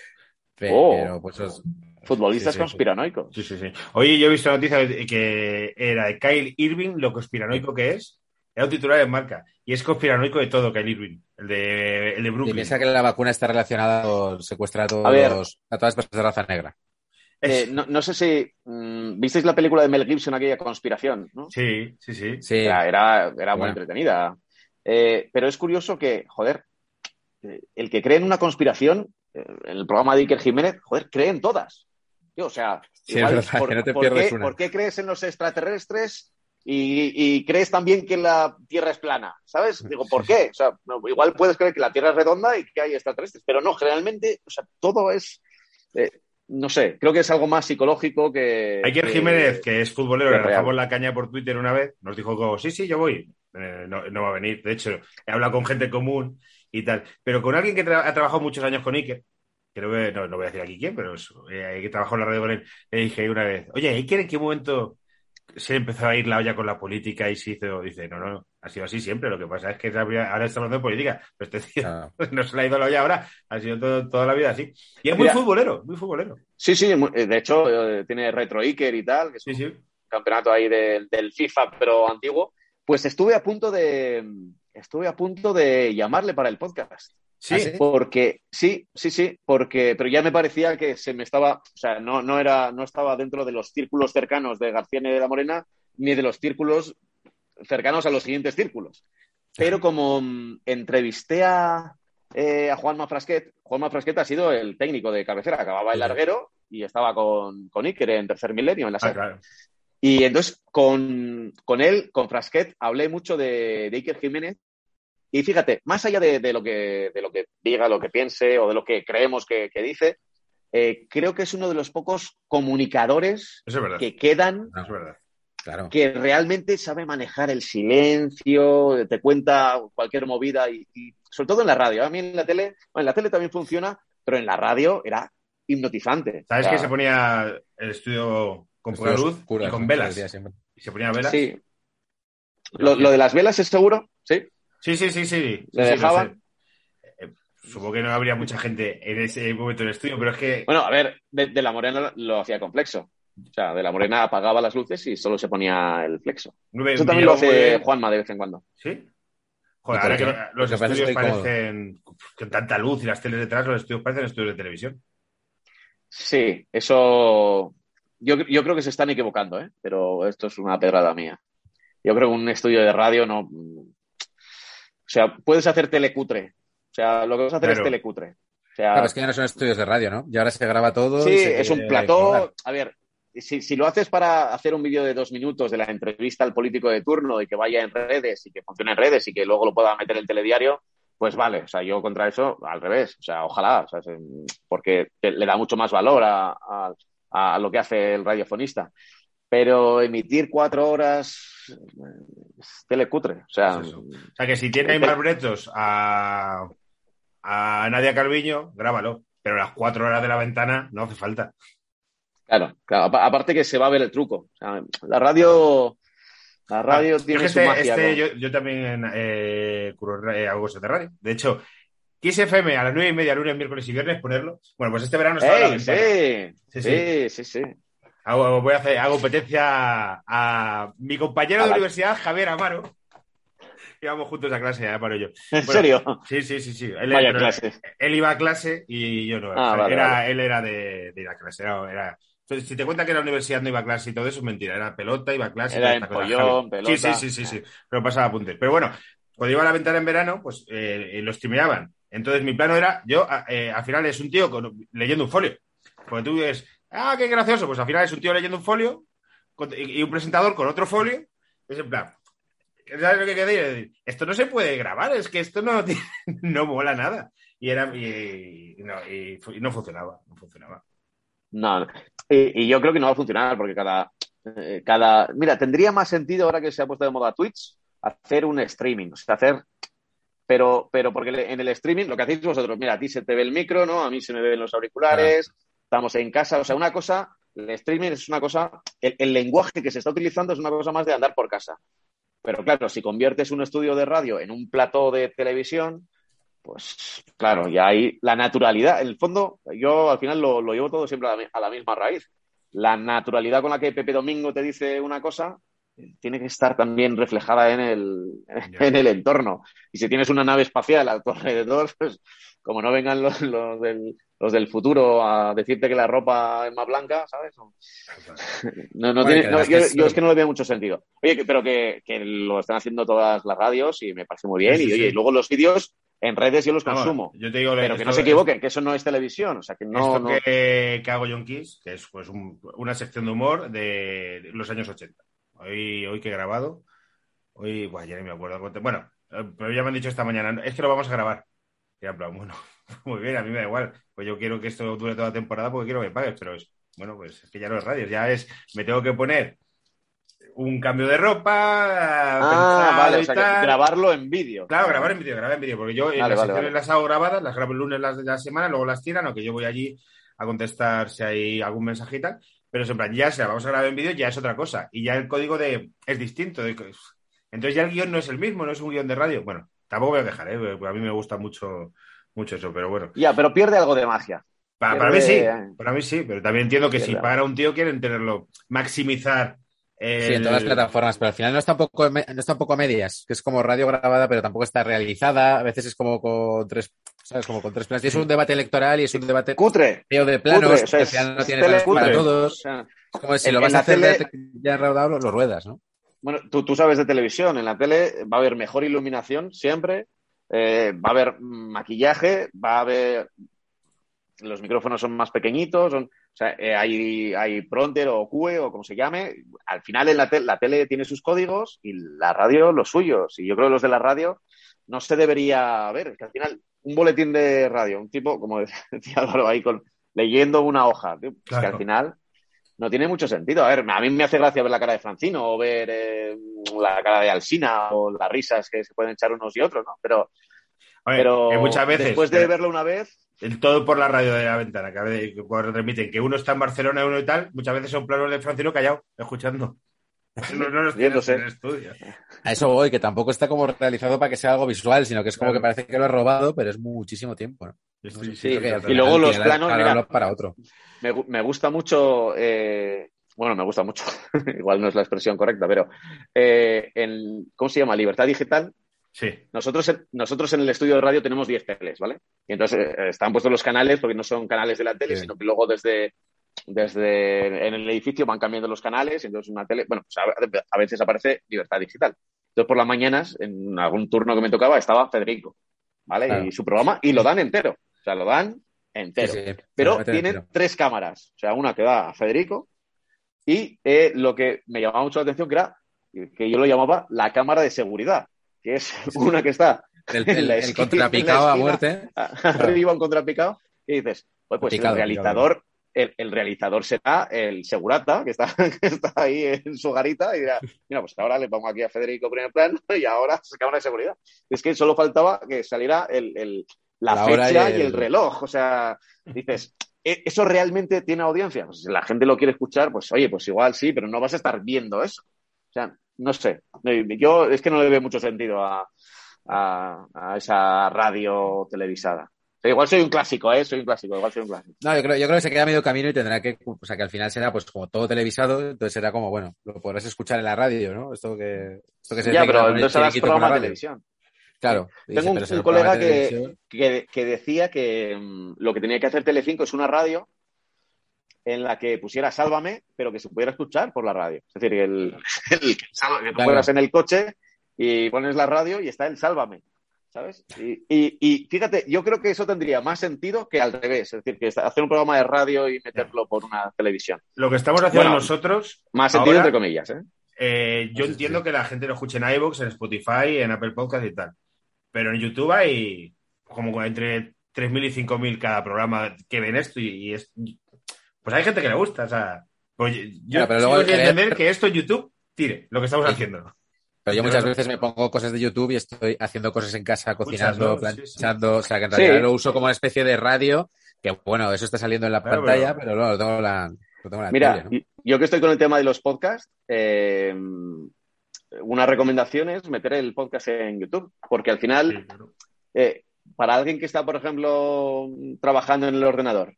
Pero, Oh. pues os- Futbolistas Sí, sí, sí. conspiranoicos. Sí, sí, sí. Oye, yo he visto la noticia que era de Kyle Irving, lo conspiranoico que es. Era un titular en marca. Y es conspiranoico de todo, Kyle Irving. El de, el de y Brooklyn. piensa que la vacuna está relacionada con secuestrar a, todos A ver. los- a todas las personas de raza negra. Es- Eh, no, no sé si mm, visteis la película de Mel Gibson, aquella conspiración, ¿no? Sí, sí, sí. Sí, Era, era, era muy entretenida. Eh, pero es curioso que, joder, eh, el que cree en una conspiración, en el programa de Iker Jiménez, joder, cree en todas. Tío, o sea, Sí, igual, verdad, ¿por, que no te por qué, una. por qué crees en los extraterrestres y, y crees también que la Tierra es plana? ¿Sabes? Digo, ¿por qué? O sea, no, igual puedes creer que la Tierra es redonda y que hay extraterrestres, pero no, generalmente, o sea, todo es, eh, no sé, creo que es algo más psicológico que... Iker que- Jiménez, que es futbolero, que le lanzamos la caña por Twitter una vez, nos dijo como, sí, sí, yo voy. Eh, no, no va a venir. De hecho, he hablado con gente común y tal. Pero con alguien que tra- ha trabajado muchos años con Iker, creo que, no, no voy a decir aquí quién, pero es, eh, que trabajó en la radio con él, le dije una vez, oye, Iker, ¿en qué momento se empezó a ir la olla con la política y se hizo? Dice, no, no, ha sido así siempre. Lo que pasa es que ahora está hablando de política. Pero este tío claro. no se le ha ido la olla ahora, ha sido todo- toda la vida así. Y es muy Mira. futbolero, muy futbolero. Sí, sí, eh, de hecho, eh, tiene Retro Iker y tal, que es Sí, un sí. campeonato ahí del FIFA, pero antiguo. Pues estuve a punto de estuve a punto de llamarle para el podcast. Sí. Porque, sí, sí, sí, porque, pero ya me parecía que se me estaba, o sea, no, no era, no estaba dentro de los círculos cercanos de García ni de la Morena, ni de los círculos cercanos a los siguientes círculos. Pero como mm, entrevisté a, eh, a Juanma Frasquet, Juanma Frasquet ha sido el técnico de cabecera, acababa el larguero y estaba con, con Iker en tercer milenio en la Ah, claro. Y entonces con, con él, con Frasquet, hablé mucho de, de Iker Jiménez. Y fíjate, más allá de, de lo que, de lo que diga, lo que piense o de lo que creemos que, que dice, eh, creo que es uno de los pocos comunicadores es que quedan Es claro. que realmente sabe manejar el silencio, te cuenta cualquier movida y, y sobre todo en la radio. A mí en la tele, bueno, en la tele también funciona, pero en la radio era hipnotizante. ¿Sabes O sea, que se ponía el estudio con poca luz y con velas? Y se ponía velas. Sí. Lo, lo de las velas es seguro, sí. Sí, sí, sí, sí. ¿Le Sí, sé. Eh, Supongo que no habría mucha gente en ese momento del estudio, pero es que Bueno, a ver, de, de la Morena lo hacía con flexo. O sea, de la Morena apagaba las luces y solo se ponía el flexo. me- Eso también lo hace. Juanma de vez en cuando. ¿Sí? Joder, ¿Y por ahora que los estudios parecen con tanta luz y las teles detrás, los estudios parecen estudios de televisión. Sí, eso. Yo, yo creo que se están equivocando, ¿eh? Pero esto es una pedrada mía. Yo creo que un estudio de radio no. O sea, puedes hacer telecutre. O sea, lo que vas a hacer Claro. es telecutre. O sea, Claro, es que ya no son estudios de radio, ¿no? Y ahora se graba todo. Sí, y se es un plató. A ver, si, si lo haces para hacer un vídeo de dos minutos de la entrevista al político de turno y que vaya en redes y que funcione en redes y que luego lo pueda meter en el telediario, pues vale. O sea, yo contra eso, al revés. O sea, ojalá. o sea, se- porque te- le da mucho más valor a, a- a lo que hace el radiofonista. Pero emitir cuatro horas eh, es telecutre. O sea, Es. O sea, que si tiene más bretos a, a Nadia Calviño, grábalo. Pero las cuatro horas de la ventana no hace falta. claro, claro. Apa- Aparte que se va a ver el truco. O sea, la radio. La radio Ah, tiene yo, su este- magia. este- ¿no? yo, yo también eh, curro, eh, hago cosas de radio. De hecho, Kiss FM a las nueve y media, lunes, miércoles y viernes, ponerlo. Bueno, pues este verano está. Sí, Sí, sí, sí, sí. Hago, voy a hacer, hago competencia a, a mi compañero A de la- universidad, Javier Amaro. Íbamos juntos a clase, Amaro y yo. ¿En Bueno, serio? Sí, sí, sí, sí. Él, Vaya pero clase. él iba a clase y yo no. Ah, vale, era, vale. Él era de, de ir a clase. Era, era- Entonces, si te cuenta que en la universidad no iba a clase y todo eso, es mentira. Era pelota, iba a clase. Era empollón, pelota. Sí, sí, sí, sí, sí. Pero pasaba apuntes. Pero bueno, cuando iba a la ventana en verano, pues eh, lo streameaban. Entonces, mi plano era, yo, eh, al final es un tío con- leyendo un folio. Porque tú ves, ah, qué gracioso. Pues al final es un tío leyendo un folio y, un presentador con otro folio. Es en plan, ¿sabes lo que quiero decir? Esto no se puede grabar, es que esto no, no mola nada. Y, era, y, y no, y no funcionaba, no funcionaba. No. Y, yo creo que no va a funcionar porque cada, eh, cada... Mira, tendría más sentido ahora que se ha puesto de moda Twitch hacer un streaming, o sea, hacer... Pero, pero porque en el streaming lo que hacéis vosotros, mira, a ti se te ve el micro, ¿no? A mí se me ven los auriculares, estamos en casa, o sea, una cosa, el streaming es una cosa, el, el lenguaje que se está utilizando es una cosa más de andar por casa. Pero claro, si conviertes un estudio de radio en un plató de televisión, pues claro, ya hay la naturalidad. En el fondo, yo al final lo, lo llevo todo siempre a la, mi- a la misma raíz. La naturalidad con la que Pepe Domingo te dice una cosa eh, tiene que estar también reflejada en el, en el entorno. Y si tienes una nave espacial a tu alrededor, pues como no vengan los, los del, los del futuro a decirte que la ropa es más blanca, ¿sabes? No, no Bueno, tiene- no, yo, es- yo es que no le veo mucho sentido. Oye, que- pero que, que lo están haciendo todas las radios y me parece muy bien. Sí, sí, y oye, y luego los vídeos en redes yo los consumo. yo te digo, Pero que no se equivoquen, que eso no es televisión. O sea, que no. esto que, que hago John Kiss, que es pues un- una sección de humor de los años 80. Hoy, hoy que he grabado, hoy, buah, ya ni me acuerdo. Bueno, eh, pero ya me han dicho esta mañana, es que lo vamos a grabar. Y en plan, bueno, muy bien, a mí me da igual. Pues yo quiero que esto dure toda la temporada porque quiero que pagues, pero es, bueno, pues es que ya no es radio, ya es, me tengo que poner un cambio de ropa, Ah, vale, y o sea, que tal. grabarlo en vídeo. Claro, grabar en vídeo, grabar en vídeo, porque yo en Vale, las vale, las hago grabadas, las grabo el lunes las de la semana, luego las tiran, aunque yo voy allí a contestar si hay algún mensaje y tal, pero es en plan, ya se la vamos a grabar en vídeo, ya es otra cosa, y ya el código de es distinto. de- entonces ya el guion no es el mismo, no es un guion de radio. Bueno, tampoco voy a dejar, ¿eh? a mí me gusta mucho, mucho eso, pero bueno. Ya, pero pierde algo de magia. Para, para mí sí, para mí sí, pero también entiendo que si para un tío quieren tenerlo, maximizar. Sí, en todas las plataformas, pero al final no está, un poco, no está un poco a medias, que es como radio grabada, pero tampoco está realizada, a veces es como con tres, ¿sabes? Como con tres planos. Y es un debate electoral y es un debate Cutre. de planos, Cutre, o sea, que al es- final no tiene planos para. O todos. sea, Es como si en- lo vas a hacer tele- ya rodado, lo ruedas, ¿no? Bueno, tú, tú sabes de televisión, en la tele va a haber mejor iluminación siempre, eh, va a haber maquillaje, va a haber... Los micrófonos son más pequeñitos, son, o sea, eh, hay, hay pronter o QE o como se llame. Al final en la, te- la tele tiene sus códigos y la radio los suyos. Y yo creo que los de la radio no se debería ver. Es que al final un boletín de radio, un tipo, como decía Álvaro ahí, con, leyendo una hoja, tío, es que Claro. al final no tiene mucho sentido. A ver, a mí me hace gracia ver la cara de Francino o ver eh, la cara de Alsina o las risas que se pueden echar unos y otros, ¿no? Pero, Oye, pero que muchas veces. después de verlo una vez, El todo por la radio de la ventana, que a veces remiten que uno está en Barcelona y uno y tal, muchas veces son planos de Francino callado, escuchando. No, no los tienes en el estudio. A eso voy, que tampoco está como realizado para que sea algo visual, sino que es como Claro. que parece que lo he robado, pero es muchísimo tiempo. ¿no? Sí. Y luego los planos, para mira. uno para otro. Me, me gusta mucho, eh, bueno, me gusta mucho, igual no es la expresión correcta, pero eh, en, ¿cómo se llama? Libertad Digital. Sí. Nosotros, en- nosotros en el estudio de radio tenemos 10 teles, ¿vale? Y entonces eh, están puestos los canales, porque no son canales de la tele, Sí. sino que luego desde, desde en el edificio van cambiando los canales, y entonces una tele, bueno, pues a, a veces aparece Libertad Digital. Entonces por las mañanas, en algún turno que me tocaba, estaba Federico, ¿vale? Claro. Y su programa, y lo dan entero, sea, lo dan entero. Sí, sí. Pero tienen entero. tres cámaras. O sea, una que da a Federico y eh, lo que me llamaba mucho la atención que era que yo lo llamaba la cámara de seguridad, que es una que está El, el- la el esquina- contrapicado en a muerte. arriba un contrapicado y dices, pues, pues Picado, el realizador, el, el realizador será el segurata que está, que está ahí en su garita y dirá, mira, pues ahora le pongo aquí a Federico primer plano y ahora es cámara de seguridad. Es que solo faltaba que saliera el, el- la, fecha y y el... el- reloj. O sea, dices, ¿e- ¿eso realmente tiene audiencia? Pues si la gente lo quiere escuchar, pues oye, pues igual sí, pero no vas a estar viendo eso. O sea, no sé. Yo es que no le veo mucho sentido a, a, a esa radio televisada. Igual soy un clásico, ¿eh? Soy un clásico, igual soy un clásico. No, yo creo, yo creo que se queda medio camino y tendrá que, o sea, que al final será pues como todo televisado, entonces será como, bueno, lo podrás escuchar en la radio, ¿no? Esto que, esto que se Ya, pero entonces harás programa de televisión. Claro. Tengo dice, un, colega que, que, que decía que mm, lo que tenía que hacer Telecinco es una radio en la que pusiera Sálvame, pero que se pudiera escuchar por la radio. Es decir, el, el- que tú Claro. fueras en el coche y pones la radio y está el Sálvame. ¿Sabes? Y, y- y fíjate, yo creo que eso tendría más sentido que al revés. Es decir, que hacer un programa de radio y meterlo por una televisión. Lo que estamos haciendo Bueno, nosotros, Más sentido, Ahora- entre comillas, ¿eh? eh, yo entiendo que la gente lo escuche en iVoox, en Spotify, en Apple Podcast y tal. Pero en YouTube hay como entre 3.000 y 5.000 cada programa que ven esto y, y es... Pues hay gente que le gusta, o sea... Pues yo Claro, pero luego querer- entender que esto en YouTube tire lo que estamos Sí. haciendo. Pero yo muchas veces me pongo cosas de YouTube y estoy haciendo cosas en casa, cocinando, ¿no? Sí, sí. planchando, o sea, que en Sí. realidad lo uso como una especie de radio, que bueno, eso está saliendo en la Claro, pantalla, pero- pero no, lo tengo en la, lo tengo en la Mira, tele, ¿no? yo que estoy con el tema de los podcasts, eh, una recomendación es meter el podcast en YouTube, porque al final, Sí, claro. eh, para alguien que está, por ejemplo, trabajando en el ordenador,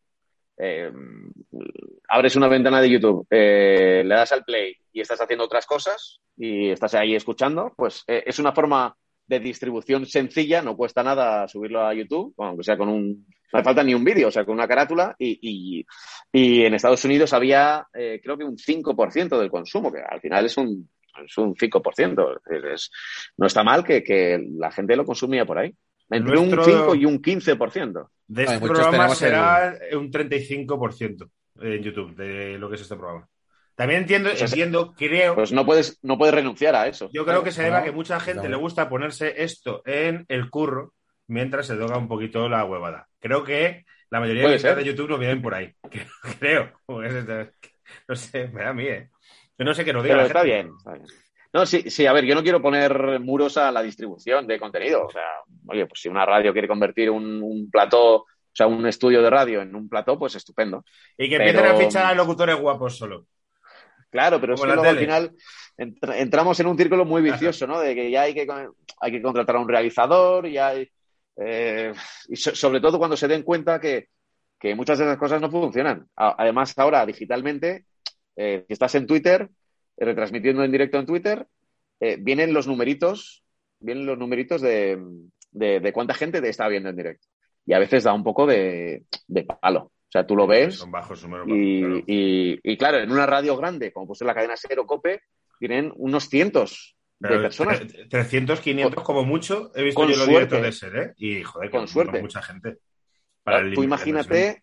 eh, abres una ventana de YouTube, eh, le das al play y estás haciendo otras cosas y estás ahí escuchando, pues es una forma de distribución sencilla, no cuesta nada subirlo a YouTube, aunque sea con un... No hace falta ni un vídeo, o sea, con una carátula y, y- y en Estados Unidos había, creo que un 5% del consumo, que al final es un, es un 5%. Es- es- no está mal que, que la gente lo consumía por ahí. Entre Nuestro- un 5 y un 15%. De este programa será un 35% en YouTube de lo que es este programa. También entiendo, Pues es- entiendo, creo, Pues no puedes, no puedes renunciar a eso. yo creo que se debe a que mucha gente le gusta ponerse esto en el curro mientras se toca un poquito la huevada. Creo que la mayoría de ser. de YouTube no vienen por ahí. Creo. Pues, No sé, me da a mí, ¿eh? Yo no sé qué nos diga Pero está bien, está bien. No, sí, sí, a ver, yo no quiero poner muros a la distribución de contenido. O sea, oye, pues si una radio quiere convertir un, un plató, o sea, un estudio de radio en un plató, pues estupendo. Y que Pero- empiecen a fichar a locutores guapos solo. Claro, pero es que luego al final entra- entramos en un círculo muy vicioso, ¿no? De que ya hay que, hay que contratar a un realizador y hay. eh, y so- sobre todo cuando se den cuenta que, que muchas de esas cosas no funcionan. Además, ahora digitalmente, eh, si estás en Twitter, eh, retransmitiendo en directo en Twitter, eh, vienen los numeritos, vienen los numeritos de, de, de cuánta gente te está viendo en directo. Y a veces da un poco de, de palo. O sea, tú lo ves Son bajos números. y, bajos, claro. y- y, claro, en una radio grande, como puede ser la cadena Ser o Cope, tienen unos cientos de Pero personas. tre- 300, 500 como mucho he visto con yo los suerte. directos de ser, ¿eh? Y joder, Con con suerte. mucha gente. Claro, el tú imagínate,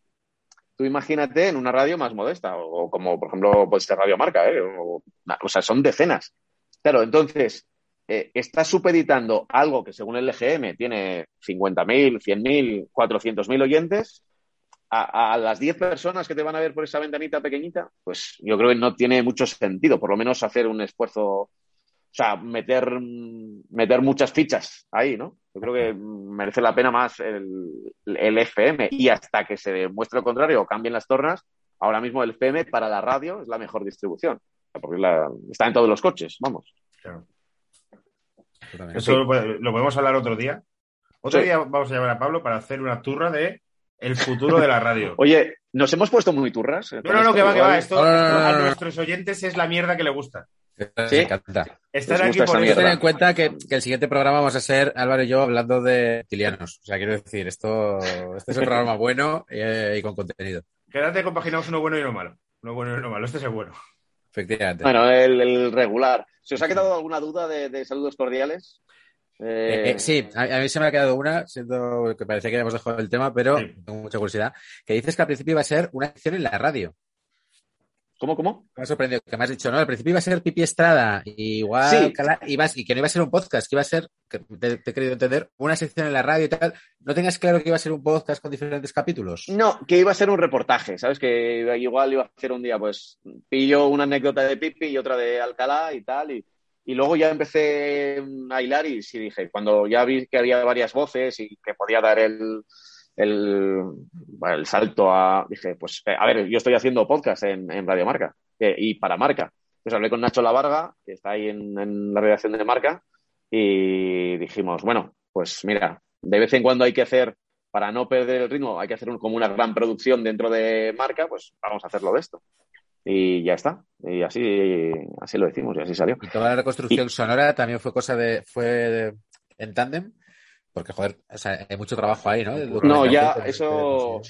tú imagínate en una radio más modesta, o, como por ejemplo puede ser Radio Marca, ¿eh? o, sea, son decenas. Claro, entonces, eh, estás supeditando algo que según el EGM tiene 50.000, 100.000, 400.000 oyentes, a, a las 10 personas que te van a ver por esa ventanita pequeñita, pues yo creo que no tiene mucho sentido, por lo menos hacer un esfuerzo, o sea, meter, meter muchas fichas ahí, ¿no? Yo creo que merece la pena más el, el FM y hasta que se demuestre lo contrario o cambien las tornas, ahora mismo el FM para la radio es la mejor distribución. porque la- está en todos los coches, vamos. Claro. Eso lo, pode- lo podemos hablar otro día. Otro Sí. día vamos a llamar a Pablo para hacer una turra de el futuro de la radio. Oye, nos hemos puesto muy turras. No, no, no, que va, que va. Esto No, no, no, esto no, a nuestros oyentes es la mierda que le gusta. ¿Sí? Me encanta. Están Les aquí gusta por esa eso. Ten mierda. en cuenta que, que el siguiente programa vamos a ser Álvaro y yo hablando de tilianos. O sea, quiero decir, esto este es un programa bueno eh, y con contenido. Quédate compaginados uno bueno y uno malo. Uno bueno y uno malo. Este es el bueno. Efectivamente. Bueno, el, el regular. ¿Se os ha quedado alguna duda de, de saludos cordiales? Eh, Eh, eh, sí, a, a mí se me ha quedado una, siendo que parecía que habíamos dejado el tema, pero Sí. tengo mucha curiosidad. Que dices que al principio iba a ser una acción en la radio. ¿Cómo, cómo? Me ha sorprendido que me has dicho, no, al principio iba a ser Pipi Estrada, y igual Sí. Alcalá, ibas- y que no iba a ser un podcast, que iba a ser, que te, te he querido entender, una sección en la radio y tal. ¿No tenías claro que iba a ser un podcast con diferentes capítulos? No, que iba a ser un reportaje, ¿sabes? Que iba- igual iba a hacer un día, pues, pillo una anécdota de Pipi y otra de Alcalá y tal, y, y luego ya empecé a hilar y sí dije, cuando ya vi que había varias voces y que podía dar el, el, el salto a, dije, pues, eh, a ver, yo estoy haciendo podcast en, en Radio Marca eh, y para Marca. Entonces hablé con Nacho Lavarga, que está ahí en, en la redacción de Marca, y dijimos, bueno, pues mira, de vez en cuando hay que hacer para no perder el ritmo, hay que hacer un- como una gran producción dentro de marca, pues vamos a hacerlo de esto. Y ya está. Y así, así lo decimos y así salió. Y toda la reconstrucción sonora también fue cosa de, fue de- en tándem, porque joder, o sea, hay mucho trabajo ahí, ¿no? No, ya eso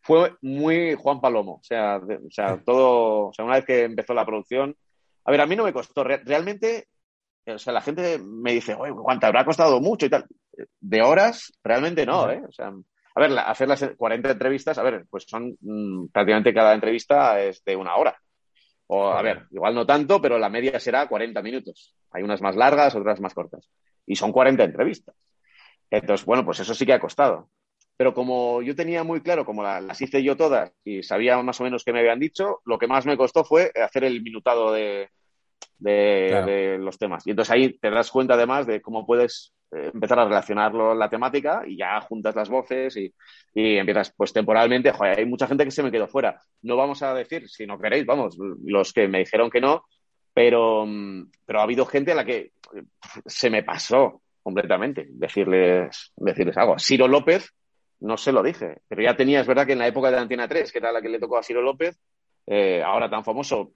fue muy Juan Palomo. O sea, de- o sea, todo, o sea, una vez que empezó la producción. A ver, a mí no me costó. Re- realmente, o sea, la gente me dice, oye, ¿cuánto habrá costado mucho y tal? De horas, realmente no, ¿eh? O sea, a ver, la- hacer las 40 entrevistas, a ver, pues son mm, prácticamente cada entrevista es de una hora. O, a ver, igual no tanto, pero la media será 40 minutos. Hay unas más largas, otras más cortas. Y son 40 entrevistas. Entonces, bueno, pues eso sí que ha costado. Pero como yo tenía muy claro, como la- las hice yo todas y sabía más o menos qué me habían dicho, lo que más me costó fue hacer el minutado de, de, Claro. de los temas. Y entonces ahí te das cuenta además de cómo puedes eh, empezar a relacionarlo la temática y ya juntas las voces y, y empiezas, pues temporalmente, joder, hay mucha gente que se me quedó fuera. No vamos a decir, si no queréis, vamos, los que me dijeron que no, pero, mm, pero ha habido gente a la que eh, se me pasó completamente decirles, decirles algo. Ciro López, no se lo dije, pero ya tenía, es verdad que en la época de Antena 3, que era la que le tocó a Ciro López, eh, ahora tan famoso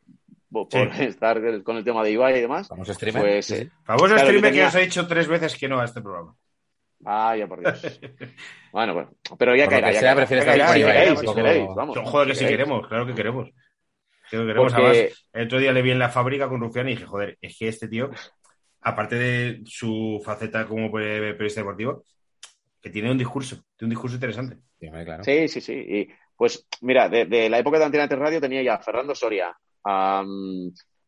por, Sí. estar con el tema de Ibai y demás, Vamos a streamer. pues, sí, eh, Famoso Claro, streamer tenía- que os he dicho tres veces que no a este programa. vaya por Dios. bueno, bueno, pero ya Por caerá, que ya sea, caerá. prefieres si queréis, poco- queréis, vamos. Joder, que si queremos, claro que queremos. Creo que queremos. Porque- Además, el otro día le vi en la fábrica con Rufián y dije, joder, es que este tío, aparte de su faceta como pe- periodista deportivo, que tiene un discurso, tiene un discurso interesante. Sí, claro. Sí, sí, sí. Y, pues mira, de, de la época de Antena 3 Radio tenía ya a Fernando Soria, a,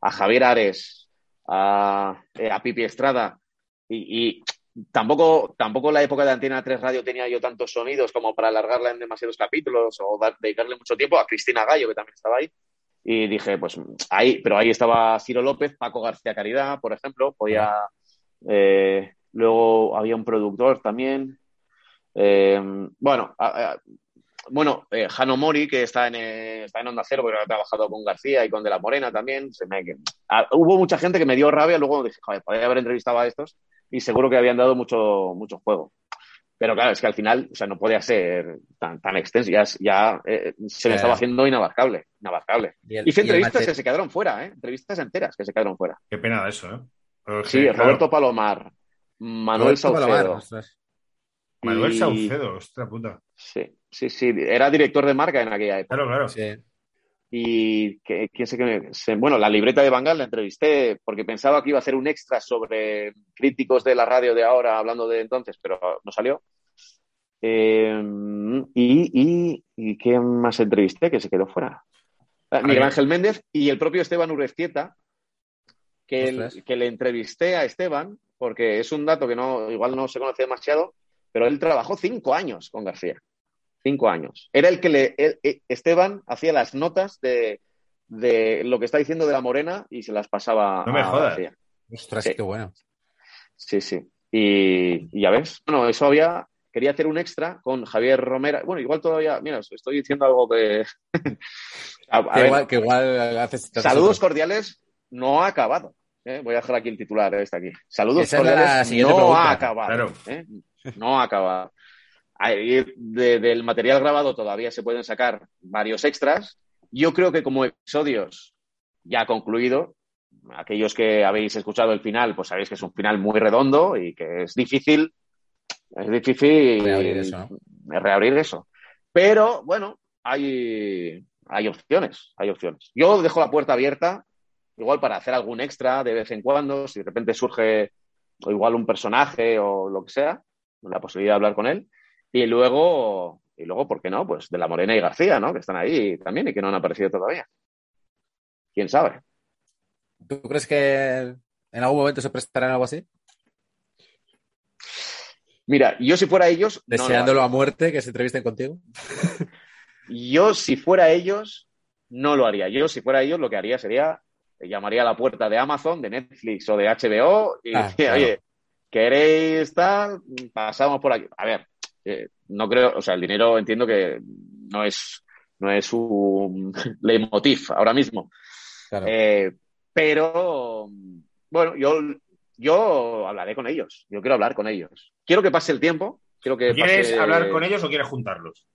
a Javier Ares, a, eh, a Pipi Estrada y, y tampoco, tampoco la época de Antena 3 Radio tenía yo tantos sonidos como para alargarla en demasiados capítulos o dar- dedicarle mucho tiempo a Cristina Gallo, que también estaba ahí. Y dije, pues ahí, pero ahí estaba Ciro López, Paco García Caridad, por ejemplo, podía. eh, luego había un productor también. Eh, bueno, a- a- bueno, eh, Jano Mori, que está en, está en Onda Cero, pero ha trabajado con García y con De la Morena también. Se me- que- ah, hubo mucha gente que me dio rabia, luego dije, joder, podría haber entrevistado a estos y seguro que habían dado mucho, mucho juego. Pero claro, es que al final, o sea, no podía ser tan, tan extenso, ya, ya eh, se me Ya. estaba haciendo inabarcable, inabarcable. Y el- Hice y entrevistas que se quedaron fuera, ¿eh? Entrevistas enteras que se quedaron fuera. Qué pena eso, ¿eh? Sí, claro, Roberto Palomar, Manuel Roberto Saucedo. Manuel y- Saucedo, ostra puta. Sí, sí, sí, era director de marca en aquella época. Claro, claro. Sí. Y que, quién sé que me- se- bueno, la libreta de Bangal la entrevisté porque pensaba que iba a hacer un extra sobre críticos de la radio de ahora hablando de entonces, pero no salió. Eh, y, y, ¿y qué más entrevisté que se quedó fuera? Ah, Miguel. Ángel Méndez y el propio Esteban Urezquieta, que, el- que le entrevisté a Esteban, porque es un dato que no, igual no se conoce demasiado, pero él trabajó cinco años con García. Cinco años. Era el que le. él- eh, Esteban hacía las notas de, de lo que está diciendo de la morena y se las pasaba No me a jodas. García. Ostras, Sí. qué bueno. Sí, sí. Y, y ya ves. Bueno, eso había. Quería hacer un extra con Javier Romera. Bueno, igual todavía. Mira, os estoy diciendo algo que. A- a Que ver, igual, que igual haces. saludos cordiales. no ha acabado. ¿eh? Voy a dejar aquí el titular, este aquí. Saludos Esa cordiales, no pregunta. ha acabado. Claro. ¿eh? No ha acabado. Ahí, de- del material grabado todavía se pueden sacar varios extras. Yo creo que como episodios ya concluido, aquellos que habéis escuchado el final, pues sabéis que es un final muy redondo y que es difícil, es difícil Reabrir eso, ¿no? reabrir eso. Pero bueno, hay, hay opciones, hay opciones. Yo dejo la puerta abierta, igual para hacer algún extra de vez en cuando, si de repente surge o igual un personaje o lo que sea, la posibilidad de hablar con él. Y luego, y luego, ¿por qué no? Pues de la Morena y García, ¿no? Que están ahí también y que no han aparecido todavía. ¿Quién sabe? ¿Tú crees que en algún momento se prestarán algo así? Mira, yo si fuera ellos, Deseándolo a muerte que se entrevisten contigo. yo si fuera ellos, no lo haría. Yo si fuera ellos, lo que haría sería eh, llamaría a la puerta de Amazon, de Netflix o de HBO y Ah, diría, claro. oye, ¿queréis tal? Pasamos por aquí. A ver, eh, no creo, o sea, el dinero entiendo que no es, no es un leitmotiv ahora mismo. Claro. Eh, pero, bueno, yo, yo hablaré con ellos. Yo quiero hablar con ellos. Quiero que pase el tiempo. Quiero que ¿Quieres pase- hablar con ellos o quieres juntarlos?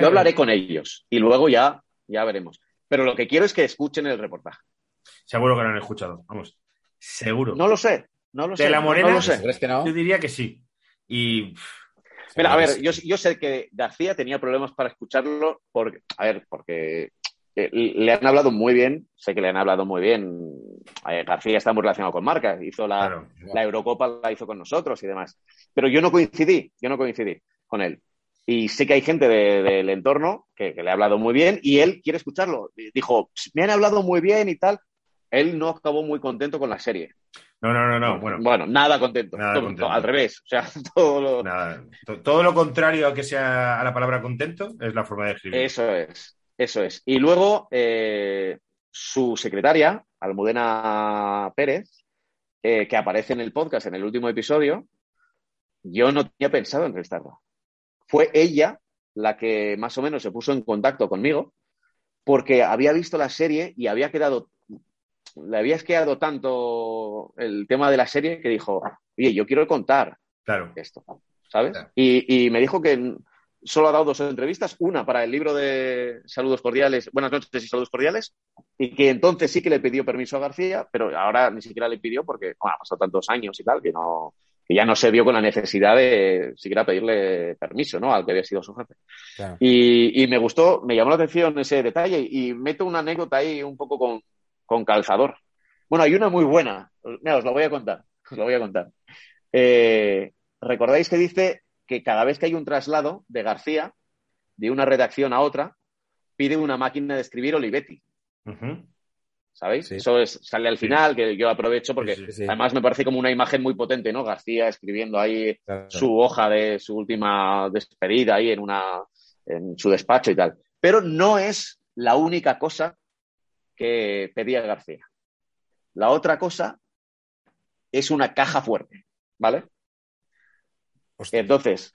Yo hablaré con ellos y luego ya, ya veremos. Pero lo que quiero es que escuchen el reportaje. Seguro que lo han escuchado. Vamos. Seguro. No lo sé, no lo De sé. la no- Morena, no lo sé. ¿Crees que no? Yo diría que sí. Y pff, Mira, a ver, yo, yo sé que García tenía problemas para escucharlo porque, a ver, porque eh, le han hablado muy bien, sé que le han hablado muy bien. García está muy relacionado con marcas, hizo la, claro. la Eurocopa la hizo con nosotros y demás. Pero yo no coincidí, yo no coincidí con él. Y sé que hay gente de- del entorno que, que le ha hablado muy bien y él quiere escucharlo. Dijo, me han hablado muy bien y tal. Él no acabó muy contento con la serie. No, no, no, no. Bueno, nada contento. Nada Todo- contento. Al revés. O sea, todo lo- nada. Todo lo contrario a que sea a la palabra contento es la forma de escribir. Eso es, eso es. Y luego eh, su secretaria, Almudena Pérez, eh, que aparece en el podcast en el último episodio, yo no tenía pensado entrevistarla. Fue ella la que más o menos se puso en contacto conmigo porque había visto la serie y había quedado, le había quedado tanto el tema de la serie que dijo, oye, yo quiero contar Claro. esto, ¿sabes? Claro. Y, y me dijo que solo ha dado dos entrevistas, una para el libro de Saludos Cordiales, Buenas noches y Saludos Cordiales, y que entonces sí que le pidió permiso a García, pero ahora ni siquiera le pidió porque bueno, ha pasado tantos años y tal que no que ya no se vio con la necesidad de siquiera pedirle permiso, ¿no? Al que había sido su jefe. Claro. Y, y me gustó, me llamó la atención ese detalle y meto una anécdota ahí un poco con, con calzador. Bueno, hay una muy buena. Mira, os la voy a contar. Os la voy a contar. Eh, ¿Recordáis que dice que cada vez que hay un traslado de García de una redacción a otra, pide una máquina de escribir Olivetti? ¿Sabéis? Sí. Eso es, sale al final, que yo aprovecho porque sí. además me parece como una imagen muy potente, ¿no? García escribiendo ahí Claro. su hoja de su última despedida ahí en una en su despacho y tal. Pero no es la única cosa que pedía García. La otra cosa es una caja fuerte, ¿vale? Hostia. Entonces,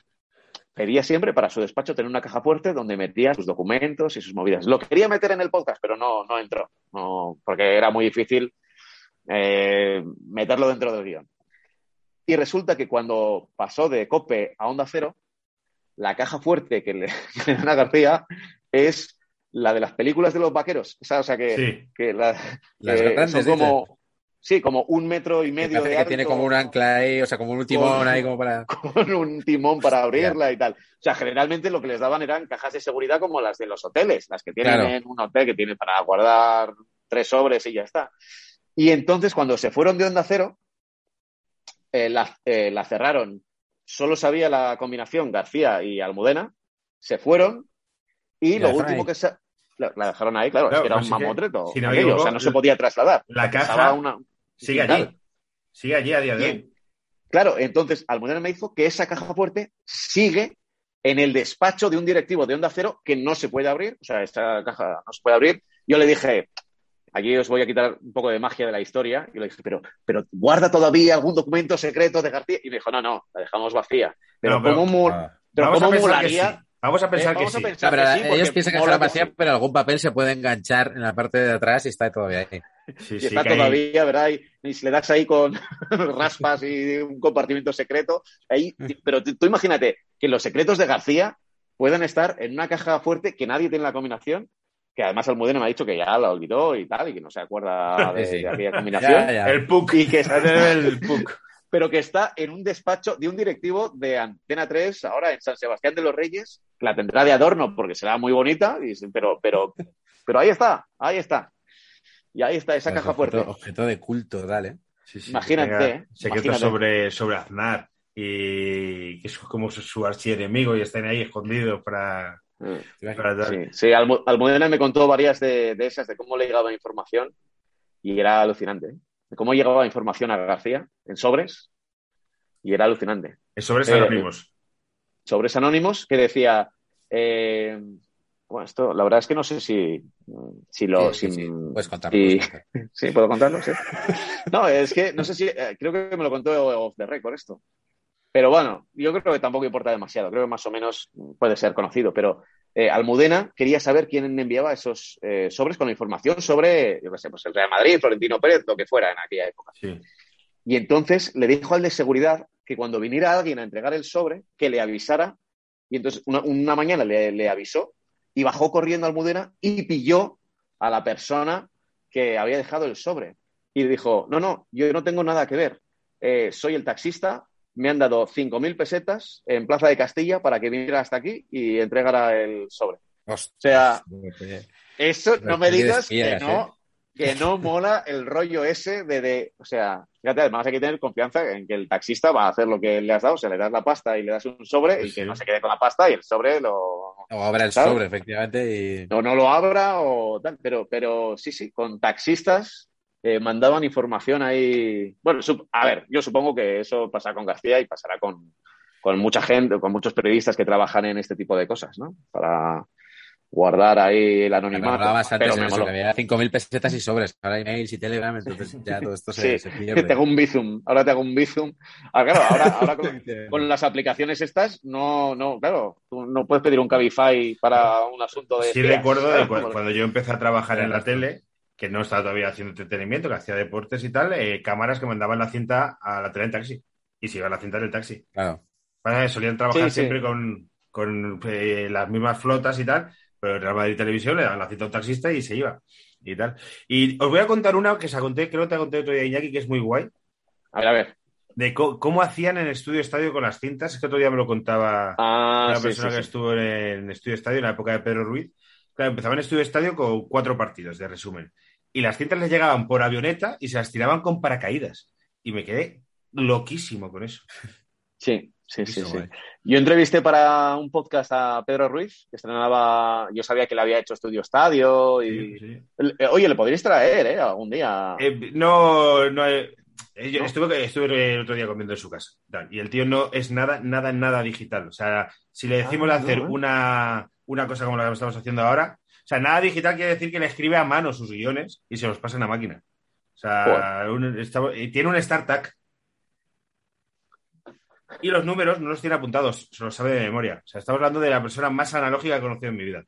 pedía siempre para su despacho tener una caja fuerte donde metía sus documentos y sus movidas. Lo quería meter en el podcast, pero no, no entró, no, porque era muy difícil eh, meterlo dentro del guion. Y resulta que cuando pasó de Cope a Onda Cero, la caja fuerte que le, que le dan a García es la de las películas de los vaqueros. O sea, o sea que, Sí. que la- Las que grandes, son como, sí, como un metro y Me medio de que alto, tiene como un ancla ahí, o sea, como un timón Con- ahí como para... con un timón para abrirla y tal. O sea, generalmente lo que les daban eran cajas de seguridad como las de los hoteles, las que tienen Claro. en un hotel que tienen para guardar tres sobres y ya está. Y entonces, cuando se fueron de Onda Cero, eh, la, eh, la cerraron. Solo sabía la combinación García y Almudena. Se fueron y Y lo último que se... La, la dejaron ahí, claro, Claro, es que era un sí que, mamotreto. si no o sea, no se podía trasladar. La caja una- sigue allí. Sigue allí a día de hoy. Claro, entonces Almudena me dijo que esa caja fuerte sigue en el despacho de un directivo de Onda Cero que no se puede abrir, o sea, esta caja no se puede abrir. Yo le dije, aquí os voy a quitar un poco de magia de la historia. Y le dije, pero, pero guarda todavía algún documento secreto de García. Y me dijo, no, no, la dejamos vacía. Pero, No, pero- ¿cómo, mo- Ah. pero cómo molaría? Sí. Vamos a pensar Eh, que vamos a sí. pensar- pero que sí, ellos piensan que está que vacía, sí. pero algún papel se puede enganchar en la parte de atrás y está todavía ahí. Sí, Y sí, está que hay- todavía, ¿verdad? Y, y si le das ahí con raspas y un compartimento secreto, ahí, pero tú, imagínate que los secretos de García puedan estar en una caja fuerte que nadie tiene la combinación, que además Almudena me ha dicho que ya la olvidó y tal, y que no se acuerda de, Sí, sí. de aquella combinación, Ya, ya. El PUC. y que está, El PUC. pero que está en un despacho de un directivo de Antena 3 ahora en San Sebastián de los Reyes, que la tendrá de adorno porque será muy bonita, y- pero, pero, pero ahí está, ahí está. Y ahí está esa Pues caja objeto, fuerte. objeto de culto, dale. Sí, sí, Imagínate, que tenga ¿eh? Secretos Imagínate. sobre, sobre Aznar y que es como su, su archienemigo y están ahí escondidos para, Mm. para. Sí, sí Almu- Almudena me contó varias de, de esas, de cómo le llegaba información, y era alucinante. ¿eh? De cómo llegaba información a García en sobres, y era alucinante. Es sobre Eh, anónimos. Sobres anónimos que decía. eh, bueno, esto, la verdad es que no sé si, si lo. Sí, si- sí. Puedes contarlo. si-. Sí, ¿puedo contarlo? Sí. No, es que no sé si. eh, creo que me lo contó off the record esto. Pero bueno, yo creo que tampoco importa demasiado. Creo que más o menos puede ser conocido. Pero eh, Almudena quería saber quién enviaba esos eh, sobres con la información sobre, yo qué sé, pues el Real Madrid, Florentino Pérez, lo que fuera en aquella época. Sí. Y entonces le dijo al de seguridad que cuando viniera alguien a entregar el sobre, que le avisara. Y entonces una, una mañana le, le avisó y bajó corriendo a Almudena y pilló a la persona que había dejado el sobre. Y dijo, no, no, yo no tengo nada que ver. Eh, soy el taxista, me han dado 5.000 pesetas en Plaza de Castilla para que viniera hasta aquí y entregara el sobre. Ostras, O sea, Eso no me digas que no, que no mola el rollo ese de, de, o sea, fíjate, además hay que tener confianza en que el taxista va a hacer lo que le has dado, o sea, le das la pasta y le das un sobre y Pues que sí. no se quede con la pasta y el sobre lo, O abra el sobre, efectivamente, y... o no lo abra o tal, pero, pero sí, sí, con taxistas eh, mandaban información ahí. Bueno, a ver, yo supongo que eso pasa con García y pasará con, con mucha gente, con muchos periodistas que trabajan en este tipo de cosas, ¿no? Para guardar ahí el Me anonimato. hablabas Pero me eso, moló. que había 5.000 pesetas y sobres. Ahora hay mails y Telegram, entonces ya todo esto se, Sí, se te hago un bizum, ahora te hago un bizum. Ah, claro, ahora, ahora con, con las aplicaciones estas, no, no, claro, tú no puedes pedir un Cabify para un asunto de. Sí espías, recuerdo de cuando yo empecé a trabajar en la tele, que no estaba todavía haciendo entretenimiento, que hacía deportes y tal, eh, cámaras que mandaban la cinta a la tele en taxi. Y se iba la cinta en el taxi. Claro. Solían trabajar Sí, sí. siempre con, con, eh, las mismas flotas y tal, pero el Real Madrid Televisión le daban la cinta a un taxista y se iba. Y tal. Y os voy a contar una que se conté, creo que te conté otro día, Iñaki, que es muy guay, A ver, a ver. de cómo hacían en Estudio Estadio con las cintas. Es que otro día me lo contaba Ah, una sí, persona sí, que sí. estuvo en Estudio Estadio en la época de Pedro Ruiz. Claro, empezaba en Estudio Estadio con cuatro partidos de resumen. Y las cintas les llegaban por avioneta y se las tiraban con paracaídas. Y me quedé loquísimo con eso. Sí, sí, sí, sí. guay. Yo entrevisté para un podcast a Pedro Ruiz, que estrenaba, yo sabía que le había hecho Estudio Estadio y... Sí, sí. El- eh, Oye, le podríais traer, ¿eh? Algún día. Eh, no, no, eh, yo ¿No? Estuve, estuve el otro día comiendo en su casa. Y el tío no es nada, nada, nada digital. O sea, si le decimos Ah, de hacer no, ¿eh? una, una cosa como la que estamos haciendo ahora, o sea, nada digital quiere decir que le escribe a mano sus guiones y se los pasa en la máquina. O sea, un- está- tiene un StarTAC. Y los números no los tiene apuntados, se los sabe de memoria. O sea, estamos hablando de la persona más analógica que he conocido en mi vida.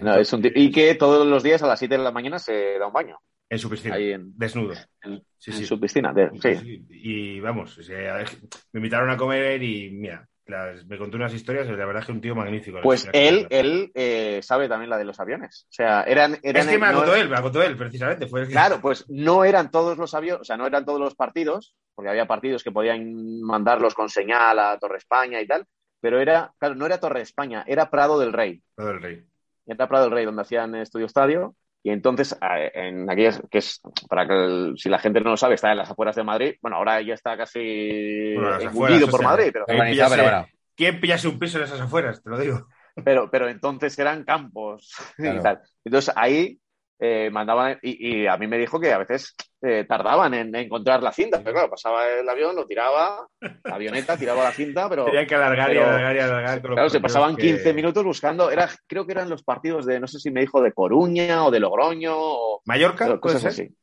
No, es un Y que todos los días a las 7 de la mañana se da un baño. En su piscina, Ahí en, desnudo. en- Sí, en sí. su piscina. de- sí. Sí, Y vamos, o sea, me invitaron a comer y mira, las- me contó unas historias, la verdad es que un tío magnífico. Pues él, él eh, sabe también la de los aviones. O sea, eran. eran Es que me no- contó él, me la contó él, precisamente. Fue el que- Claro, pues no eran todos los aviones, o sea, no eran todos los partidos, porque había partidos que podían mandarlos con señal a Torre España y tal, pero era, claro, no era Torre España, era Prado del Rey. Todo el rey. Era Prado del Rey, donde hacían Estudio Estadio, y entonces, eh, en aquellas, que es, para que el- si la gente no lo sabe, está en las afueras de Madrid, bueno, ahora ya está casi Bueno, engullido afueras, o por sea, Madrid, pero, Organizado, pillase- pero bueno. ¿Quién pillase un piso en esas afueras? Te lo digo. pero, pero entonces eran campos Claro. y tal. Entonces ahí eh, mandaban, y, y a mí me dijo que a veces eh, tardaban en encontrar la cinta, pero claro, pasaba el avión, lo tiraba, la avioneta tiraba la cinta, pero Tenían que alargar y alargar y alargar. claro, se pasaban que- 15 minutos buscando, era, creo que eran los partidos de, no sé si me dijo de Coruña o de Logroño o ¿Mallorca? pero ¿Puede cosas ser? así.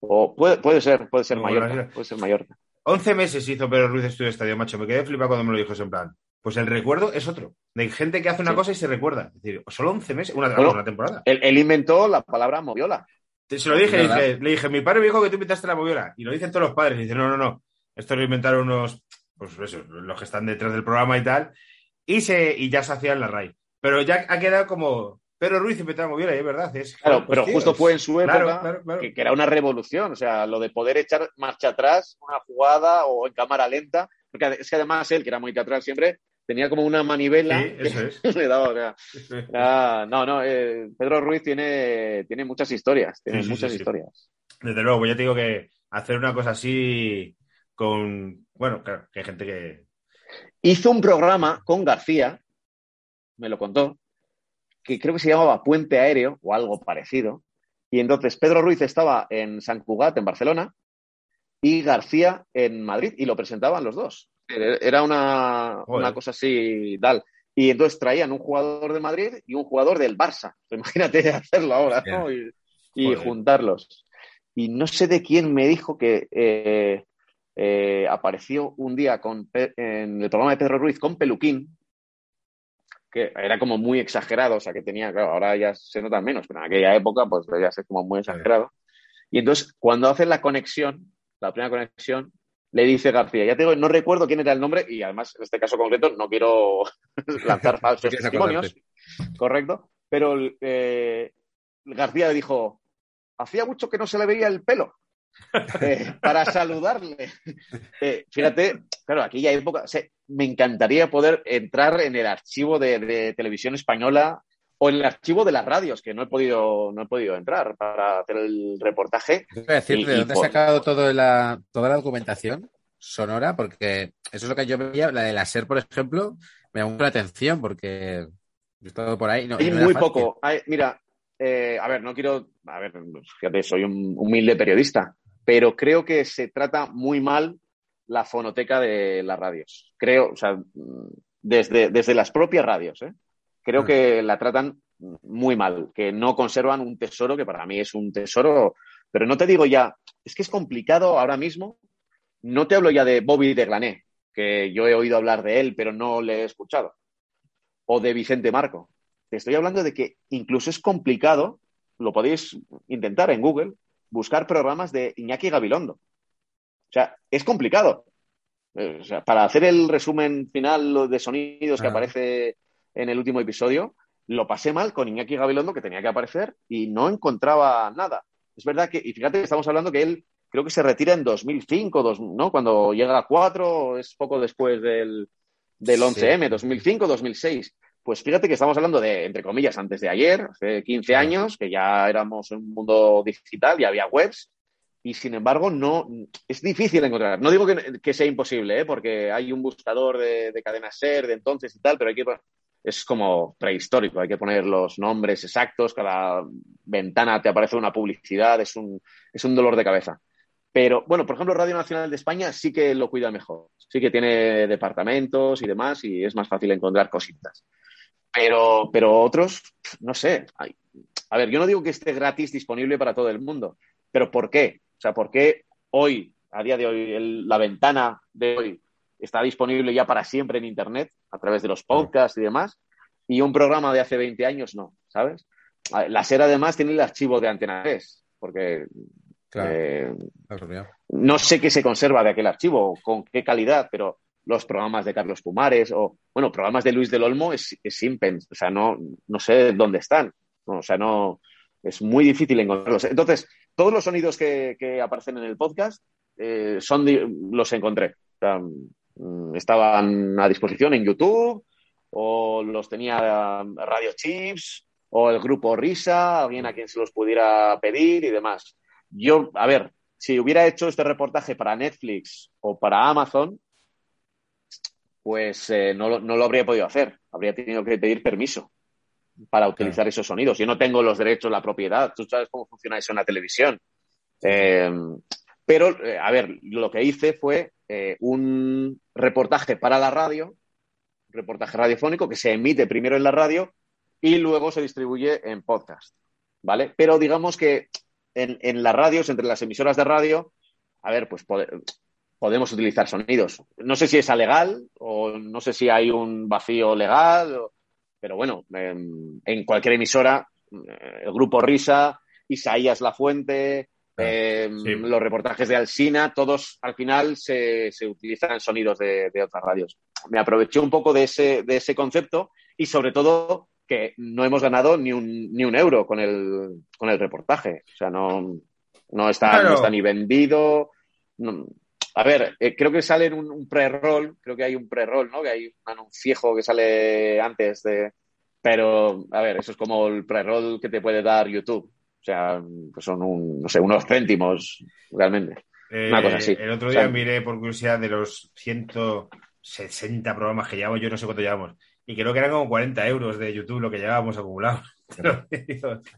O puede, puede ser, puede ser Mallorca, puede ser Mallorca. 11 meses hizo Pedro Ruiz Estudio Estadio, macho. Me quedé flipado cuando me lo dijo en plan. Pues el recuerdo es otro. De gente que hace una Sí. cosa y se recuerda. Es decir, solo 11 meses, una, Bueno, una temporada. Él, él inventó la palabra moviola. Se lo dije, le dije, le dije, mi padre me dijo que tú inventaste la moviola. Y lo dicen todos los padres. Y dice, no, no, no. Esto lo inventaron unos, pues eso, los que están detrás del programa y tal. Y, se, y ya se hacía en la RAI. Pero ya ha quedado como Pedro Ruiz inventó la moviola, y es verdad. Es, Claro, pues, pero tío, justo fue en su época Claro, claro, claro. Que, que era una revolución. O sea, lo de poder echar marcha atrás, una jugada o en cámara lenta. Porque es que además él, que era muy teatral siempre, tenía como una manivela Sí, eso es. que le daba. o sea, era- no, no, eh, Pedro Ruiz tiene, tiene muchas historias. Tiene Sí, muchas sí, historias. Desde luego, pues ya te digo que hacer una cosa así con. Bueno, claro, que hay gente que. Hizo un programa con García, me lo contó, que creo que se llamaba Puente Aéreo o algo parecido. Y entonces Pedro Ruiz estaba en San Cugat, en Barcelona, y García en Madrid, y lo presentaban los dos. Era una, una cosa así, tal. Y entonces traían un jugador de Madrid y un jugador del Barça. Imagínate hacerlo ahora, ¿no? Y, juntarlos. Y no sé de quién me dijo que eh, eh, apareció un día con, en el programa de Pedro Ruiz con Peluquín, que era como muy exagerado, o sea, que tenía, claro, ahora ya se nota menos, pero en aquella época, pues ya ser como muy exagerado. Y entonces, cuando hacen la conexión, la primera conexión, le dice García, ya te digo, no recuerdo quién era el nombre, y además, en este caso concreto, no quiero lanzar falsos testimonios, correcto, pero eh, García le dijo, hacía mucho que no se le veía el pelo. eh, para saludarle. Eh, fíjate, claro, aquella época, o sea, me encantaría poder entrar en el archivo de, de televisión española o en el archivo de las radios, que no he podido, no he podido entrar para hacer el reportaje. A decir, Y- ¿de dónde has sacado toda la, toda la documentación sonora? Porque eso es lo que yo veía, la de la SER, por ejemplo, me llamó la atención porque yo he estado por ahí. y No, Hay muy poco. Hay- mira, eh, a ver, no quiero, a ver, fíjate, soy un humilde periodista, pero creo que se trata muy mal la fonoteca de las radios. Creo, o sea, desde, desde las propias radios, ¿eh? Creo Mm. que la tratan muy mal, que no conservan un tesoro que para mí es un tesoro, pero no te digo ya, es que es complicado ahora mismo, no te hablo ya de Bobby de Glané, que yo he oído hablar de él, pero no le he escuchado, o de Vicente Marco. Te estoy hablando de que incluso es complicado, lo podéis intentar en Google, buscar programas de Iñaki Gabilondo. O sea, es complicado. Eh, O sea, para hacer el resumen final de sonidos que Ah. aparece en el último episodio, lo pasé mal con Iñaki Gabilondo, que tenía que aparecer, y no encontraba nada. Es verdad que, y fíjate que estamos hablando que él creo que se retira en 2005, dos- ¿no? Cuando llega a 4, es poco después del, del Sí. 11M, 2005, 2006. Pues fíjate que estamos hablando de, entre comillas, antes de ayer, hace 15 Claro. años, que ya éramos en un mundo digital, ya había webs, y sin embargo no es difícil encontrar. No digo que, que sea imposible, ¿eh? porque hay un buscador de, de cadena SER de entonces y tal, pero hay que es como prehistórico, hay que poner los nombres exactos, cada ventana te aparece una publicidad, es un, es un dolor de cabeza. Pero bueno, por ejemplo, Radio Nacional de España sí que lo cuida mejor, sí que tiene departamentos y demás y es más fácil encontrar cositas. Pero, pero otros, no sé. A ver, yo no digo que esté gratis disponible para todo el mundo, pero ¿por qué? O sea, ¿por qué hoy, a día de hoy, la ventana de hoy está disponible ya para siempre en Internet, a través de los podcasts y demás, y un programa de hace 20 años no, ¿sabes? La SER además tiene el archivo de Antena 3, porque Claro, eh, claro, no sé qué se conserva de aquel archivo, con qué calidad, pero los programas de Carlos Pumares o, bueno, programas de Luis del Olmo es, es impens, o sea, no, no sé dónde están, no, o sea, no, es muy difícil encontrarlos. Entonces, todos los sonidos que, que aparecen en el podcast eh, son los encontré. O sea, estaban a disposición en YouTube o los tenía um, Radio Chips o el grupo Risa, alguien a quien se los pudiera pedir y demás. Yo, a ver, si hubiera hecho este reportaje para Netflix o para Amazon, pues eh, no, lo- no lo habría podido hacer. Habría tenido que pedir permiso para utilizar esos sonidos. Yo no tengo los derechos, la propiedad. Tú sabes cómo funciona eso en la televisión. Eh, pero, eh, a ver, lo que hice fue eh, un reportaje para la radio, reportaje radiofónico que se emite primero en la radio y luego se distribuye en podcast. ¿Vale? Pero digamos que en, las radios, entre las emisoras de radio, a ver, pues pode- podemos utilizar sonidos. No sé si es legal o no sé si hay un vacío legal, pero bueno, en, en cualquier emisora, eh, el grupo Risa, Isaías La Fuente, eh, Sí. los reportajes de Alsina, todos al final se, se utilizan sonidos de, de otras radios. Me aproveché un poco de ese, de ese concepto y sobre todo que no hemos ganado ni un, ni un euro con el, con el reportaje. O sea, no, no, está, Claro. no está ni vendido. no- a ver, eh, creo que sale un, un pre-roll, creo que hay un pre-roll, ¿no? Que hay un anunciejo que sale antes de... Pero, a ver, eso es como el pre-roll que te puede dar YouTube. O sea, pues son un, no sé, unos céntimos realmente. Eh, Una cosa así. El otro O día sea- miré por curiosidad de los 160 programas que llevamos, yo no sé cuánto llevamos, y creo que eran como 40 euros de YouTube lo que llevábamos acumulado.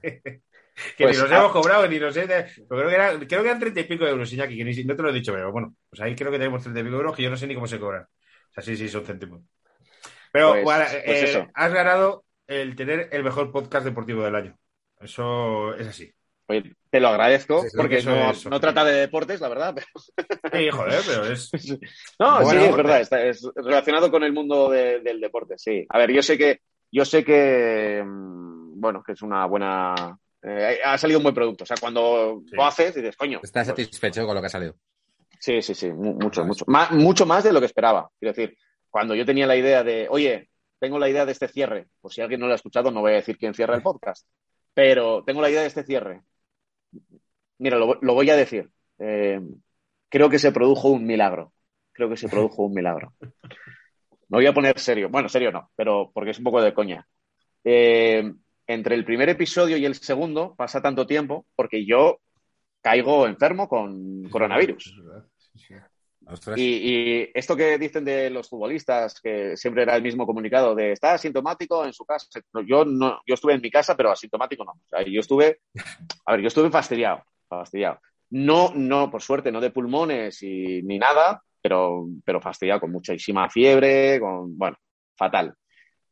Que Pues, ni ah- hemos cobrado, ni nos sé. creo, que eran, creo que eran 30 y pico de euros, Iñaki, que ni, no te lo he dicho, pero bueno, pues ahí creo que tenemos 30 y pico de euros que yo no sé ni cómo se cobran. O sea, sí, sí, son céntimos. Pero Pues- bueno, pues eh, has ganado el tener el mejor podcast deportivo del año. Eso es así. Oye, te lo agradezco, Sí, sí, porque eso no, es no objetivo. trata de deportes, la verdad. pero- Sí, joder, pero es. No, Bueno, sí, es verdad, está, es relacionado con el mundo de- del deporte, sí. A ver, yo sé que, yo sé que, mm, bueno, que es una buena, eh, ha salido un buen producto. O sea, cuando Sí. lo haces, dices, coño. ¿Estás pues, satisfecho con lo que ha salido? sí, sí, sí, mu- mucho, mucho. Más, mucho más de lo que esperaba. Quiero decir, cuando yo tenía la idea de, oye, tengo la idea de este cierre, por si alguien no lo ha escuchado, no voy a decir quién cierra el podcast, pero tengo la idea de este cierre. Mira, lo, lo voy a decir. Eh, creo que se produjo un milagro. Creo que se produjo un milagro. Me voy a poner serio. Bueno, serio no, pero porque es un poco de coña. Eh, entre el primer episodio y el segundo pasa tanto tiempo porque yo caigo enfermo con coronavirus. Es verdad, sí, sí. Ostras. Y, y esto que dicen de los futbolistas, que siempre era el mismo comunicado de está asintomático en su casa. Yo no, yo estuve en mi casa, pero asintomático no. O sea, yo estuve, a ver, yo estuve fastidiado, fastidiado. No, no, por suerte, no de pulmones y, ni nada, pero, pero fastidiado, con muchísima fiebre, con, bueno, fatal.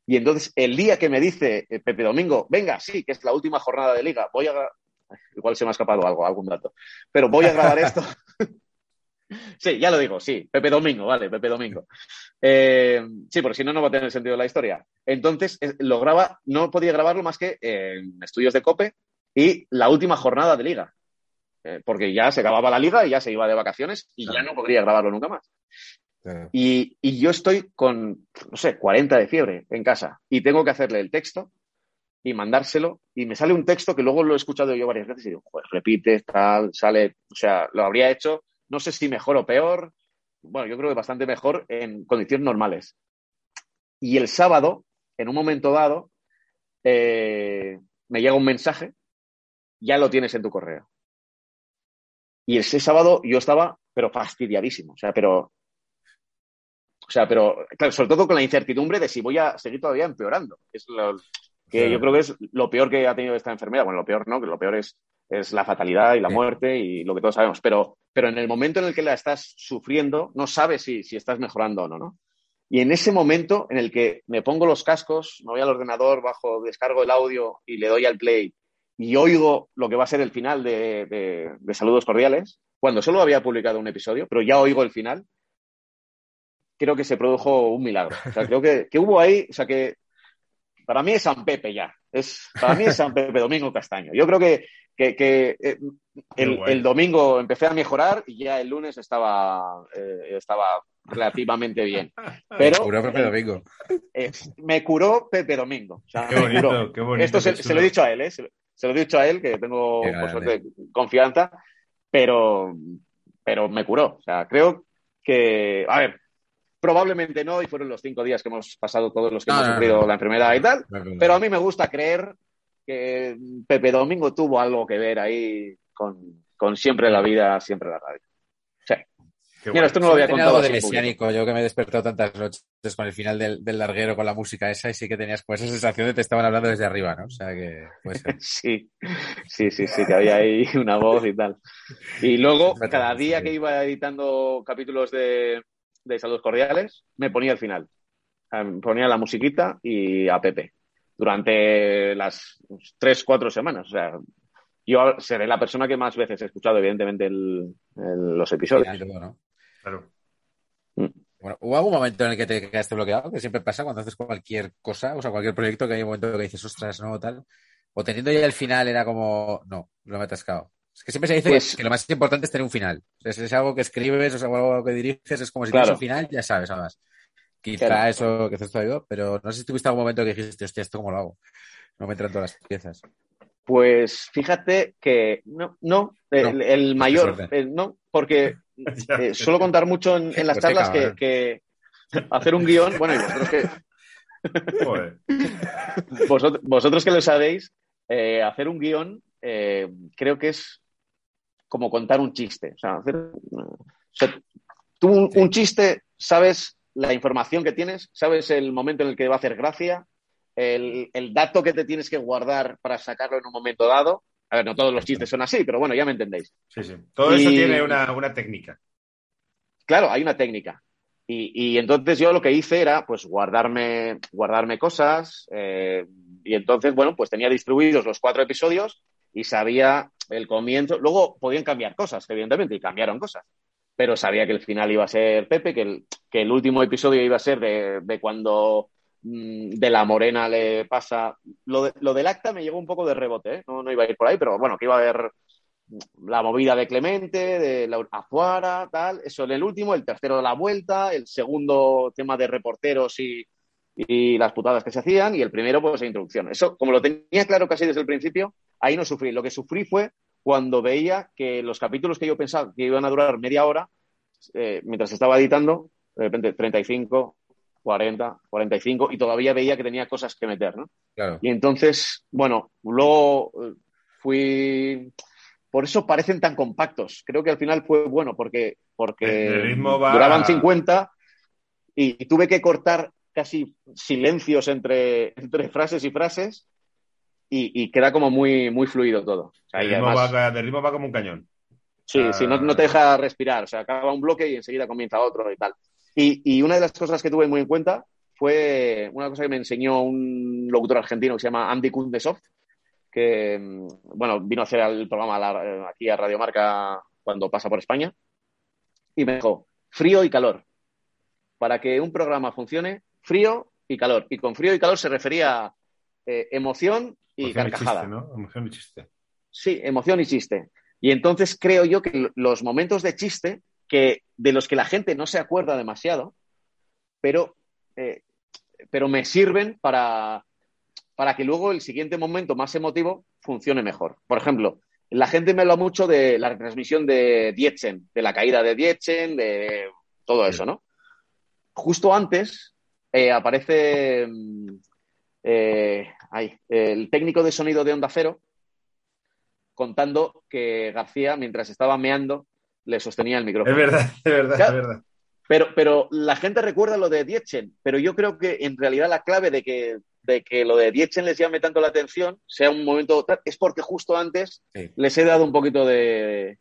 Y entonces, el día que me dice eh, Pepe Domingo, venga, sí, que es la última jornada de liga, voy a. Igual se me ha escapado algo, algún dato. Pero voy a grabar esto. Sí, ya lo digo, sí. Pepe Domingo, vale, Pepe Domingo. Eh, sí, porque si no, no va a tener sentido la historia. Entonces, eh, lo graba, no podía grabarlo más que en estudios de COPE y la última jornada de liga. Eh, porque ya se acababa la liga y ya se iba de vacaciones y ya no podría grabarlo nunca más. Claro. Y, y yo estoy con, no sé, 40 de fiebre en casa y tengo que hacerle el texto y mandárselo y me sale un texto que luego lo he escuchado yo varias veces y digo, joder, repite, tal, sale, o sea, lo habría hecho, no sé si mejor o peor, bueno, yo creo que bastante mejor en condiciones normales. Y el sábado, en un momento dado, eh, me llega un mensaje, ya lo tienes en tu correo. Y ese sábado yo estaba, pero fastidiadísimo, o sea, pero o sea, pero claro, sobre todo con la incertidumbre de si voy a seguir todavía empeorando. Es lo que yo creo que es lo peor que ha tenido esta enfermedad. Bueno, lo peor no, que lo peor es, es la fatalidad y la muerte y lo que todos sabemos. Pero, pero en el momento en el que la estás sufriendo, no sabes si, si estás mejorando o no, ¿no? Y en ese momento en el que me pongo los cascos, me voy al ordenador, bajo, descargo el audio y le doy al play y oigo lo que va a ser el final de, de- de Saludos Cordiales, cuando solo había publicado un episodio, pero ya oigo el final, creo que se produjo un milagro. O sea, creo que, que hubo ahí, o sea, que para mí es San Pepe ya. Es, para mí es San Pepe Domingo Castaño. Yo creo que, que, que, eh, el, domingo empecé a mejorar y ya el lunes estaba, eh, estaba relativamente bien. Pero Pepe Domingo. eh, me curó Pepe Domingo. O sea, Qué me curó. bonito, qué bonito. Esto se, qué se lo he dicho a él, ¿eh? Se, lo- se lo he dicho a él, que tengo, Qué por suerte, confianza, pero, pero me curó. O sea, creo que, a ver, probablemente no, y fueron los cinco días que hemos pasado todos los que No, hemos sufrido no. la enfermedad y tal, No pero a mí me gusta creer que Pepe Domingo tuvo algo que ver ahí con, con siempre la vida, siempre la radio. Qué Mira, guay. esto no lo había contado algo de mesiánico, yo que me he despertado tantas noches con el final del, del larguero, con la música esa, y sí que tenías como esa sensación de que te estaban hablando desde arriba, ¿no? O sea que, pues, Sí, sí, sí, sí, que había ahí una voz y tal. Y luego, cada día sí. que iba editando capítulos de, de Saludos Cordiales, me ponía al final. Me ponía la musiquita y a Pepe. Durante las tres, cuatro semanas. O sea, yo seré la persona que más veces he escuchado, evidentemente, el- el- los episodios. Claro. Bueno, ¿hubo algún momento en el que te quedaste bloqueado? Que siempre pasa cuando haces cualquier cosa, o sea, cualquier proyecto, que hay un momento que dices, ostras, no, tal. O teniendo ya el final era como, no, lo me he atascado. Es que siempre se dice Pues- que lo más importante es tener un final. Es, es algo que escribes, o sea, algo que diriges, es como si Claro. tienes un final, ya sabes, además. Quizá Claro. eso que haces te ayudó, pero no sé si tuviste algún momento que dijiste, hostia, ¿esto cómo lo hago? No me entran todas las piezas. Pues fíjate que no, no, el, No, el qué mayor, eh, no, porque eh, suelo contar mucho en, en las Pues charlas que, hacer un guion, bueno, y vosotros que, Joder. vosotros, vosotros que lo sabéis, eh, hacer un guion eh, creo que es como contar un chiste. O sea, hacer, o sea, tú un, un chiste, sabes la información que tienes, sabes el momento en el que va a hacer gracia, el, el dato que te tienes que guardar para sacarlo en un momento dado. A ver, no todos los chistes son así, pero bueno, ya me entendéis. Sí, sí. Todo eso tiene una, una técnica. Claro, hay una técnica. Y, y entonces yo lo que hice era pues guardarme, guardarme cosas. eh, y entonces, bueno, pues tenía distribuidos los cuatro episodios y sabía el comienzo. Luego podían cambiar cosas, evidentemente, y cambiaron cosas. Pero sabía que el final iba a ser Pepe, que el, que el último episodio iba a ser de, de cuando mm, de la morena le pasa. Lo, lo del acta me llegó un poco de rebote, ¿eh? no, no iba a ir por ahí, pero bueno, que iba a haber la movida de Clemente, de la Azuara, tal. Eso en el último, el tercero de la vuelta, el segundo tema de reporteros y, y las putadas que se hacían, y el primero, pues, la introducción. Eso, como lo tenía claro casi desde el principio, ahí no sufrí. Lo que sufrí fue cuando veía que los capítulos que yo pensaba que iban a durar media hora, eh, mientras estaba editando, de repente 35, 40, 45, y todavía veía que tenía cosas que meter, ¿no? Claro. Y entonces, bueno, luego eh, fui. Por eso parecen tan compactos. Creo que al final fue bueno porque, porque ritmo va- duraban 50 y, y tuve que cortar casi silencios entre, entre frases y frases y, y queda como muy, muy fluido todo. O sea, El ritmo, además- va, el ritmo va como un cañón. Sí, Ah. sí, no, no te deja respirar. O sea, acaba un bloque y enseguida comienza otro y tal. Y, y una de las cosas que tuve muy en cuenta fue una cosa que me enseñó un locutor argentino que se llama Andy Kundesov, que, mm, bueno, vino a hacer el programa eh, aquí a Radio Marca cuando pasa por España. Y me dijo, frío y calor. Para que un programa funcione, frío y calor. Y con frío y calor se refería a eh, emoción y Emoción carcajada. chiste, ¿no? Emoción y chiste. Sí, emoción y chiste. Y entonces creo yo que los momentos de chiste, que de los que la gente no se acuerda demasiado, pero, eh, pero me sirven para, para que luego el siguiente momento más emotivo funcione mejor. Por ejemplo, la gente me habla mucho de la retransmisión de Dietzen, de la caída de Dietzen, de todo eso, ¿no? Justo antes eh, aparece mm, eh, ay, el técnico de sonido de Onda Cero contando que García, mientras estaba meando, le sostenía el micrófono. Es verdad, es verdad, Claro. es verdad. Pero, pero la gente recuerda lo de Dietzen, pero yo creo que en realidad la clave de que, de que lo de Dietzen les llame tanto la atención, sea un momento es porque justo antes Sí. les he dado un poquito de,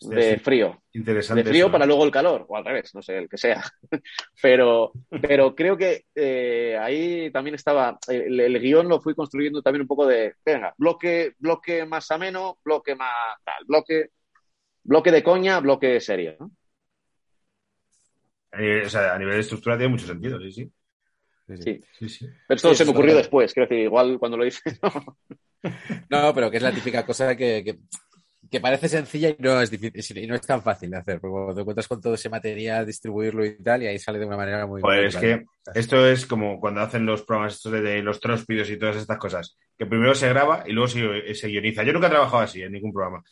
de frío. Interesante. De frío eso, para ¿eh? luego el calor, o al revés, no sé, el que sea. Pero, pero creo que eh, ahí también estaba, el, el guion lo fui construyendo también un poco de, venga, bloque, bloque más ameno, bloque más tal, bloque, bloque de coña, bloque serio. ¿no? Eh, o sea, a nivel de estructura tiene mucho sentido, sí, sí. Sí, sí. Pero esto Sí, se me ocurrió es. después, quiero decir, igual cuando lo hice. No, pero que es la típica cosa que, que, que parece sencilla y no es difícil, y no es tan fácil de hacer, porque cuando te encuentras con todo ese material, distribuirlo y tal, y ahí sale de una manera muy... Pues es que esto es como cuando hacen los programas estos de, de los tróspidos y todas estas cosas, que primero se graba y luego se, se guioniza. Yo nunca he trabajado así en ningún programa,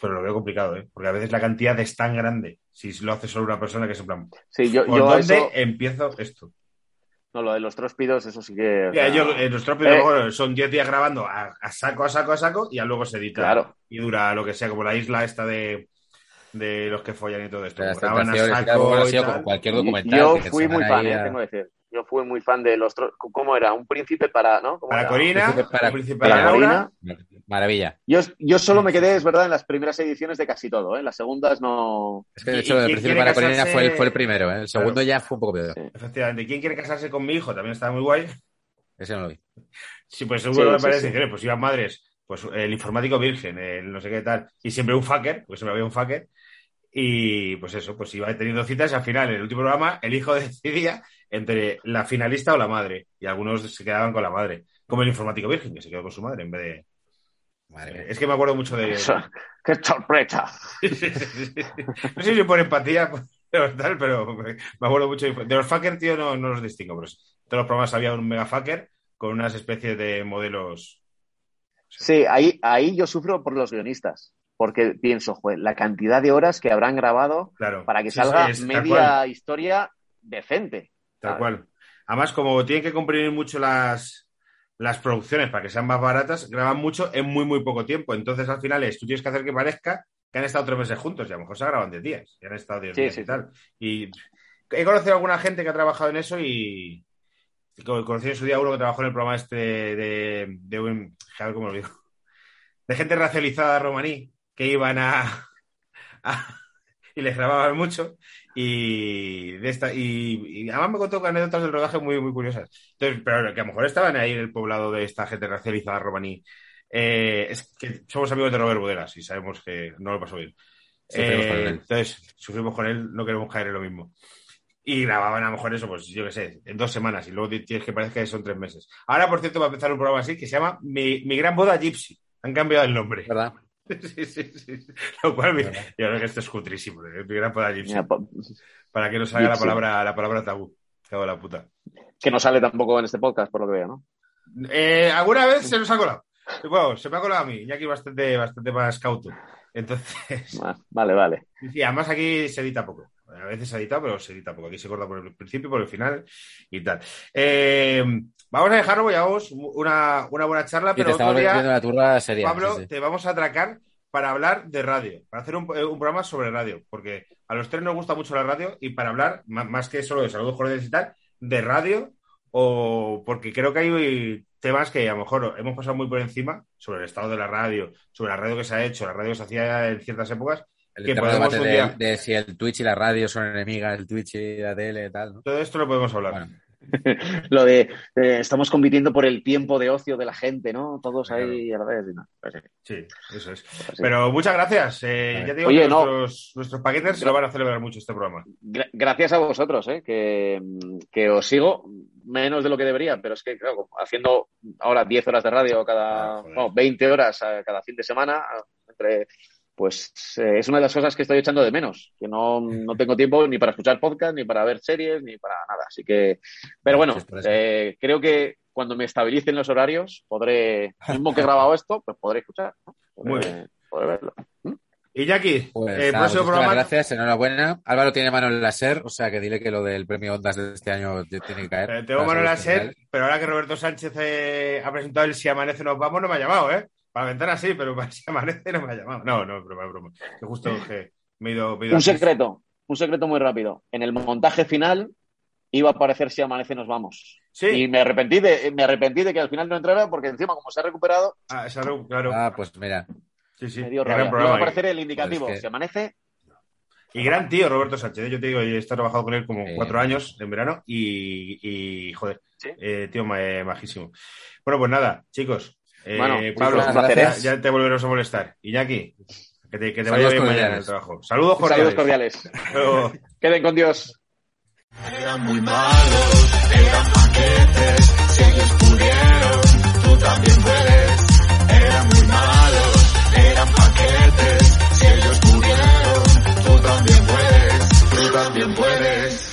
pero lo veo complicado, ¿eh? porque a veces la cantidad es tan grande si lo hace solo una persona que es en plan, Sí, yo, ¿por yo dónde eso, empiezo esto? No, lo de los tróspidos, eso sí que. o sea, yo, eh, los trópidos eh. son 10 días grabando a, a saco, a saco, a saco y ya luego se edita Claro. y dura lo que sea, como la isla esta de, de los que follan y todo esto. Graban a saco y tal. como cualquier documental. Yo que fui muy fan, eh, a- tengo que decir. Yo fui muy fan de los. ¿Cómo era? Un príncipe para. ¿no? ¿Cómo Para era? Corina, Príncipe para- un príncipe para Corina. Maravilla. Yo, yo solo me quedé, es verdad, en las primeras ediciones de casi todo. ¿eh? En las segundas no. Es que de ¿Y- hecho el quiere para Corina fue el, fue el primero, ¿eh? el segundo Claro. ya fue un poco peor. Sí. Efectivamente. ¿Quién quiere casarse con mi hijo? También está muy guay. Ese no lo vi. Sí, pues seguro Sí, me sí, parece. sí. "Oye, Pues iban madres, pues el informático virgen, el no sé qué tal, y siempre un fucker, porque siempre había un fucker. Y pues eso, pues iba teniendo citas y al final, en el último programa, el hijo decidía entre la finalista o la madre. Y algunos se quedaban con la madre. Como el informático virgen, que se quedó con su madre en vez de. Madre. Es que me acuerdo mucho de. ¡Qué sorpresa! no sé si por empatía, pero tal, pero me acuerdo mucho. De los fucker, tío, no, no los distingo, pero en todos los programas había un mega fucker con unas especies de modelos. Sí, ahí, ahí yo sufro por los guionistas, porque pienso, joder, la cantidad de horas que habrán grabado Claro. para que salga sí, media historia decente. Tal cual. Además, como tienen que comprimir mucho las, las producciones para que sean más baratas, graban mucho en muy, muy poco tiempo. Entonces, al final, es, tú tienes que hacer que parezca que han estado tres meses juntos y a lo mejor se graban 10 días. Y han estado 10 Sí, días sí, y tal. Y he conocido a alguna gente que ha trabajado en eso y. y co- Conocí en su día uno que trabajó en el programa este de, de un. ¿Cómo lo digo? De gente racializada romaní que iban a. a- y les grababan mucho. Y, de esta, y, y además me contó anécdotas del rodaje muy, muy curiosas. Entonces, pero que a lo mejor estaban ahí en el poblado de esta gente racializada romaní. Eh, es que somos amigos de Robert Bodegas y sabemos que no lo pasó bien. Eh, entonces, sufrimos con él, no queremos caer en lo mismo. Y grababan a lo mejor eso, pues yo qué sé, en dos semanas y luego ti- tienes que parezca que son tres meses. Ahora, por cierto, va a empezar un programa así que se llama Mi, Mi Gran Boda Gypsy. Han cambiado el nombre. ¿Verdad? Sí, sí, sí. Lo cual, me- yo creo que esto es cutrísimo. ¿eh? Gran Gypsy. Mira, Para que no salga la palabra, la palabra tabú. Cago la puta. que no sale tampoco en este podcast, por lo que veo, ¿no? Eh, ¿Alguna vez se nos ha colado? Bueno, se me ha colado a mí, y aquí bastante, bastante más cauto. Entonces, Vale, vale. y además aquí se edita poco. A veces se edita, pero se edita poco. Aquí se corta por el principio, por el final y tal. Eh, vamos a dejarlo, ya vamos, una, una buena charla, pero otro día, la turra seria. Pablo, sí, sí. te vamos a atracar para hablar de radio, para hacer un, eh, un programa sobre radio, porque a los tres nos gusta mucho la radio y para hablar, má- más, que solo de saludos cordiales y tal, de radio, o porque creo que hay temas que a lo mejor hemos pasado muy por encima sobre el estado de la radio, sobre la radio que se ha hecho, la radio que se hacía en ciertas épocas. El que podemos debate un de, día- de si el Twitch y la radio son enemigas, el Twitch y la tele y tal, ¿no? Todo esto lo podemos hablar. Bueno, Lo de eh, estamos compitiendo por el tiempo de ocio de la gente, ¿no? Todos ahí a la vez. no, sí, eso es. pues. Pero muchas gracias. Eh, ya digo Oye, que no. nuestros, nuestros paquetes se lo van a celebrar mucho este programa. Gra- gracias a vosotros, ¿eh? que, que os sigo menos de lo que debería, pero es que, claro, haciendo ahora 10 horas de radio cada, Ah, joder. no, 20 horas eh, cada fin de semana, entre, pues eh, es una de las cosas que estoy echando de menos, que no, no tengo tiempo ni para escuchar podcast, ni para ver series, ni para nada. Así que, pero bueno, eh, creo que cuando me estabilicen los horarios, podré, mismo que he grabado esto, pues podré escuchar, ¿no? Podré- Muy bien. podré verlo. Y Jackie, pues el nada, próximo muchísimas programa. gracias, enhorabuena. Álvaro tiene mano en la SER, o sea que dile que lo del premio Ondas de este año tiene que caer. Eh, tengo mano en la ser SER, profesional. pero ahora que Roberto Sánchez eh, ha presentado el Si Amanece Nos Vamos, no me ha llamado, ¿eh? Para la ventana sí, pero para Si Amanece no me ha llamado. No, no, broma, broma. Que justo que me he ido. me he ido Un secreto, un secreto muy rápido. En el montaje final iba a aparecer si amanece nos vamos. Sí, Y me arrepentí de, me arrepentí de que al final no entrara porque encima como se ha recuperado, ah, esa no, claro. Ah, pues mira, Sí, sí. me dio Gran rabia. Iba programa. a aparecer el indicativo. Pues es que- Si amanece, Y gran tío Roberto Sánchez. ¿eh? Yo te digo, he estado trabajando con él como cuatro años en verano y, y, joder, Sí. eh, tío eh, majísimo. Bueno, pues nada, chicos. Eh, Bueno, Pablo, gracias. ya te volveremos a molestar. Iñaki, que te, que te vaya bien mañana en el trabajo. Saludos cordiales. saludos cordiales. Luego. Queden con Dios. Eran muy malos, eran paquetes, si ellos pudieron, tú también puedes. Eran muy malos, eran paquetes, si ellos pudieron, tú también puedes, tú también puedes.